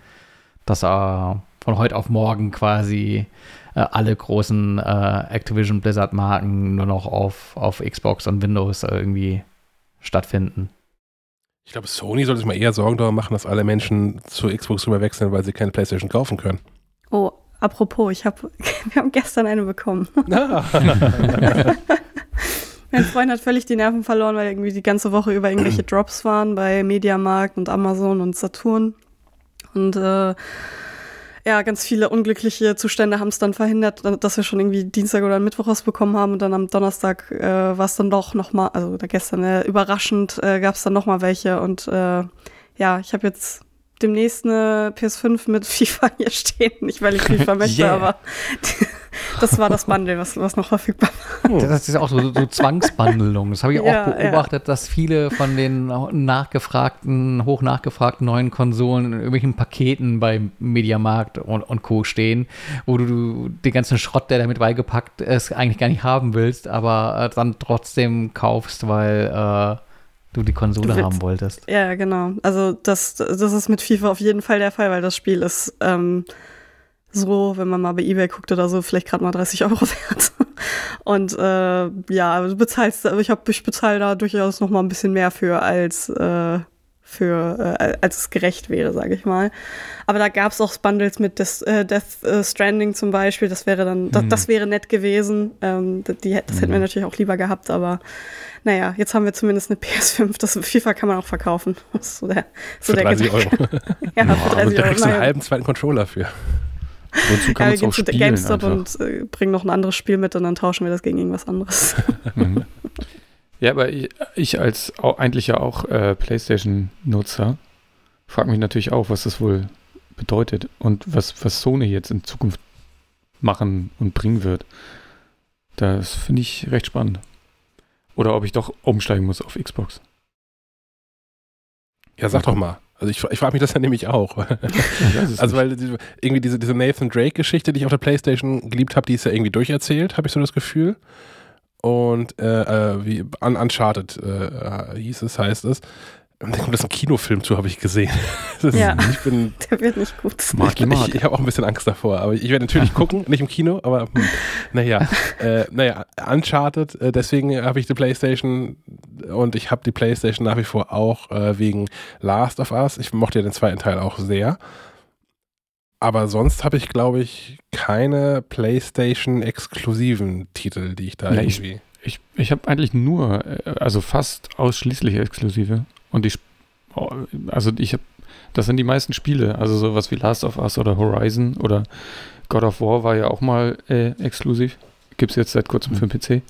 dass äh, von heute auf morgen quasi äh, alle großen äh, Activision Blizzard Marken nur noch auf, auf Xbox und Windows irgendwie stattfinden. Ich glaube, Sony sollte sich mal eher Sorgen darüber machen, dass alle Menschen zur Xbox rüber wechseln, weil sie keine Playstation kaufen können. Oh, apropos, ich hab, wir haben gestern eine bekommen. Mein Freund hat völlig die Nerven verloren, weil irgendwie die ganze Woche über irgendwelche Drops waren bei Mediamarkt und Amazon und Saturn. Und äh, ja, ganz viele unglückliche Zustände haben es dann verhindert, dass wir schon irgendwie Dienstag oder Mittwoch rausbekommen haben und dann am Donnerstag äh, war es dann doch nochmal, also gestern äh, überraschend äh, gab es dann nochmal welche und äh, ja, ich habe jetzt demnächst eine PS5 mit FIFA hier stehen. Nicht, weil ich FIFA möchte, Yeah. aber das war das Bundle, was, was noch verfügbar war. Das ist auch so, so Zwangsbandelung. Das habe ich Ja, auch beobachtet, dass viele von den nachgefragten, hoch nachgefragten neuen Konsolen in irgendwelchen Paketen beim Mediamarkt und, und Co. stehen, wo du den ganzen Schrott, der damit beigepackt ist, eigentlich gar nicht haben willst, aber äh, dann trotzdem kaufst, weil äh, du die Konsole Du haben wolltest. Ja, genau. Also das, das ist mit FIFA auf jeden Fall der Fall, weil das Spiel ist ähm, so, wenn man mal bei Ebay guckt oder so, vielleicht gerade mal 30 Euro wert. Und äh, ja, du bezahlst, aber ich, hab, ich bezahle da durchaus noch mal ein bisschen mehr für, als, äh, für, äh, als es gerecht wäre, sage ich mal. Aber da gab es auch Bundles mit Des, äh, Death äh, Stranding zum Beispiel. Das wäre dann, Mhm. das wäre nett gewesen. Ähm, die, das hätten wir natürlich auch lieber gehabt, aber naja, jetzt haben wir zumindest eine PS5. Das FIFA kann man auch verkaufen. Das ist so der, so Für der 30 Euro. Ja, für Und 30 da Euro. kriegst du einen halben zweiten Controller für. Wozu kann Ja, wir gehen zu GameStop einfach. und äh, bringen noch ein anderes Spiel mit und dann tauschen wir das gegen irgendwas anderes. Ja, aber ich, ich als eigentlich ja auch äh, PlayStation-Nutzer frage mich natürlich auch, was das wohl bedeutet und was, was Sony jetzt in Zukunft machen und bringen wird. Das finde ich recht spannend. Oder ob ich doch umsteigen muss auf Xbox. Ja, sag doch mal. Also ich, ich frage mich das ja nämlich auch. Also weil diese, irgendwie diese, diese Nathan Drake-Geschichte, die ich auf der Playstation geliebt habe, die ist ja irgendwie durcherzählt, habe ich so das Gefühl. Und äh, äh, wie Un Uncharted äh, hieß es, heißt es. Und da kommt das ein Kinofilm zu, habe ich gesehen. Das ist, Ja. Ich bin Der wird nicht gut. Marky ich, Mark. ich, ich habe auch ein bisschen Angst davor, aber ich werde natürlich gucken, nicht im Kino, aber hm, naja, äh, naja, Uncharted, äh, deswegen habe ich die Playstation und ich habe die Playstation nach wie vor auch äh, wegen Last of Us. Ich mochte ja den zweiten Teil auch sehr. Aber sonst habe ich, glaube ich, keine Playstation-exklusiven Titel, die ich da ich- irgendwie. Ich, ich habe eigentlich nur, äh, also fast ausschließlich Exklusive. Und Sp- oh, also ich habe, das sind die meisten Spiele. Also sowas wie Last of Us oder Horizon oder God of War war ja auch mal äh, exklusiv. Gibt es jetzt seit kurzem Mhm. für den PC.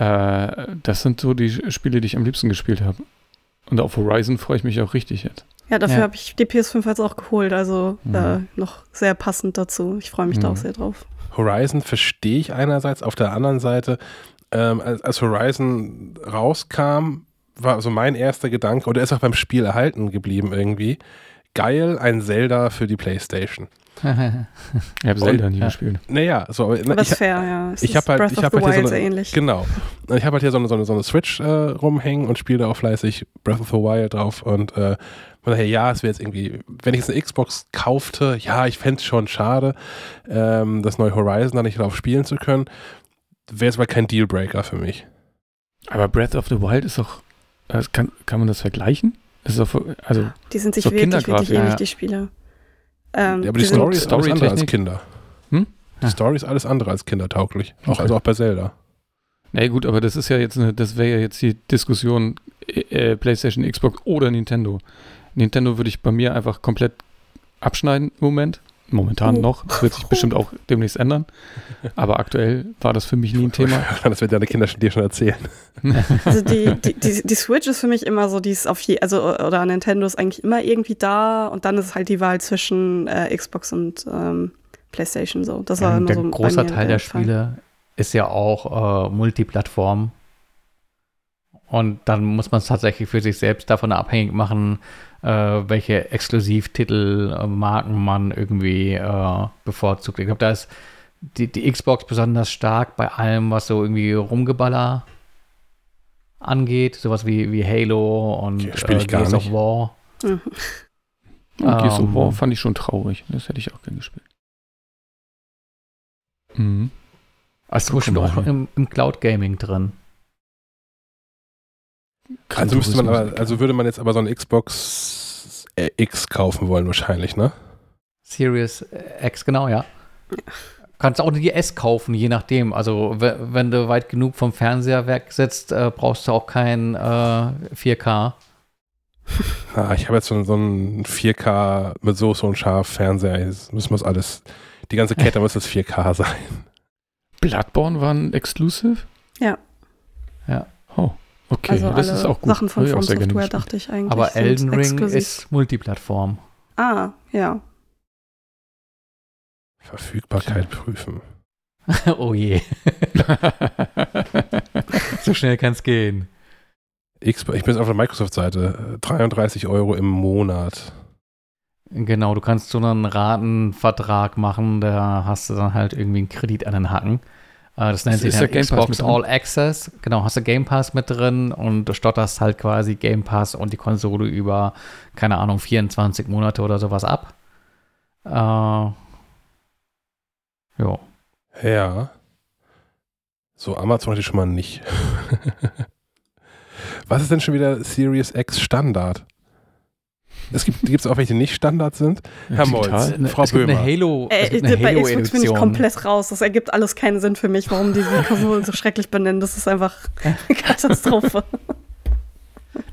Äh, das sind so die Spiele, die ich am liebsten gespielt habe. Und auf Horizon freue ich mich auch richtig jetzt. Ja, dafür Ja. habe ich die PS5 jetzt auch geholt, also Mhm. äh, noch sehr passend dazu. Ich freue mich da Mhm. auch sehr drauf. Horizon verstehe ich einerseits, auf der anderen Seite, ähm, als, als Horizon rauskam, war so mein erster Gedanke, oder ist auch beim Spiel erhalten geblieben irgendwie, geil, ein Zelda für die Playstation. Ich habe Zelda nie ja. gespielt. Naja, so, aber Aber ich, ist fair, ja. Es ich habe halt, ich habe the halt hier Wild so eine, genau. Und Ich habe halt hier so eine, so eine, so eine Switch äh, rumhängen und spiele da auch fleißig Breath of the Wild drauf und äh, von daher, ja, es wäre jetzt irgendwie, wenn ich jetzt eine Xbox kaufte, ja, ich fände es schon schade, ähm, das neue Horizon da nicht drauf spielen zu können. Wäre es aber kein Dealbreaker für mich. Aber Breath of the Wild ist doch. Das kann, kann man das vergleichen? Das ist doch, also, Die sind sich wirklich, wirklich ähnlich, ja. die Spiele. Ähm, Ja, aber die sind- Story ist alles andere als? Kinder. Hm? Die Story ist alles andere als kindertauglich. Auch, Okay. Also auch bei Zelda. na gut, aber das ist ja jetzt eine, das wäre ja jetzt die Diskussion äh, PlayStation, Xbox oder Nintendo. Nintendo würde ich bei mir einfach komplett abschneiden im Moment. Momentan Oh. noch. Das wird sich bestimmt auch demnächst ändern. Aber aktuell war das für mich nie ein Thema. Das wird deine Kinder schon dir schon erzählen. Also die, die, die, die Switch ist für mich immer so, die ist auf je, also oder Nintendo ist eigentlich immer irgendwie da und dann ist halt die Wahl zwischen äh, Xbox und ähm, PlayStation so. Das war Ja, immer der so bei großer Teil der Fall. Spiele ist ja auch äh, Multiplattform. Und dann muss man es tatsächlich für sich selbst davon abhängig machen, äh, welche Exklusivtitel, äh, Marken man irgendwie äh, bevorzugt. Ich glaube, da ist die, die Xbox besonders stark bei allem, was so irgendwie Rumgeballer angeht. Sowas wie, wie Halo und spiel ich äh, gar Gears of. War. Mhm. Gears of. War fand ich schon traurig. Das hätte ich auch gern gespielt. Mhm. Also bestimmt Guck auch im, im Cloud Gaming drin. Also müsste man aber, also würde man jetzt aber so eine Xbox äh, X kaufen wollen wahrscheinlich, ne? Series X, genau, ja. Kannst auch die S kaufen, je nachdem. Also, we- wenn du weit genug vom Fernseher weg sitzt, äh, brauchst du auch kein äh, 4K. Ah, ich habe jetzt so, so einen 4K mit so so ein scharf Fernseher. Jetzt müssen wir es alles, die ganze Kette muss jetzt 4K sein. Bloodborne war ein Exclusive? Ja. Ja. Oh, okay. Also das alle ist auch gut. Sachen von From Software dachte ich eigentlich. Aber sind Elden Ring exklusiv. ist Multiplattform. Ah, ja. Verfügbarkeit prüfen. oh je. so schnell kann es gehen. Ich bin jetzt auf der Microsoft-Seite. äh, 33 Euro im Monat. Genau, du kannst so einen Ratenvertrag machen, da hast du dann halt irgendwie einen Kredit an den Hacken. Äh, Das nennt Ist- sich dann Pass Xbox? All Access. Genau, hast du Game Pass mit drin und du stotterst halt quasi Game Pass und die Konsole über, keine Ahnung, 24 Monate oder sowas ab. Äh, ja. Ja. So, Amazon hatte ich schon mal nicht. Was ist denn schon wieder Series X Standard? Es gibt es auch welche, die nicht Standard sind. Herr Molz? Frau es gibt Böhmer. eine Halo, es Äh, gibt eine bei Xbox bin ich komplett raus. Das ergibt alles keinen Sinn für mich, warum die die Konsolen so schrecklich benennen. Das ist einfach eine Katastrophe.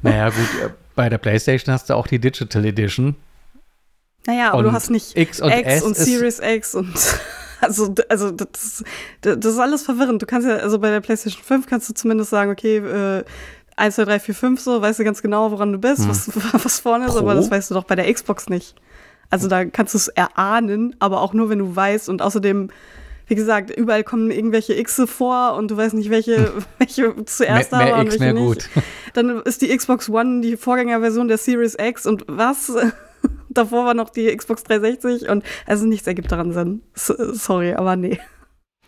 Naja, gut, äh, bei der PlayStation hast du auch die Digital Edition. Naja, aber Und du hast nicht X und X S und Series X und also, also das, das ist alles verwirrend. Du kannst ja, also bei der PlayStation 5 kannst du zumindest sagen, okay, äh, 1, 2, 3, 4, 5 so, weißt du ganz genau, woran du bist, Hm. was, was vorne ist, Pro? aber das weißt du doch bei der Xbox nicht. Also da kannst du es erahnen, aber auch nur, wenn du weißt und außerdem, wie gesagt, überall kommen irgendwelche X vor und du weißt nicht, welche, welche zuerst mehr, da waren und welche mehr nicht. gut. Dann ist die Xbox One die Vorgängerversion der Series X und was? Davor war noch die Xbox 360 und also nichts ergibt daran Sinn. Sorry, aber nee.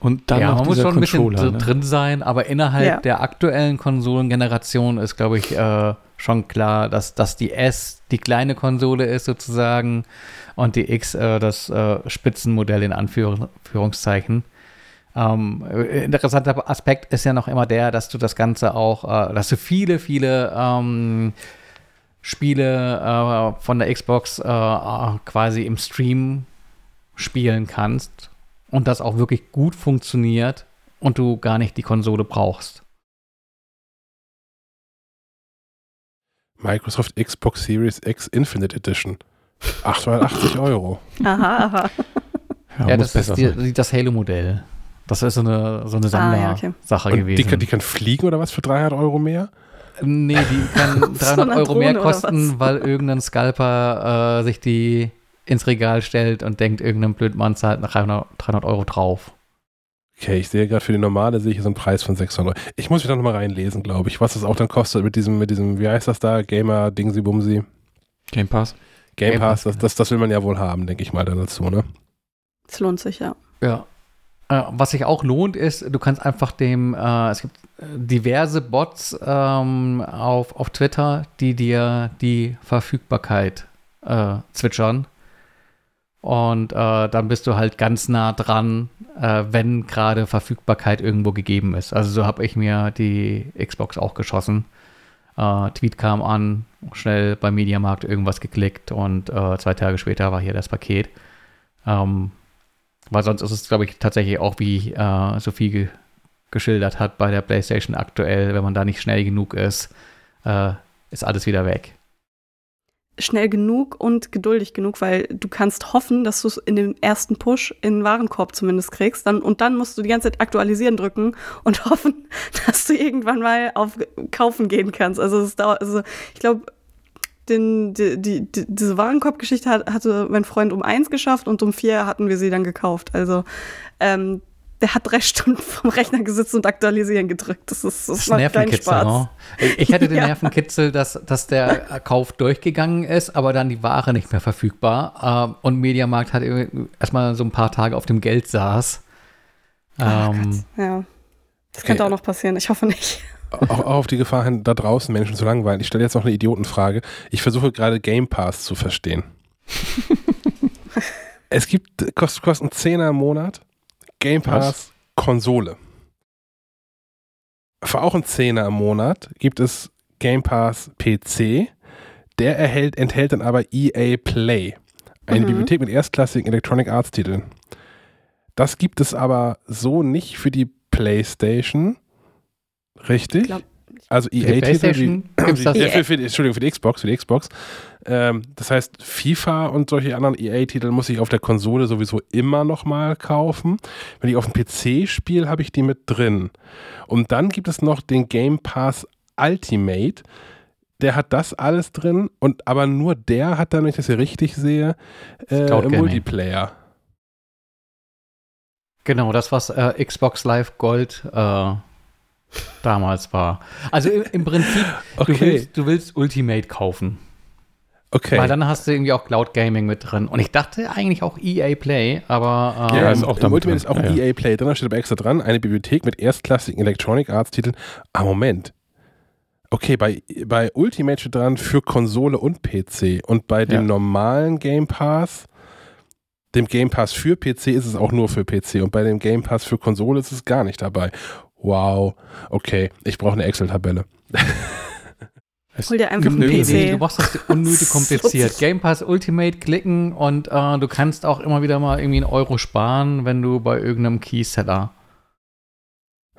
Und dann ja, noch man muss schon ein bisschen Ne? drin sein, aber innerhalb Ja. der aktuellen Konsolengeneration ist, glaube ich, äh, schon klar, dass, dass die S die kleine Konsole ist sozusagen und die X äh, das äh, Spitzenmodell in Anführ- Anführungszeichen. Ähm, äh, interessanter Aspekt ist ja noch immer der, dass du das Ganze auch, äh, dass du viele, viele ähm, Spiele äh, von der Xbox äh, quasi im Stream spielen kannst und das auch wirklich gut funktioniert und du gar nicht die Konsole brauchst. Microsoft Xbox Series X Infinite Edition. 880 Euro. Aha, aha. Ja, Ja, das ist die, das Halo-Modell. Das ist so eine, so eine Ah, ja, okay. Sammler-Sache gewesen. die, kann- die kann fliegen oder was für 300 Euro mehr? nee, die kann So 300 eine Euro mehr Drohne oder kosten, weil irgendein Scalper äh, sich die ins Regal stellt und denkt, irgendein Blödmann zahlt nach 300, 300 Euro drauf. Okay, ich sehe gerade für die normale sehe ich hier so einen Preis von 600 Euro. Ich muss mich da nochmal reinlesen, glaube ich, was das auch dann kostet mit diesem, mit diesem, wie heißt das da, Gamer Dingsy Bumsy, Game Pass. Game, Game Pass, Pass, das, das, das will man ja wohl haben, denke ich mal dann dazu, ne? Es lohnt sich, ja. Ja. Äh, was sich auch lohnt, ist, du kannst einfach dem, äh, es gibt äh, diverse Bots ähm, auf, auf Twitter, die dir die Verfügbarkeit äh, zwitschern. Und äh, dann bist du halt ganz nah dran, äh, wenn gerade Verfügbarkeit irgendwo gegeben ist. Also so habe ich mir die Xbox auch geschossen. Äh, Tweet kam an, schnell beim Mediamarkt irgendwas geklickt und äh, zwei Tage später war hier das Paket. Ähm, weil sonst ist es, glaube ich, tatsächlich auch, wie äh, Sophie ge geschildert hat, bei der PlayStation aktuell, wenn man da nicht schnell genug ist, äh, ist alles wieder weg. Schnell genug und geduldig genug, weil du kannst hoffen, dass du es in dem ersten Push in den Warenkorb zumindest kriegst. Dann, und dann musst du die ganze Zeit aktualisieren drücken und hoffen, dass du irgendwann mal auf Kaufen gehen kannst. Also, es dauert, also ich glaube, den, die, die, die, diese Warenkorbgeschichte hat, hatte mein Freund um eins geschafft und um vier hatten wir sie dann gekauft. Also ähm, der hat drei Stunden vom Rechner gesessen und aktualisieren gedrückt. Das ist das, Das macht keinen Nervenkitzel, Spaß. ne? Ich hatte den Ja. Nervenkitzel, dass, dass der Kauf durchgegangen ist, aber dann die Ware nicht mehr verfügbar. Ähm, und Mediamarkt hat erstmal so ein paar Tage auf dem Geld saß. Ah, Ähm, Gott. Ja. Das könnte auch noch passieren. Ich hoffe nicht. auch, auch auf die Gefahr hin, da draußen Menschen zu langweilen. Ich stelle jetzt noch eine Idiotenfrage. Ich versuche gerade Game Pass zu verstehen. es gibt, kostet, kostet einen Zehner im Monat, Game Pass Konsole. Für auch einen Zehner im Monat gibt es Game Pass PC. Der erhält, enthält dann aber EA Play. Eine Mhm. Bibliothek mit erstklassigen Electronic Arts Titeln. Das gibt es aber so nicht für die PlayStation. Richtig? glaub- also die EA-Titel ja, EA. für, für die, Entschuldigung, für die Xbox, für die Xbox. Ähm, das heißt, FIFA und solche anderen EA-Titel muss ich auf der Konsole sowieso immer noch mal kaufen. Wenn ich auf dem PC spiele, habe ich die mit drin. Und dann gibt es noch den Game Pass Ultimate. Der hat das alles drin und aber nur der hat dann, wenn ich das hier richtig sehe, äh. Multiplayer. Genau, das, was äh, Xbox Live Gold äh, damals war. Also im, im Prinzip, du, Okay. willst, du willst Ultimate kaufen. Okay. Weil dann hast du irgendwie auch Cloud Gaming mit drin. Und ich dachte eigentlich auch EA Play, aber ähm, Ja, Ja, ist ist auch auch Im Ultimate ist drin. auch Ja, ja. EA Play drin, da steht aber extra dran, eine Bibliothek mit erstklassigen Electronic Arts Titeln. Ah, Moment. Okay, bei, bei Ultimate steht dran für Konsole und PC. Und bei dem Ja. normalen Game Pass, dem Game Pass für PC ist es auch nur für PC. Und bei dem Game Pass für Konsole ist es gar nicht dabei. Wow. Okay, ich brauche eine Excel-Tabelle. Hol dir einfach einen PC. Du machst das unnötig kompliziert. Game Pass Ultimate klicken und äh, du kannst auch immer wieder mal irgendwie einen Euro sparen, wenn du bei irgendeinem Keyseller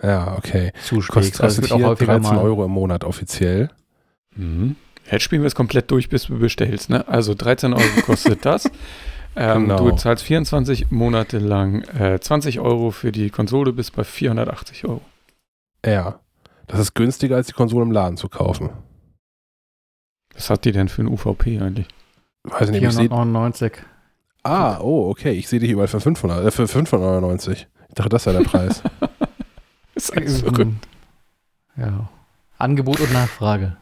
Ja, okay. zuschlägst. Kostet, Also es kostet wird hier auch häufiger 13 mal. Euro im Monat offiziell. Mhm. Jetzt spielen wir es komplett durch, bis du bestellst. Ne? Also 13 Euro kostet das. Ähm, Genau. Du zahlst 24 Monate lang äh, 20 Euro für die Konsole bis bei 480 Euro. Ja. Das ist günstiger, als die Konsole im Laden zu kaufen. Was hat die denn für ein UVP eigentlich? Weiß nicht, ich sehe 499. Ah, oh, okay. Ich sehe die hier überall für 500, äh, für 599. Ich dachte, das wäre der Preis. Ist alles verrückt. Mhm. Ja. Angebot und Nachfrage.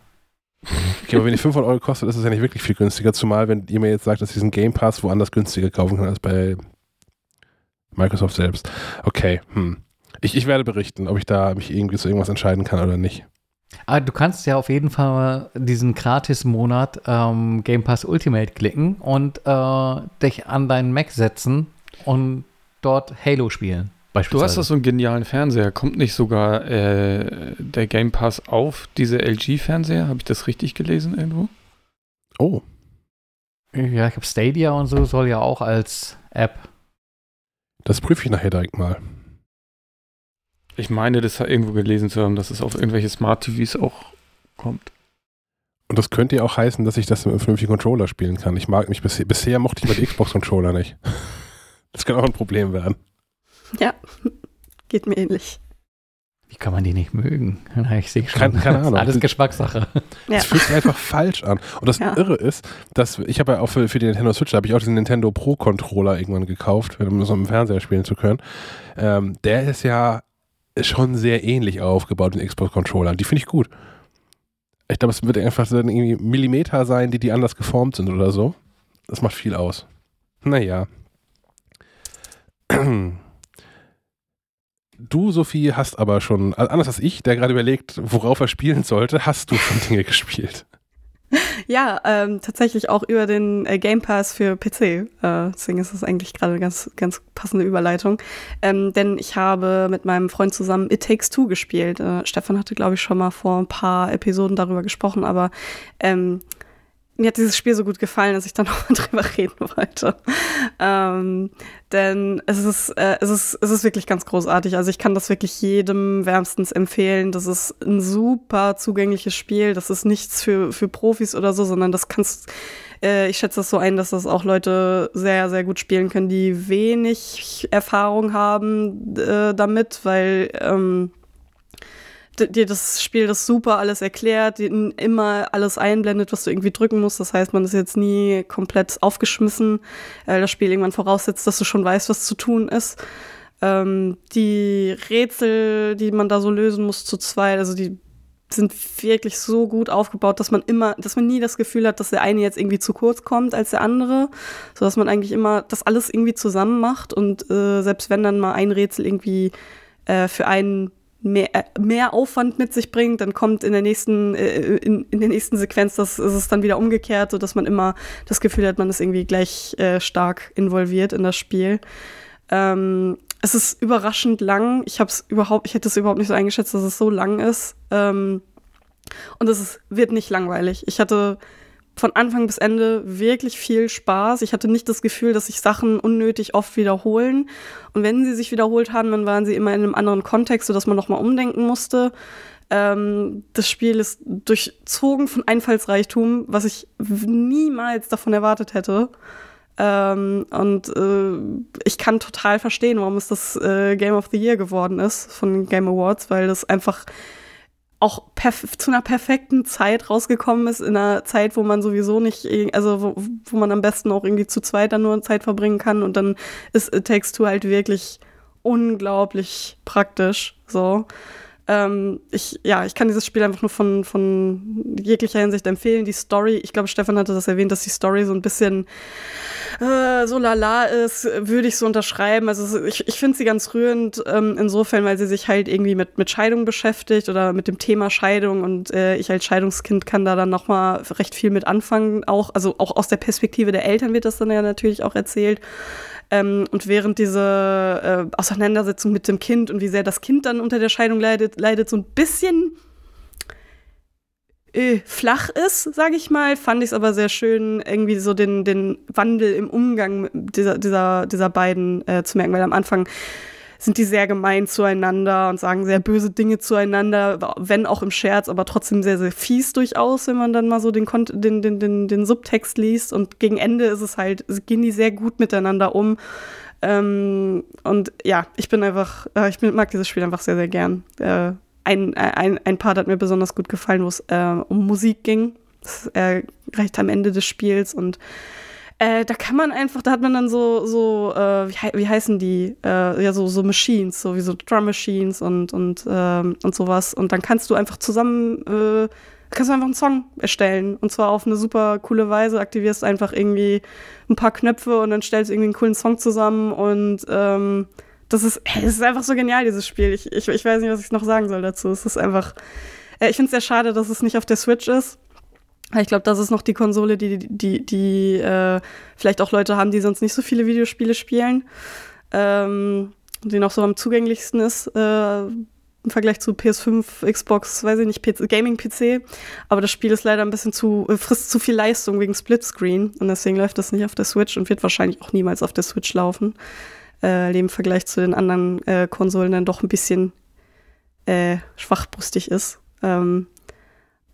Okay, aber wenn die 500 Euro kostet, ist es ja nicht wirklich viel günstiger. Zumal, wenn ihr mir jetzt sagt, dass ich diesen Game Pass woanders günstiger kaufen kann als bei Microsoft selbst. Okay, hm. Ich, ich werde berichten, ob ich da mich irgendwie zu irgendwas entscheiden kann oder nicht. Aber du kannst ja auf jeden Fall diesen Gratis-Monat ähm, Game Pass Ultimate klicken und äh, dich an deinen Mac setzen und dort Halo spielen. Du hast doch so einen genialen Fernseher. Kommt nicht sogar äh, der Game Pass auf diese LG-Fernseher? Habe ich das richtig gelesen irgendwo? Oh, Ja, ich habe Stadia und so, soll ja auch als App. das prüfe ich nachher direkt mal. Ich meine, das irgendwo gelesen zu haben, dass es auf irgendwelche Smart TVs auch kommt. Und das könnte ja auch heißen, dass ich das mit einem vernünftigen Controller spielen kann. Ich mag mich bisher, bisher mochte ich mal die Xbox-Controller nicht. Das kann auch ein Problem werden. Ja, geht mir ähnlich. Wie kann man die nicht mögen? Ich sehe schon. Keine- keine Das ist Ahnung. Alles Geschmackssache. Ja. Es fühlt sich einfach falsch an. Und das Ja. Irre ist, dass ich habe ja auch für, für die Nintendo Switch, da habe ich auch diesen Nintendo Pro Controller irgendwann gekauft, um so im Fernseher spielen zu können. Ähm, der ist ja schon sehr ähnlich aufgebaut, den Xbox Controller. Die finde ich gut. Ich glaube, es wird einfach so irgendwie Millimeter sein, die die anders geformt sind oder so. Das macht viel aus. Naja. Du, Sophie, hast aber schon, anders als ich, der gerade überlegt, worauf er spielen sollte, hast du schon Dinge gespielt. Ja, ähm, tatsächlich auch über den äh, Game Pass für PC. Äh, deswegen ist das eigentlich gerade eine ganz, ganz passende Überleitung. Ähm, denn ich habe mit meinem Freund zusammen It Takes Two gespielt. Äh, Stefan hatte, glaube ich, schon mal vor ein paar Episoden darüber gesprochen, aber ähm, mir hat dieses Spiel so gut gefallen, dass ich da nochmal drüber reden wollte. Ähm, denn es ist, äh, es, ist, es ist wirklich ganz großartig. Also ich kann das wirklich jedem wärmstens empfehlen. Das ist ein super zugängliches Spiel. Das ist nichts für, für Profis oder so, sondern das kannst, äh, ich schätze das so ein, dass das auch Leute sehr, sehr gut spielen können, die wenig Erfahrung haben äh, damit, weil ähm, dir das Spiel das super alles erklärt, immer alles einblendet, was du irgendwie drücken musst. Das heißt, man ist jetzt nie komplett aufgeschmissen, weil das Spiel irgendwann voraussetzt, dass du schon weißt, was zu tun ist. Ähm, die Rätsel, die man da so lösen muss zu zweit, also die sind wirklich so gut aufgebaut, dass man immer, dass man nie das Gefühl hat, dass der eine jetzt irgendwie zu kurz kommt als der andere, so dass man eigentlich immer das alles irgendwie zusammen macht und äh, selbst wenn dann mal ein Rätsel irgendwie äh, für einen mehr, äh, mehr Aufwand mit sich bringt, dann kommt in der nächsten, äh, in, in der nächsten Sequenz, das ist es dann wieder umgekehrt, so dass man immer das Gefühl hat, man ist irgendwie gleich äh, stark involviert in das Spiel. Ähm, es ist überraschend lang. Ich habe es überhaupt, ich hätte es überhaupt nicht so eingeschätzt, dass es so lang ist. Ähm, und es ist, wird nicht langweilig. Ich hatte von Anfang bis Ende wirklich viel Spaß. Ich hatte nicht das Gefühl, dass sich Sachen unnötig oft wiederholen. Und wenn sie sich wiederholt haben, dann waren sie immer in einem anderen Kontext, sodass man nochmal umdenken musste. Ähm, das Spiel ist durchzogen von Einfallsreichtum, was ich niemals davon erwartet hätte. Ähm, und äh, ich kann total verstehen, warum es das äh, Game of the Year geworden ist von Game Awards, weil das einfach auch zu einer perfekten Zeit rausgekommen ist, in einer Zeit, wo man sowieso nicht, also wo, wo man am besten auch irgendwie zu zweit dann nur Zeit verbringen kann und dann ist Takes Two halt wirklich unglaublich praktisch, so. Ähm, ich, ja, ich kann dieses Spiel einfach nur von, von jeglicher Hinsicht empfehlen. Die Story, ich glaube, Stefan hatte das erwähnt, dass die Story so ein bisschen äh, so lala ist, würde ich so unterschreiben. Also ich, ich finde sie ganz rührend, ähm, insofern, weil sie sich halt irgendwie mit, mit Scheidung beschäftigt oder mit dem Thema Scheidung und äh, ich als Scheidungskind kann da dann nochmal recht viel mit anfangen. Auch, also auch aus der Perspektive der Eltern wird das dann ja natürlich auch erzählt. Ähm, und während diese äh, Auseinandersetzung mit dem Kind und wie sehr das Kind dann unter der Scheidung leidet, leidet so ein bisschen äh, flach ist, sage ich mal, fand ich es aber sehr schön, irgendwie so den, den Wandel im Umgang dieser, dieser, dieser beiden äh, zu merken, weil am Anfang sind die sehr gemein zueinander und sagen sehr böse Dinge zueinander, wenn auch im Scherz, aber trotzdem sehr, sehr fies durchaus, wenn man dann mal so den, den, den, den, den Subtext liest. Und gegen Ende ist es halt, gehen die sehr gut miteinander um. Ähm, und ja, ich bin einfach, äh, ich mag dieses Spiel einfach sehr, sehr gern. Äh, ein, ein, ein Part hat mir besonders gut gefallen, wo es äh, um Musik ging. Das äh, recht am Ende des Spiels und äh, da kann man einfach, da hat man dann so, so äh, wie, wie, heißen die? Äh, ja, so, so Machines, so wie so Drum Machines und, und, ähm, und sowas. Und dann kannst du einfach zusammen, äh, kannst du einfach einen Song erstellen. Und zwar auf eine super coole Weise, aktivierst einfach irgendwie ein paar Knöpfe und dann stellst du irgendwie einen coolen Song zusammen und ähm, das ist, es ist einfach so genial, dieses Spiel. Ich, ich, ich weiß nicht, was ich noch sagen soll dazu. Es ist einfach, äh, ich finde es sehr schade, dass es nicht auf der Switch ist. Ich glaube, das ist noch die Konsole, die, die, die äh, vielleicht auch Leute haben, die sonst nicht so viele Videospiele spielen. Ähm, die noch so am zugänglichsten ist äh, im Vergleich zu PS5, Xbox, weiß ich nicht, Gaming-PC. Aber das Spiel ist leider ein bisschen zu, äh, frisst zu viel Leistung wegen Splitscreen. Und deswegen läuft das nicht auf der Switch und wird wahrscheinlich auch niemals auf der Switch laufen. Äh, Im Vergleich zu den anderen äh, Konsolen dann doch ein bisschen äh, schwachbrustig ist. Ähm,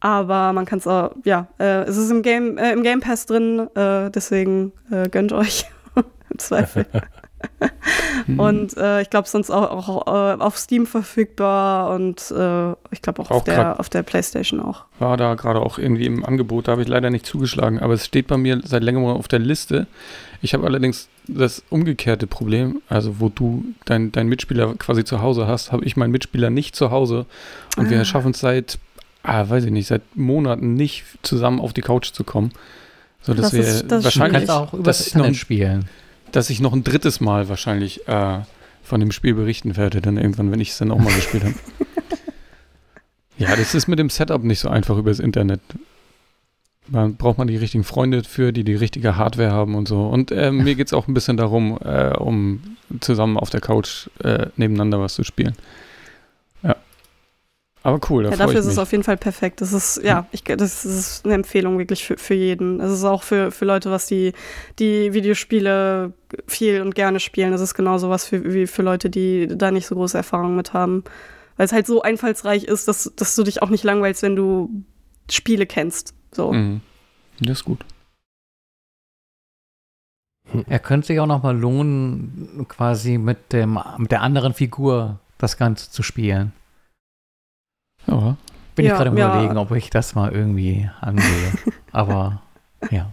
aber man kann es auch, ja, äh, es ist im Game, äh, im Game Pass drin, äh, deswegen äh, gönnt euch im Zweifel. und äh, ich glaube sonst auch, auch äh, auf Steam verfügbar und ich glaube auch, auch, auf, der, auf der Playstation auch. War da gerade auch irgendwie im Angebot, da habe ich leider nicht zugeschlagen, aber es steht bei mir seit längerem auf der Liste. Ich habe allerdings das umgekehrte Problem, also wo du deinen dein Mitspieler quasi zu Hause hast, habe ich meinen Mitspieler nicht zu Hause und ah. wir schaffen es seit ah, weiß ich nicht, seit Monaten nicht zusammen auf die Couch zu kommen. So, dass Das wir ist- das ist wahrscheinlich, auch über dass das ich noch Internet ein spielen. dass ich noch ein drittes Mal wahrscheinlich äh, von dem Spiel berichten werde, dann irgendwann, wenn ich es dann auch mal gespielt habe. Ja, das ist mit dem Setup nicht so einfach übers Internet. Man braucht man die richtigen Freunde für, die die richtige Hardware haben und so. Und äh, mir geht es auch ein bisschen darum, äh, um zusammen auf der Couch äh, nebeneinander was zu spielen. Aber cool, da Ja, dafür ich ist es auf jeden Fall perfekt. Das ist, ja, ich, das ist eine Empfehlung wirklich für, für jeden. Es ist auch für, für Leute, was die, die Videospiele viel und gerne spielen. Das ist genauso was für, wie für Leute, die da nicht so große Erfahrung mit haben. Weil es halt so einfallsreich ist, dass, dass du dich auch nicht langweilst, wenn du Spiele kennst. So. Mhm. Das ist gut. Er könnte sich auch noch mal lohnen, quasi mit, dem, mit der anderen Figur das Ganze zu spielen. Ja. Bin Ja, ich gerade ja. überlegen, ob ich das mal irgendwie angehe. Aber ja.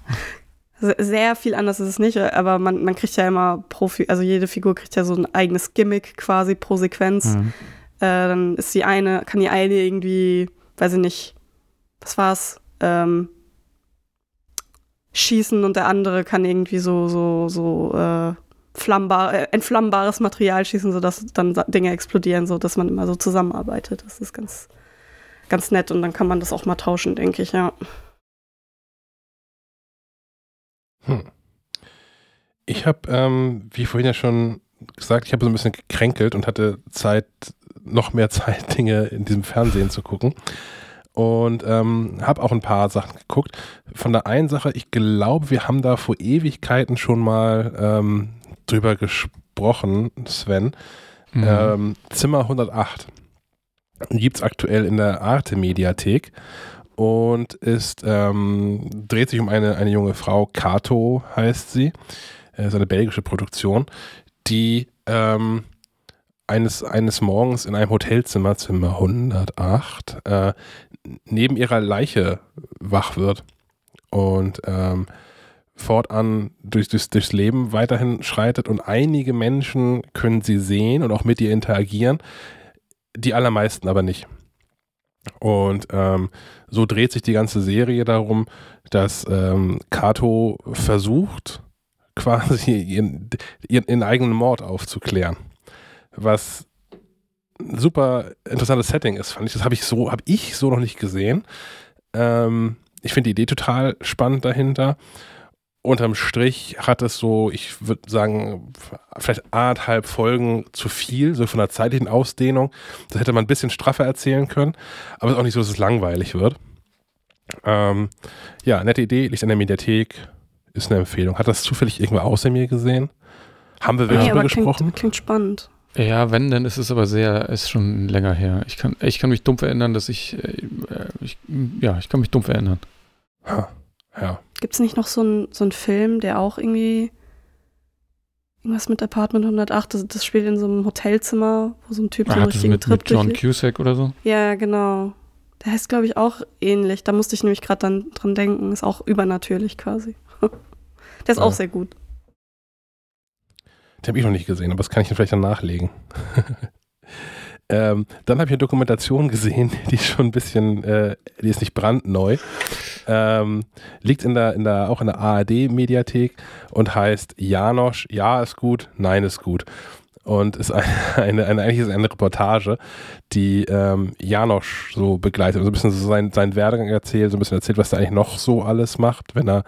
Se- Sehr viel anders ist es nicht, aber man, man kriegt ja immer pro, also jede Figur kriegt ja so ein eigenes Gimmick quasi pro Sequenz. Hm. Äh, dann ist die eine, kann die eine irgendwie, weiß ich nicht, was war's, ähm, schießen und der andere kann irgendwie so, so, so, äh, flammbar, äh, entflammbares Material schießen, sodass dann Dinge explodieren, so dass man immer so zusammenarbeitet. Das ist ganz, ganz nett und dann kann man das auch mal tauschen, denke ich, ja. Hm. Ich habe, ähm, wie vorhin ja schon gesagt, ich habe so ein bisschen gekränkelt und hatte Zeit, noch mehr Zeit, Dinge in diesem Fernsehen zu gucken. Und ähm, habe auch ein paar Sachen geguckt. Von der einen Sache, ich glaube, wir haben da vor Ewigkeiten schon mal ähm, drüber gesprochen, Sven. Mhm. Ähm, Zimmer 108 gibt es aktuell in der Arte-Mediathek und ist, ähm, dreht sich um eine, eine junge Frau, Kato heißt sie, äh, ist eine belgische Produktion, die ähm, eines, eines Morgens in einem Hotelzimmer, Zimmer 108, äh, neben ihrer Leiche wach wird und ähm, fortan durch, durchs, durchs Leben weiterhin schreitet. Und einige Menschen können sie sehen und auch mit ihr interagieren, die allermeisten aber nicht. Und ähm, so dreht sich die ganze Serie darum, dass ähm, Kato versucht, quasi ihren, ihren, eigenen Mord aufzuklären. Was ein super interessantes Setting ist, fand ich. Das habe ich so, habe ich so noch nicht gesehen. Ähm, ich finde die Idee total spannend dahinter. Unterm Strich hat es so, ich würde sagen, vielleicht anderthalb Folgen zu viel, so von der zeitlichen Ausdehnung. Das hätte man ein bisschen straffer erzählen können, aber es ist auch nicht so, dass es langweilig wird. Ähm, ja, nette Idee, liegt in der Mediathek, ist eine Empfehlung. Hat das zufällig irgendwer außer mir gesehen? Haben wir wirklich drüber aber gesprochen? klingt, klingt spannend. Ja, wenn, dann ist es aber sehr, ist schon länger her. Ich kann, ich kann mich dumpf erinnern, dass ich, äh, ich, ja, ich kann mich dumpf erinnern. Ha, ja. Gibt es nicht noch so einen so einen Film, der auch irgendwie irgendwas mit Apartment 108, das, das spielt in so einem Hotelzimmer, wo so ein Typ so Ah, einen hat das richtigen mit, Trip mit John. Cusack oder so? Ja, genau. Der heißt, glaube ich, auch ähnlich. Da musste ich nämlich gerade dann dran denken. Ist auch übernatürlich quasi. Der ist Ja. auch sehr gut. Den habe ich noch nicht gesehen, aber das kann ich dann vielleicht dann nachlegen. ähm, dann habe ich eine Dokumentation gesehen, die ist schon ein bisschen, äh, die ist nicht brandneu. Ähm, liegt in der, in der, auch in der ARD-Mediathek und heißt Janosch, ja ist gut, nein ist gut. Und ist eine, eine, eine eigentlich ist eine Reportage, die ähm, Janosch so begleitet, so ein bisschen so sein, seinen Werdegang erzählt, so ein bisschen erzählt, was er eigentlich noch so alles macht, wenn er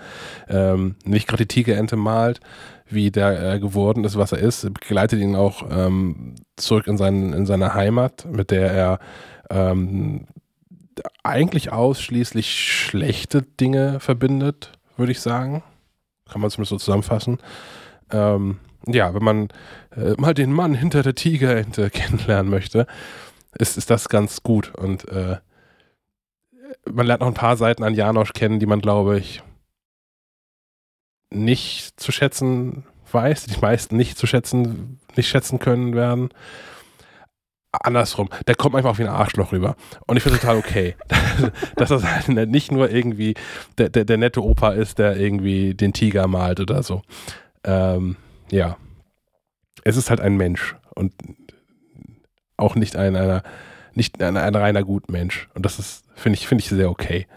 ähm, nicht gerade die Tigerente malt, wie der äh, geworden ist, was er ist, begleitet ihn auch ähm, zurück in, seinen, in seine Heimat, mit der er ähm, eigentlich ausschließlich schlechte Dinge verbindet, würde ich sagen. Kann man zumindest so zusammenfassen. Ähm, ja, wenn man äh, mal den Mann hinter der Tigerente kennenlernen möchte, ist, ist das ganz gut. Und äh, man lernt noch ein paar Seiten an Janosch kennen, die man, glaube ich, nicht zu schätzen weiß, die meisten nicht zu schätzen, nicht schätzen können werden. Andersrum, der kommt einfach wie ein Arschloch rüber. Und ich finde total okay, dass das halt nicht nur irgendwie der, der, der nette Opa ist, der irgendwie den Tiger malt oder so. Ähm, ja. Es ist halt ein Mensch und auch nicht ein, einer, nicht ein, ein reiner Gutmensch. Und das ist, finde ich, finde ich sehr okay.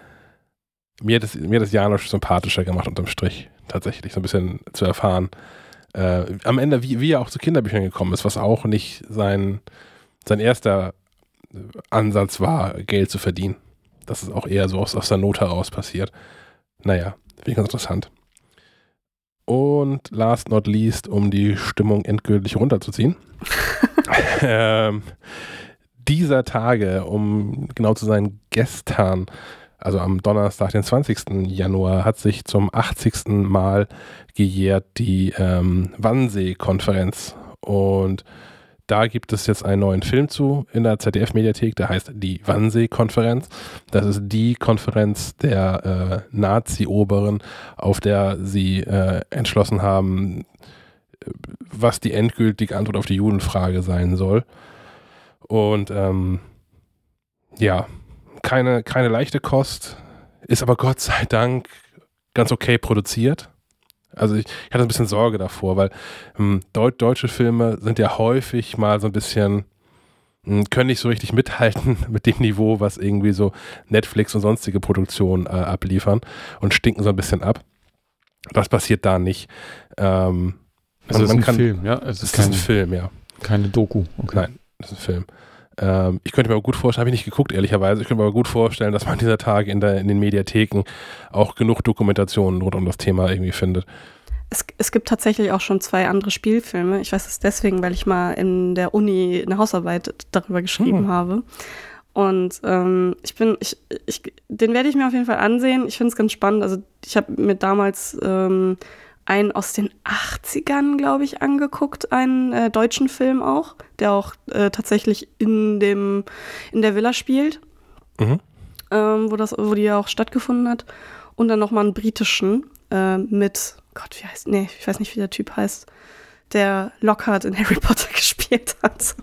mir hat, es, mir hat es Janosch sympathischer gemacht unterm Strich, tatsächlich, so ein bisschen zu erfahren. Äh, am Ende, wie, wie er auch zu Kinderbüchern gekommen ist, was auch nicht sein, sein erster Ansatz war, Geld zu verdienen. Das ist auch eher so aus, aus der Not heraus passiert. Naja, finde ich ganz interessant. Und last not least, um die Stimmung endgültig runterzuziehen. ähm, dieser Tage, um genau zu sein, gestern, also am Donnerstag, den 20. Januar, hat sich zum 80. Mal gejährt die ähm, Wannsee-Konferenz. Und da gibt es jetzt einen neuen Film zu in der ZDF-Mediathek, der heißt die Wannsee-Konferenz. Das ist die Konferenz der äh, Nazi-Oberen, auf der sie äh, entschlossen haben, was die endgültige Antwort auf die Judenfrage sein soll. Und ähm, ja, keine, keine leichte Kost, ist aber Gott sei Dank ganz okay produziert. Also ich, ich hatte ein bisschen Sorge davor, weil ähm, deut deutsche Filme sind ja häufig mal so ein bisschen, hm, können nicht so richtig mithalten mit dem Niveau, was irgendwie so Netflix und sonstige Produktionen äh, abliefern und stinken so ein bisschen ab. Das passiert da nicht. Ähm, also es ist ein kann, Film, ja? Es ist, ist ein Film, ja. Keine Doku. Okay. Nein, es ist ein Film. Ähm, ich könnte mir aber gut vorstellen, habe ich nicht geguckt, ehrlicherweise, ich könnte mir aber gut vorstellen, dass man dieser Tage in, der, in den Mediatheken auch genug Dokumentationen rund um das Thema irgendwie findet. Es, es gibt tatsächlich auch schon zwei andere Spielfilme. Ich weiß es deswegen, weil ich mal in der Uni eine Hausarbeit darüber geschrieben hm. habe. Und ähm, ich bin, ich, ich, den werde ich mir auf jeden Fall ansehen. Ich finde es ganz spannend. Also ich habe mir damals ähm, einen aus den 80ern, glaube ich, angeguckt, einen äh, deutschen Film auch, der auch äh, tatsächlich in dem, in der Villa spielt. Mhm. Ähm, wo das, wo die ja auch stattgefunden hat. Und dann nochmal einen britischen äh, mit, Gott, wie heißt, nee, ich weiß nicht, wie der Typ heißt, der Lockhart in Harry Potter gespielt hat.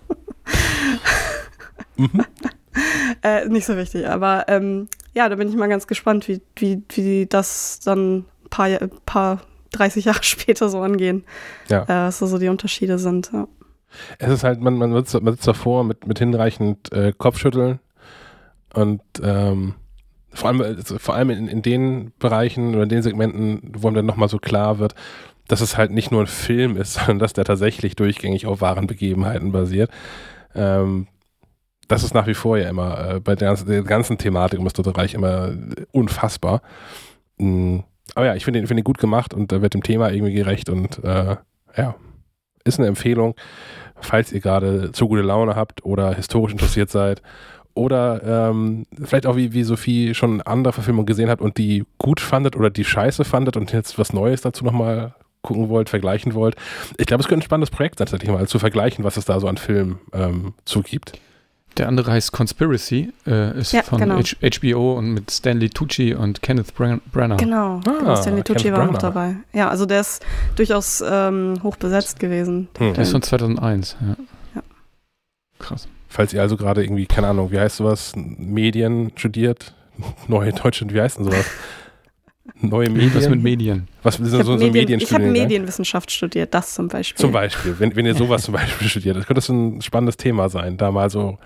mhm. äh, nicht so wichtig, aber ähm, ja, da bin ich mal ganz gespannt, wie, wie, wie das dann ein paar, paar 30 Jahre später so angehen. Ja. Äh, was so die Unterschiede sind. Ja. Es ist halt, man, man, sitzt, man sitzt davor mit, mit hinreichend äh, Kopfschütteln und ähm, vor allem, also vor allem in, in den Bereichen oder in den Segmenten, wo dann nochmal so klar wird, dass es halt nicht nur ein Film ist, sondern dass der tatsächlich durchgängig auf wahren Begebenheiten basiert. Ähm, das ist nach wie vor ja immer äh, bei der ganzen, der ganzen Thematik um das Dritte Reich immer unfassbar. Mhm aber ja, ich finde ihn, find gut gemacht und da wird dem Thema irgendwie gerecht und äh, ja, ist eine Empfehlung, falls ihr gerade zu gute Laune habt oder historisch interessiert seid oder ähm, vielleicht auch wie, wie Sophie schon andere Verfilmungen gesehen hat und die gut fandet oder die scheiße fandet und jetzt was Neues dazu nochmal gucken wollt, vergleichen wollt. Ich glaube, es könnte ein spannendes Projekt sein, tatsächlich mal zu vergleichen, was es da so an Filmen ähm, zugibt. Der andere heißt Conspiracy, äh, ist ja, von genau. HBO und mit Stanley Tucci und Kenneth Branagh. Genau, ah, genau Stanley Tucci Kenneth war Branagh. noch dabei. Ja, also der ist durchaus ähm, hoch besetzt gewesen. Hm. Der ist von 2001, ja. ja. Krass. Falls ihr also gerade irgendwie, keine Ahnung, wie heißt sowas, Medien studiert, neue Deutsche, wie heißt denn sowas? Neue Medien. Was mit Medien? Was sind so, so Medien, Medien Ich habe Medienwissenschaft studiert, das zum Beispiel. Zum Beispiel, wenn, wenn ihr sowas zum Beispiel studiert, das könnte das ein spannendes Thema sein, da mal so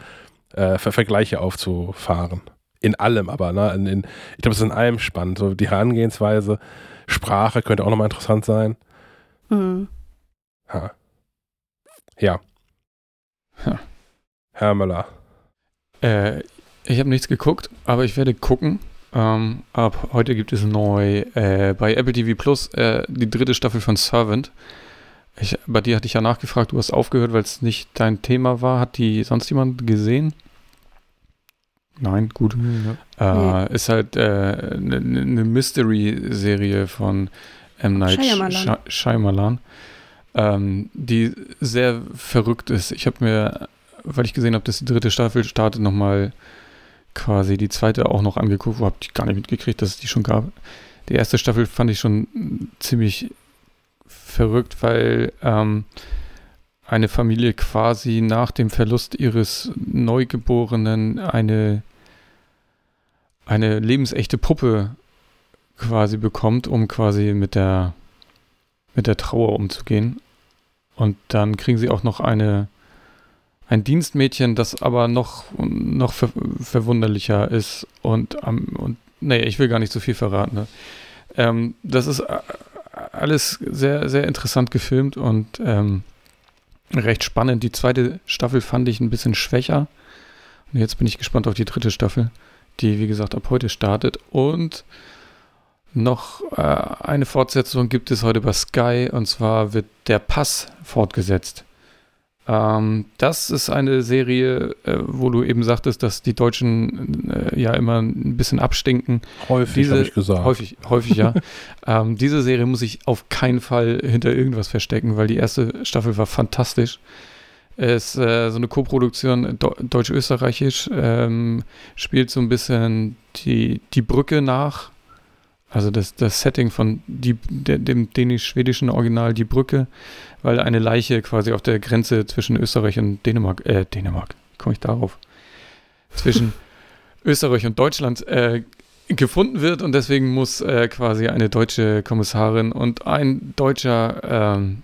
äh, Vergleiche aufzufahren. In allem aber, ne? In, in, ich glaube, es ist in allem spannend. So die Herangehensweise, Sprache könnte auch nochmal interessant sein. Mhm. Ha. Ja. Ha. Herr Müller. Äh, ich habe nichts geguckt, aber ich werde gucken. Ähm, ab heute gibt es neu äh, bei Apple TV Plus äh, die dritte Staffel von Servant. Ich, bei dir hatte ich ja nachgefragt, du hast aufgehört, weil es nicht dein Thema war. Hat die sonst jemand gesehen? Nein, gut. Ja. Äh, ist halt eine äh, ne, ne Mystery-Serie von M. Night Shyamalan, Shyamalan ähm, die sehr verrückt ist. Ich habe mir, weil ich gesehen habe, dass die dritte Staffel startet, nochmal quasi die zweite auch noch angeguckt. Wo habe ich gar nicht mitgekriegt, dass es die schon gab. Die erste Staffel fand ich schon ziemlich verrückt, weil ähm, eine Familie quasi nach dem Verlust ihres Neugeborenen eine, eine lebensechte Puppe quasi bekommt, um quasi mit der, mit der Trauer umzugehen. Und dann kriegen sie auch noch eine, ein Dienstmädchen, das aber noch, noch ver verwunderlicher ist und, um, und nee, ich will gar nicht so viel verraten. Ne? Ähm, das ist äh, alles sehr, sehr interessant gefilmt und ähm, recht spannend. Die zweite Staffel fand ich ein bisschen schwächer. Und jetzt bin ich gespannt auf die dritte Staffel, die, wie gesagt, ab heute startet. Und noch äh, eine Fortsetzung gibt es heute bei Sky und zwar wird der Pass fortgesetzt. Ähm, das ist eine Serie, äh, wo du eben sagtest, dass die Deutschen äh, ja immer ein bisschen abstinken. Häufig, habe ich gesagt. Häufig, häufig ja. ähm, diese Serie muss ich auf keinen Fall hinter irgendwas verstecken, weil die erste Staffel war fantastisch. Es ist äh, so eine Koproduktion deutsch-österreichisch, ähm, spielt so ein bisschen die, die Brücke nach. Also das, das Setting von die, der, dem dänisch-schwedischen Original Die Brücke weil eine Leiche quasi auf der Grenze zwischen Österreich und Dänemark, äh, Dänemark, komme ich darauf? Zwischen Österreich und Deutschland äh, gefunden wird und deswegen muss äh, quasi eine deutsche Kommissarin und ein deutscher, ähm,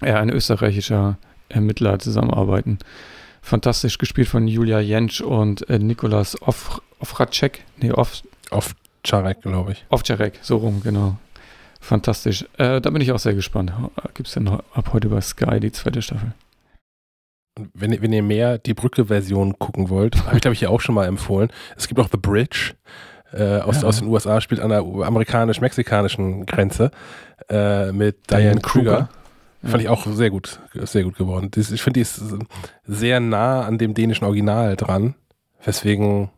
ja, ein österreichischer Ermittler zusammenarbeiten. Fantastisch gespielt von Julia Jentsch und äh, Nikolas Ofracek. Nee, Of, Ovcharek, glaube ich. Ovcharek, so rum, genau. Fantastisch. Äh, da bin ich auch sehr gespannt. Gibt es denn noch ab heute bei Sky die zweite Staffel? Wenn, wenn ihr mehr die Brücke-Version gucken wollt, habe ich glaube ich hier auch schon mal empfohlen. Es gibt auch The Bridge. Äh, aus, ja. aus den USA spielt an der amerikanisch-mexikanischen Grenze äh, mit Diane Kruger. Ja. Fand ich auch sehr gut, sehr gut geworden. ich finde, die ist sehr nah an dem dänischen Original dran, weswegen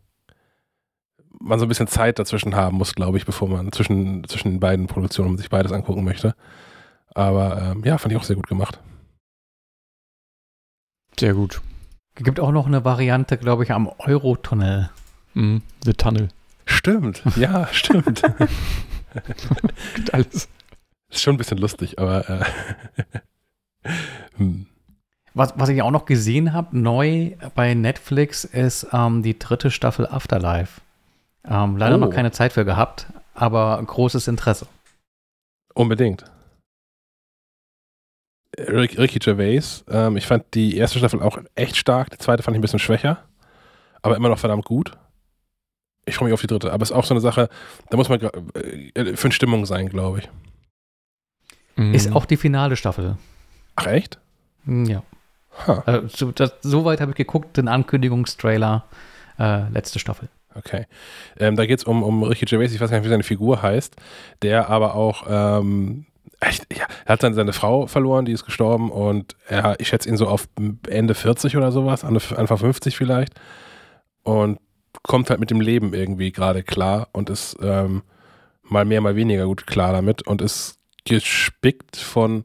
man so ein bisschen Zeit dazwischen haben muss, glaube ich, bevor man zwischen, zwischen den beiden Produktionen sich beides angucken möchte. Aber ähm, ja, fand ich auch sehr gut gemacht. Sehr gut. Gibt auch noch eine Variante, glaube ich, am Eurotunnel. Mhm, The Tunnel. Stimmt, ja, stimmt. Gibt alles. Ist schon ein bisschen lustig, aber äh, hm. Was, was ich auch noch gesehen habe, neu bei Netflix, ist ähm, die dritte Staffel Afterlife. Ähm, leider oh. noch keine Zeit für gehabt, aber großes Interesse. Unbedingt. Ricky Gervais, ähm, ich fand die erste Staffel auch echt stark, die zweite fand ich ein bisschen schwächer, aber immer noch verdammt gut. Ich freue mich auf die dritte, aber es ist auch so eine Sache, da muss man äh, für eine Stimmung sein, glaube ich. Mhm. Ist auch die finale Staffel. Ach, echt? Hm, ja. Huh. Also, so, das, so weit habe ich geguckt, den Ankündigungstrailer, äh, letzte Staffel. Okay. Ähm, da geht es um, um Ricky Gervais, ich weiß gar nicht, wie seine Figur heißt, der aber auch, ähm, echt, ja, er hat dann seine Frau verloren, die ist gestorben und er, ich schätze ihn so auf Ende 40 oder sowas, Anfang 50 vielleicht. Und kommt halt mit dem Leben irgendwie gerade klar und ist ähm, mal mehr, mal weniger gut klar damit und ist gespickt von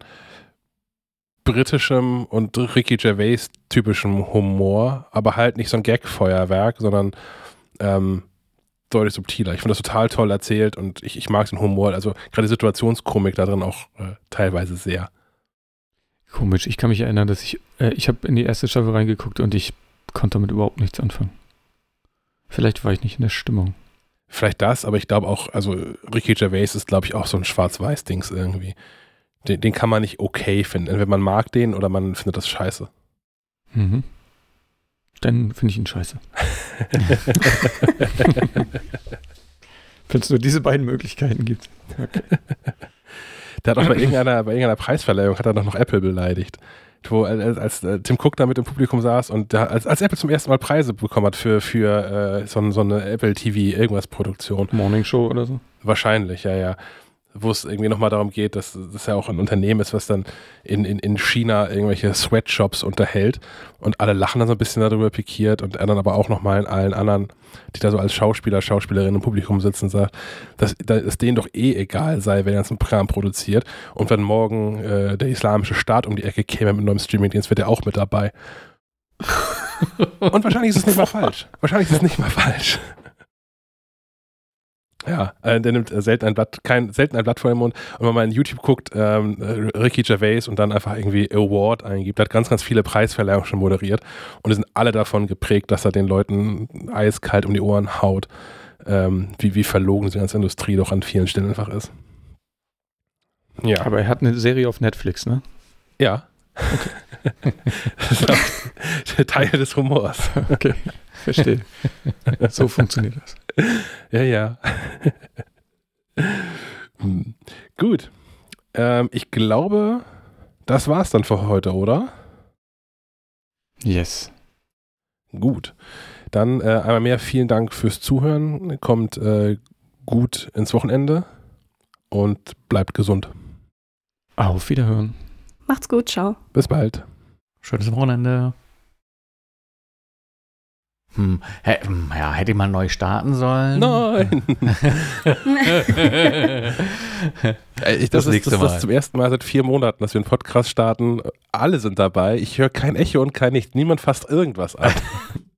britischem und Ricky Gervais typischem Humor, aber halt nicht so ein Gag-Feuerwerk, sondern ähm, deutlich subtiler. Ich finde das total toll erzählt und ich, ich mag den Humor, also gerade die Situationskomik da drin auch äh, teilweise sehr. Komisch, ich kann mich erinnern, dass ich, äh, ich habe in die erste Staffel reingeguckt und ich konnte damit überhaupt nichts anfangen. Vielleicht war ich nicht in der Stimmung. Vielleicht das, aber ich glaube auch, also Ricky Gervais ist, glaube ich, auch so ein Schwarz-Weiß-Dings irgendwie. Den, den, kann man nicht okay finden. Entweder man mag den oder man findet das scheiße. Mhm. Dann finde ich ihn scheiße. Wenn es nur diese beiden Möglichkeiten gibt. Okay. Der hat auch bei irgendeiner, bei irgendeiner Preisverleihung hat er doch noch Apple beleidigt. Wo, als, als äh, Tim Cook da mit im Publikum saß und der, als, als Apple zum ersten Mal Preise bekommen hat für, für äh, so, so eine Apple TV irgendwas Produktion. Morning Show oder so? Wahrscheinlich, ja, ja wo es irgendwie nochmal darum geht, dass das ja auch ein Unternehmen ist, was dann in, in, in China irgendwelche Sweatshops unterhält und alle lachen dann so ein bisschen darüber pikiert und er dann aber auch nochmal in allen anderen, die da so als Schauspieler, Schauspielerinnen im Publikum sitzen, sagt, dass, dass es denen doch eh egal sei, wenn er jetzt einen Kram produziert und wenn morgen äh, der islamische Staat um die Ecke käme mit einem neuen Streamingdienst, wird er auch mit dabei. und wahrscheinlich ist es nicht mal falsch. Wahrscheinlich ist es nicht mal falsch. Ja, äh, der nimmt äh, selten ein Blatt, kein, selten ein Blatt vor den Mund. Und wenn man mal in YouTube guckt, ähm, Ricky Gervais und dann einfach irgendwie Award eingibt, hat ganz, ganz viele Preisverleihungen schon moderiert und die sind alle davon geprägt, dass er den Leuten eiskalt um die Ohren haut, ähm, wie, wie verlogen die ganze Industrie doch an vielen Stellen einfach ist. Ja. Aber er hat eine Serie auf Netflix, ne? Ja. Okay. das ist Teil des Humors. Okay, verstehe. So funktioniert das. ja, ja. Hm. Gut. Ähm, ich glaube, das war's dann für heute, oder? Yes. Gut. Dann äh, einmal mehr vielen Dank fürs Zuhören. Kommt äh, gut ins Wochenende und bleibt gesund. Auf Wiederhören. Macht's gut, ciao. Bis bald. Schönes Wochenende. Hm, hä- hm, ja, hätte man neu starten sollen? Nein. Ich, das, Das ist, nächste das, das Mal. ist zum ersten Mal seit vier Monaten, dass wir einen Podcast starten. Alle sind dabei. Ich höre kein Echo und kein Nichts. Niemand fasst irgendwas an.